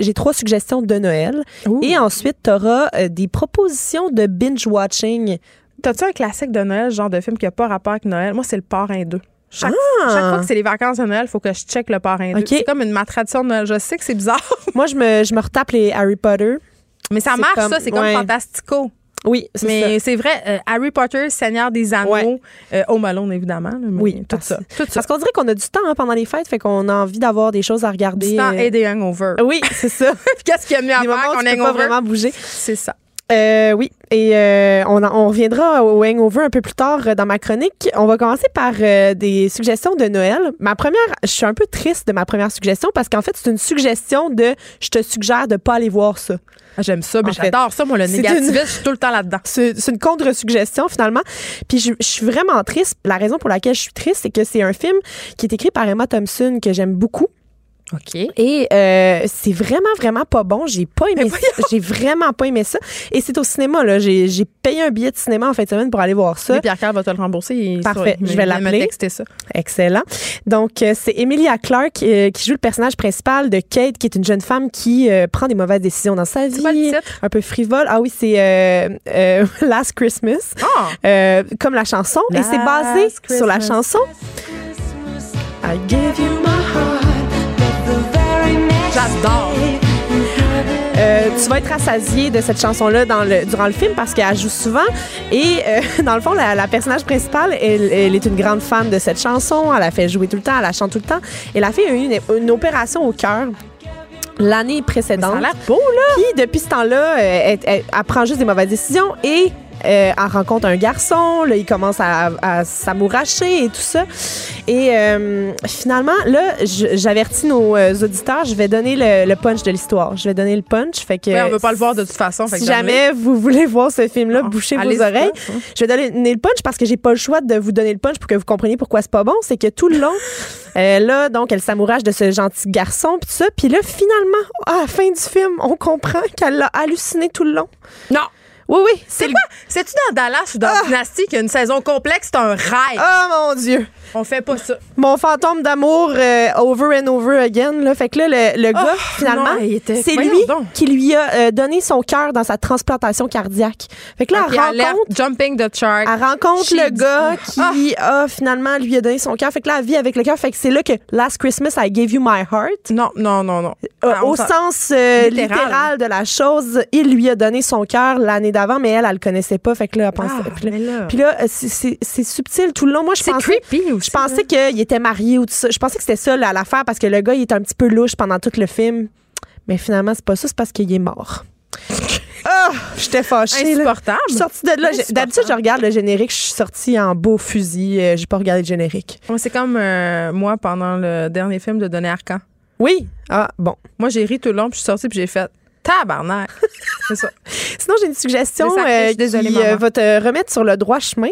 j'ai trois suggestions de Noël. Et ensuite, tu auras des propositions de binge-watching T'as-tu un classique de Noël, genre de film qui n'a pas rapport avec Noël? Moi, c'est le parrain 2. Chaque, ah! chaque, fois que c'est les vacances de Noël, il faut que je check le parrain 2. C'est comme une ma tradition de Noël. Je sais que c'est bizarre. Moi, je me, je me retape les Harry Potter. Mais ça marche, ça. C'est comme fantastico. Oui, c'est Mais c'est vrai, euh, Harry Potter, Seigneur des Anneaux, euh, Home Alone, évidemment. oui, tout ça. Parce qu'on dirait qu'on a du temps hein, pendant les fêtes, fait qu'on a envie d'avoir des choses à regarder. Du temps et des hangovers. Oui, c'est ça. Qu'est-ce qu'il y a mieux à faire qu'on hangover? pas vraiment bouger. C'est ça. Euh, oui, et euh, on, on, reviendra au hangover un peu plus tard euh, dans ma chronique. On va commencer par euh, des suggestions de Noël. Ma première, je suis un peu triste de ma première suggestion parce qu'en fait, c'est une suggestion de je te suggère de pas aller voir ça. Ah, J'aime ça, mais j'adore ça, moi, le négativisme, je suis tout le temps là-dedans. C'est une contre-suggestion, finalement. Puis je, je, suis vraiment triste. La raison pour laquelle je suis triste, c'est que c'est un film qui est écrit par Emma Thompson, que j'aime beaucoup. OK. Et euh, c'est vraiment, vraiment pas bon. J'ai pas aimé ça. J'ai vraiment pas aimé ça. Et c'est au cinéma, là. J'ai payé un billet de cinéma en fin de semaine pour aller voir ça. Et Pierre-Carl va te le rembourser. Parfait. je vais l'appeler. ça. Excellent. Donc, euh, c'est Emilia Clarke euh, qui joue le personnage principal de Kate, qui est une jeune femme qui prend des mauvaises décisions dans sa vie. Le un peu frivole. Ah oui, c'est Last Christmas. Ah. comme la chanson. et c'est basé sur la chanson. I give you. J'adore. Euh, tu vas être rassasié de cette chanson-là dans le, durant le film parce qu'elle joue souvent. Et euh, dans le fond, la, personnage principale, elle, est une grande fan de cette chanson. Elle a fait jouer tout le temps, elle la chante tout le temps. La fille a eu une, opération au cœur l'année précédente. ça a l'air beau, là. Puis depuis ce temps-là, euh, elle, elle, prend juste des mauvaises décisions et euh, elle rencontre un garçon, là, il commence à, à s'amouracher et tout ça. Et euh, finalement, là, j'avertis nos euh, auditeurs, je vais donner le, punch de l'histoire. Je vais donner le punch. Fait que, on veut pas le voir de toute façon. si jamais vous voulez voir ce film-là, bouchez vos oreilles. Hein. Je vais donner le punch parce que j'ai pas le choix de vous donner le punch pour que vous compreniez pourquoi c'est pas bon. C'est que tout le long, là, donc, elle s'amourage de ce gentil garçon, puis ça. Puis là, finalement, à la fin du film, on comprend qu'elle l'a halluciné tout le long. Non! Oui, oui. C'est quoi? C'est-tu dans Dallas ou dans Ah! Qu'il y a une saison complexe? C'est un rêve. Oh mon Dieu! On fait pas ça. Mon fantôme d'amour euh, over and over again. Là. Fait que là, le, le gars, finalement, Oh, était- c'est lui donc. qui lui a euh, donné son cœur dans sa transplantation cardiaque. Fait que là, Puis elle rencontre, jumping the shark. elle rencontre She le dit- gars qui a finalement lui a donné son cœur. Fait que là, elle vit avec le cœur. Fait que c'est là que Last Christmas, I gave you my heart. Non, non, non, non. Euh, Ah, au s'en- sens Littéral. littéral. de la chose, il lui a donné son cœur l'année d'avant, mais elle, elle le connaissait pas. Fait que là, elle pensait. Ah, puis là, euh, c'est- subtil tout le long. Moi, je pensais. creepy aussi. Je pensais qu'il était marié ou tout ça. Je pensais que c'était ça l'affaire parce que le gars, il était un petit peu louche pendant tout le film. Mais finalement, c'est pas ça, c'est parce qu'il est mort. Ah, j'étais fâchée. Insupportable. Je suis sortie de là. D'habitude, je regarde le générique. Je suis sortie en beau fusil. Euh, J'ai pas regardé le générique. Ouais, C'est comme euh, moi pendant le dernier film de Donné Arcan. Oui. Ah, bon. Moi, j'ai ri tout le long, puis je suis sortie, puis j'ai fait tabarnak. C'est ça. Sinon, j'ai une suggestion euh, désolée, qui euh, va te remettre sur le droit chemin.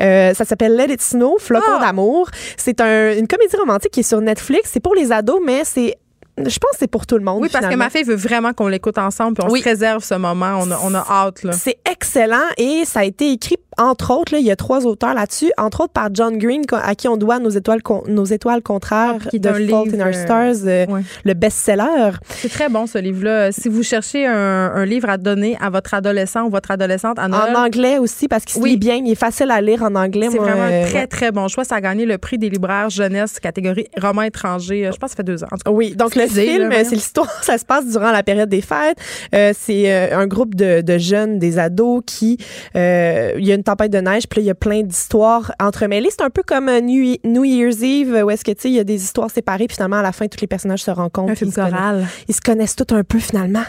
Euh, ça s'appelle Let It Snow, Flocon Ah! d'amour. C'est un- une comédie romantique qui est sur Netflix. C'est pour les ados, mais c'est je pense que c'est pour tout le monde. Oui, parce que ma fille veut vraiment qu'on l'écoute ensemble, puis on Oui. se réserve ce moment. On a, on a hâte. C'est excellent et ça a été écrit, entre autres, là, il y a trois auteurs là-dessus, entre autres par John Green, à qui on doit Nos étoiles, nos étoiles contraires Ah, de Fault in Our euh, Stars, euh, ouais. le best-seller. C'est très bon, ce livre-là. Si vous cherchez un, un livre à donner à votre adolescent ou votre adolescente à Noël, En anglais aussi, parce qu'il se Oui. lit bien, il est facile à lire en anglais. c'est vraiment euh, un très, ouais. très bon choix. Ça a gagné le prix des libraires jeunesse, catégorie roman étranger. euh, Je pense que ça fait deux ans. En tout cas, Oui, donc le film, c'est l'histoire, ça se passe durant la période des fêtes. Euh, c'est euh, un groupe de, de jeunes, des ados qui, euh, il y a une tempête de neige, puis il y a plein d'histoires entremêlées. C'est un peu comme euh, New, New Year's Eve, où est-ce que, tu sais, il y a des histoires séparées, puis finalement, à la fin, tous les personnages se rencontrent. un film ils se choral. ils se connaissent tous un peu finalement.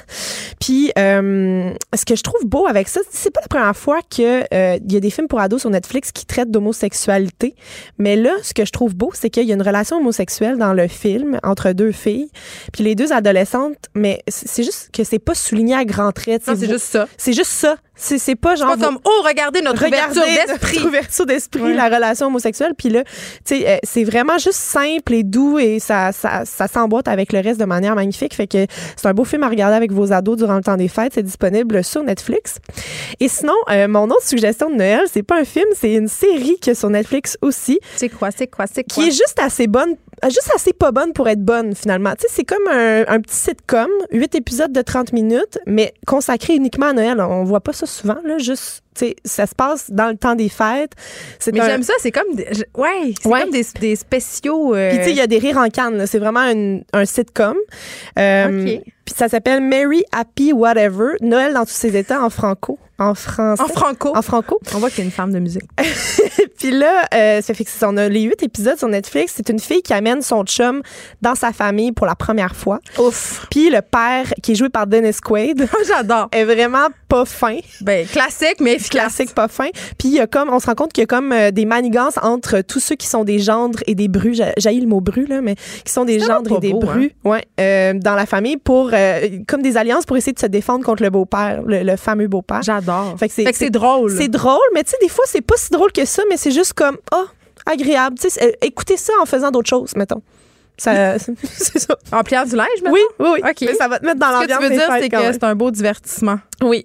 Puis euh, ce que je trouve beau avec ça, c'est pas la première fois que euh, y a des films pour ados sur Netflix qui traitent d'homosexualité, mais là ce que je trouve beau, c'est qu'il y a une relation homosexuelle dans le film entre deux filles, puis les deux adolescentes, mais c'est juste que c'est pas souligné à grands traits. c'est juste ça. c'est juste ça. C'est c'est pas genre Pas comme, oh, regardez notre Regardez ouverture notre d'esprit. ouverture d'esprit, Ouais. la relation homosexuelle. Puis là, tu sais, euh, c'est vraiment juste simple et doux et ça, ça, ça s'emboîte avec le reste de manière magnifique. Fait que c'est un beau film à regarder avec vos ados durant le temps des fêtes. C'est disponible sur Netflix. Et sinon, euh, mon autre suggestion de Noël, c'est pas un film, c'est une série qui est sur Netflix aussi, C'est quoi, c'est quoi, c'est quoi? qui est juste assez bonne, juste assez pas bonne pour être bonne finalement. Tu sais, c'est comme un, un petit sitcom, huit épisodes de 30 minutes, mais consacré uniquement à Noël. On voit pas ça souvent, là, juste, tu sais, ça se passe dans le temps des fêtes. C'est Mais un- j'aime ça, c'est comme. Des, ouais, c'est Ouais. comme des, des spéciaux. euh, Puis, tu sais, il y a des rires en canne. C'est vraiment une- un sitcom. Euh. Puis, ça s'appelle Merry Happy Whatever. Noël dans tous ses états en franco. En français. en franco. En franco. On voit qu'il y a une femme de musique. Puis là, euh, ça fait que on a les huit épisodes sur Netflix. C'est une fille qui amène son chum dans sa famille pour la première fois. Ouf. Puis le père, qui est joué par Dennis Quaid, J'adore. est vraiment pas fin. Ben, classique, mais efficace. classique pas fin. Puis il y a comme on se rend compte qu'il y a comme euh, des manigances entre tous ceux qui sont des gendres et des brus. J'ai le mot bru là, mais qui sont des gendres et des beau, hein. brus, ouais, euh, dans la famille pour euh, comme des alliances pour essayer de se défendre contre le beau-père, le, le fameux beau-père. J'adore. Fait que c'est- drôle. C'est drôle, mais tu sais des fois c'est pas si drôle que ça, mais c'est juste comme oh agréable. Tu sais, écoutez ça en faisant d'autres choses, mettons. Ça, c'est ça. En pliant du linge, maintenant? Oui, oui, oui. Mais ça va te mettre dans Ce que l'ambiance. tu veux dire, c'est que c'est un beau divertissement. Oui.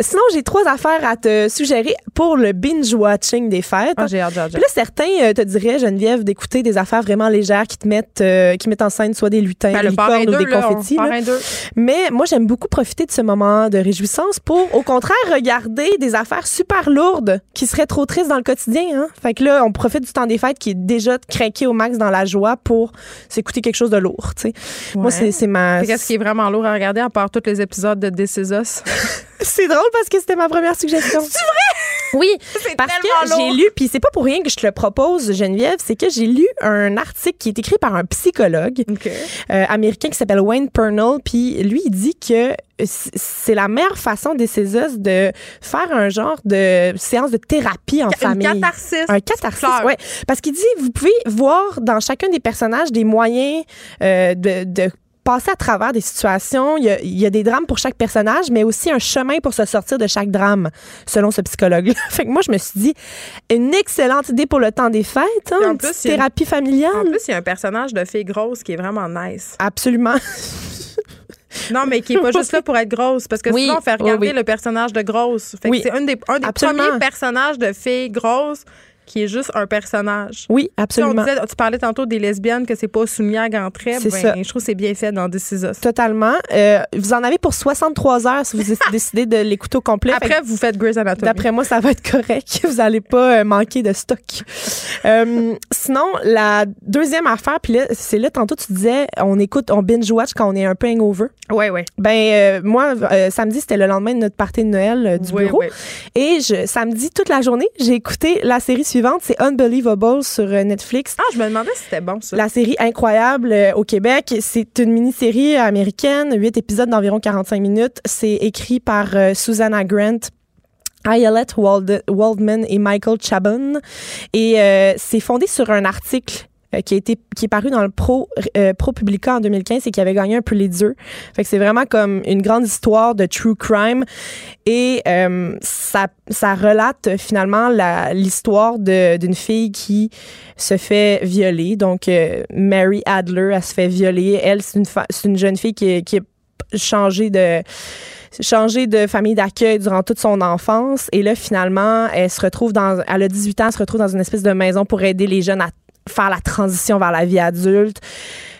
Sinon, j'ai trois affaires à te suggérer pour le binge-watching des fêtes. Ah, j'ai hâte, j'ai hâte, Puis là, certains euh, te diraient, Geneviève, d'écouter des affaires vraiment légères qui te mettent, euh, qui mettent en scène soit des lutins, Ben, des licornes ou 2, des là, confettis. là. parrain 2. Mais moi, j'aime beaucoup profiter de ce moment de réjouissance pour, au contraire, regarder des affaires super lourdes qui seraient trop tristes dans le quotidien. Hein? Fait que là, on profite du temps des fêtes qui est déjà craqué au max dans la joie pour s'écouter quelque chose de lourd. tu sais. Moi, c'est c'est ma. Qu'est-ce qui est vraiment lourd à regarder à part tous les épisodes de This Is Us? C'est drôle parce que c'était ma première suggestion. C'est vrai? Oui, parce que j'ai lu, puis c'est pas pour rien que je te le propose, Geneviève, c'est que j'ai lu un article qui est écrit par un psychologue euh, américain qui s'appelle Wayne Pernell, puis lui, il dit que c'est la meilleure façon des CESOS de faire un genre de séance de thérapie en Une famille. catharsis. Un catharsis, ouais. Parce qu'il dit, vous pouvez voir dans chacun des personnages des moyens euh, de, de passer à travers des situations. Il y, a, il y a des drames pour chaque personnage, mais aussi un chemin pour se sortir de chaque drame, selon ce psychologue-là. fait que moi, je me suis dit, une excellente idée pour le temps des fêtes, hein, en une plus, thérapie familiale. En plus, il y a un personnage de fille grosse qui est vraiment nice. Absolument. Non, mais qui est pas juste là pour être grosse. Parce que Oui, souvent, on fait regarder oui. le personnage de grosse. Fait que Oui. c'est un des, un des premiers personnages de fille grosse qui est juste un personnage. Oui, Tu sais, absolument. On disait, tu parlais tantôt des lesbiennes, que c'est pas gants traits. C'est Ben, ça. Je trouve que c'est bien fait dans This Is Us. Totalement. Euh, vous en avez pour 63 heures si vous décidez de l'écouter au complet. Fait Après, vous faites Grey's Anatomy. D'après moi, ça va être correct. Vous n'allez pas euh, manquer de stock. Euh, sinon, la deuxième affaire, puis là, c'est là, tantôt, tu disais, on écoute, on binge-watch quand on est un peu hangover. Ouais, ouais. Ben, moi, samedi, c'était le lendemain de notre party de Noël du Ouais, bureau. ouais. Et je, samedi, toute la journée, j'ai écouté la série suivante, c'est Unbelievable sur euh, Netflix. Ah, je me demandais si c'était bon, ça. La série incroyable euh, au Québec, c'est une mini-série américaine, huit épisodes d'environ 45 minutes. C'est écrit par euh, Susanna Grant. Ayelet Wald- Waldman et Michael Chabon. Et euh, c'est fondé sur un article euh, qui a été qui est paru dans le Pro euh, Pro Publica en 2015 et qui avait gagné un Pulitzer. Fait que c'est vraiment comme une grande histoire de true crime et euh, ça ça relate finalement l'histoire d'une fille qui se fait violer. Donc euh, Mary Adler, elle se fait violer. Elle c'est une c'est une jeune fille qui est- qui est changée de changé de famille d'accueil durant toute son enfance et là finalement elle se retrouve dans elle a 18 ans elle se retrouve dans une espèce de maison pour aider les jeunes à faire la transition vers la vie adulte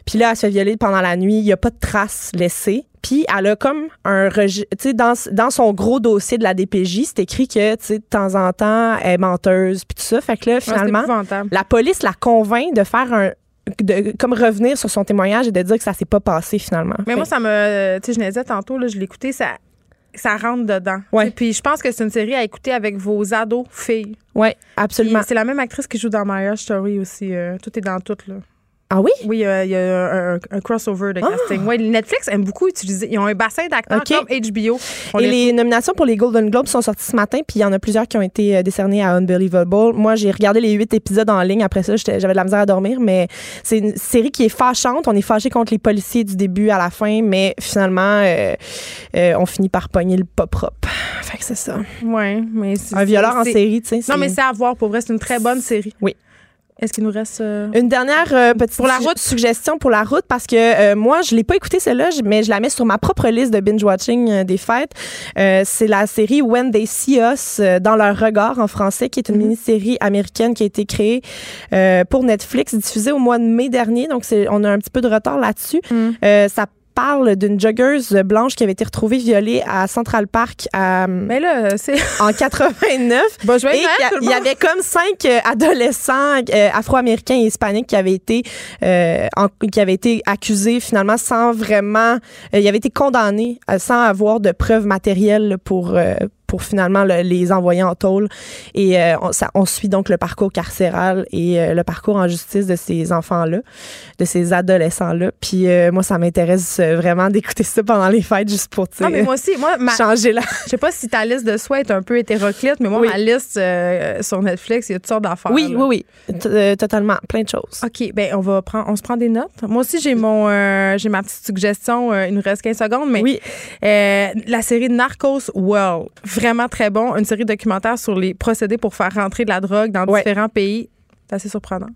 puis là elle se fait violer pendant la nuit il y a pas de traces laissées puis elle a comme un registre, tu sais, dans, dans son gros dossier de la DPJ, c'est écrit que, tu sais, de temps en temps, elle est menteuse, puis tout ça. Fait que là, finalement, la police la convainc de faire un, de, comme revenir sur son témoignage et de dire que ça s'est pas passé finalement. Mais Fait- moi, ça me. Tu sais, je disais tantôt, là, je l'écoutais, ça, ça rentre dedans. Ouais. Puis je pense que c'est une série à écouter avec vos ados filles. ouais, absolument. C'est la même actrice qui joue dans Marriage Story aussi. euh, tout est dans tout, là. Ah oui? Oui, euh, il y a un, crossover de casting. Ouais, Netflix aime beaucoup utiliser. Ils ont un bassin d'acteurs comme HBO. On et les- les nominations pour les Golden Globes sont sorties ce matin, puis il y en a plusieurs qui ont été euh, décernés à Unbelievable. Moi, j'ai regardé les huit épisodes en ligne. Après ça, j'avais de la misère à dormir, mais c'est une série qui est fâchante. On est fâché contre les policiers du début à la fin, mais finalement, euh, euh, on finit par pogner le pas propre. Fait que c'est ça. Ouais, mais c'est- Un violeur en série, tu sais. Non, mais c'est à voir. Pour vrai, c'est une très bonne série. Oui. Est-ce qu'il nous reste. euh, Une dernière euh, petite Pour la su- route? suggestion pour la route parce que euh, moi je l'ai pas écouté celle-là mais je la mets sur ma propre liste de binge watching euh, des fêtes. Euh, c'est la série When They See Us euh, dans leur regard en français qui est une mini-série américaine qui a été créée euh, pour Netflix diffusée au mois de mai dernier donc c'est on a un petit peu de retard là-dessus. Euh, ça parle d'une joggeuse blanche qui avait été retrouvée violée à Central Park à, Mais là, en 89 Bon, je vais et il y avait comme cinq euh, adolescents euh, afro-américains et hispaniques qui avaient été euh, en- qui avaient été accusés finalement sans vraiment euh, ils avaient été condamnés euh, sans avoir de preuves matérielles pour euh, pour finalement le- les envoyer en tôle et euh, on, ça- on suit donc le parcours carcéral et euh, le parcours en justice de ces enfants là de ces adolescents là puis euh, moi ça m'intéresse vraiment d'écouter ça pendant les fêtes juste pour Non, mais moi aussi, moi, ma- changer la Je sais pas si ta liste de souhaits est un peu hétéroclite, mais moi, Oui. ma liste sur Netflix, il y a toutes sortes d'affaires. oui là. oui oui totalement plein de choses OK, ben on va prendre on se prend des notes. Moi aussi j'ai mon j'ai ma petite suggestion, il nous reste 15 secondes mais Oui. la série Narcos World, vraiment très bon, une série documentaire sur les procédés pour faire rentrer de la drogue dans Ouais. différents pays. C'est assez surprenant.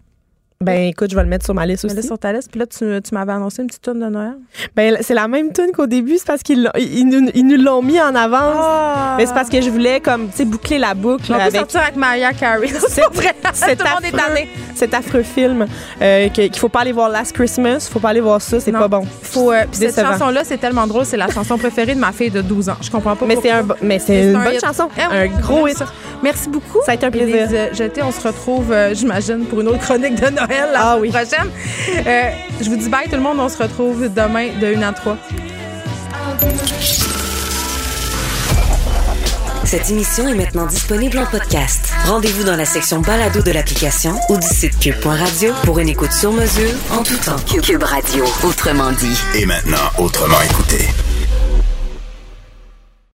Ben écoute, je vais le mettre sur ma liste aussi. sur ta liste, puis là tu, tu m'avais annoncé une petite tonne de Noël. Ben c'est la même tune qu'au début, c'est parce qu'ils ils, nous- ils nous l'ont mis en avance. Ah! Mais c'est parce que je voulais comme tu sais boucler la boucle On peut avec sortir avec Maria Carey. C'est vrai. cet le affreux, cet affreux film euh, qu'il faut pas aller voir Last Christmas, faut pas aller voir ça, c'est pas bon. Faut euh, puis cette chanson là, c'est tellement drôle, c'est la chanson préférée de ma fille de 12 ans. Je comprends pas Mais c'est un mais c'est une un bonne hit. chanson, Eh oui, un gros hit. ça. Merci beaucoup. Ça a été un plaisir. Euh, on se retrouve, euh, j'imagine, pour une autre chronique de Noël la Ah oui. prochaine. Euh, je vous dis bye tout le monde. On se retrouve demain de 1 à 3. Cette émission est maintenant disponible en podcast. Rendez-vous dans la section balado de l'application ou du site cube.radio pour une écoute sur mesure en tout temps. Cube Radio, autrement dit. Et maintenant, autrement écouté.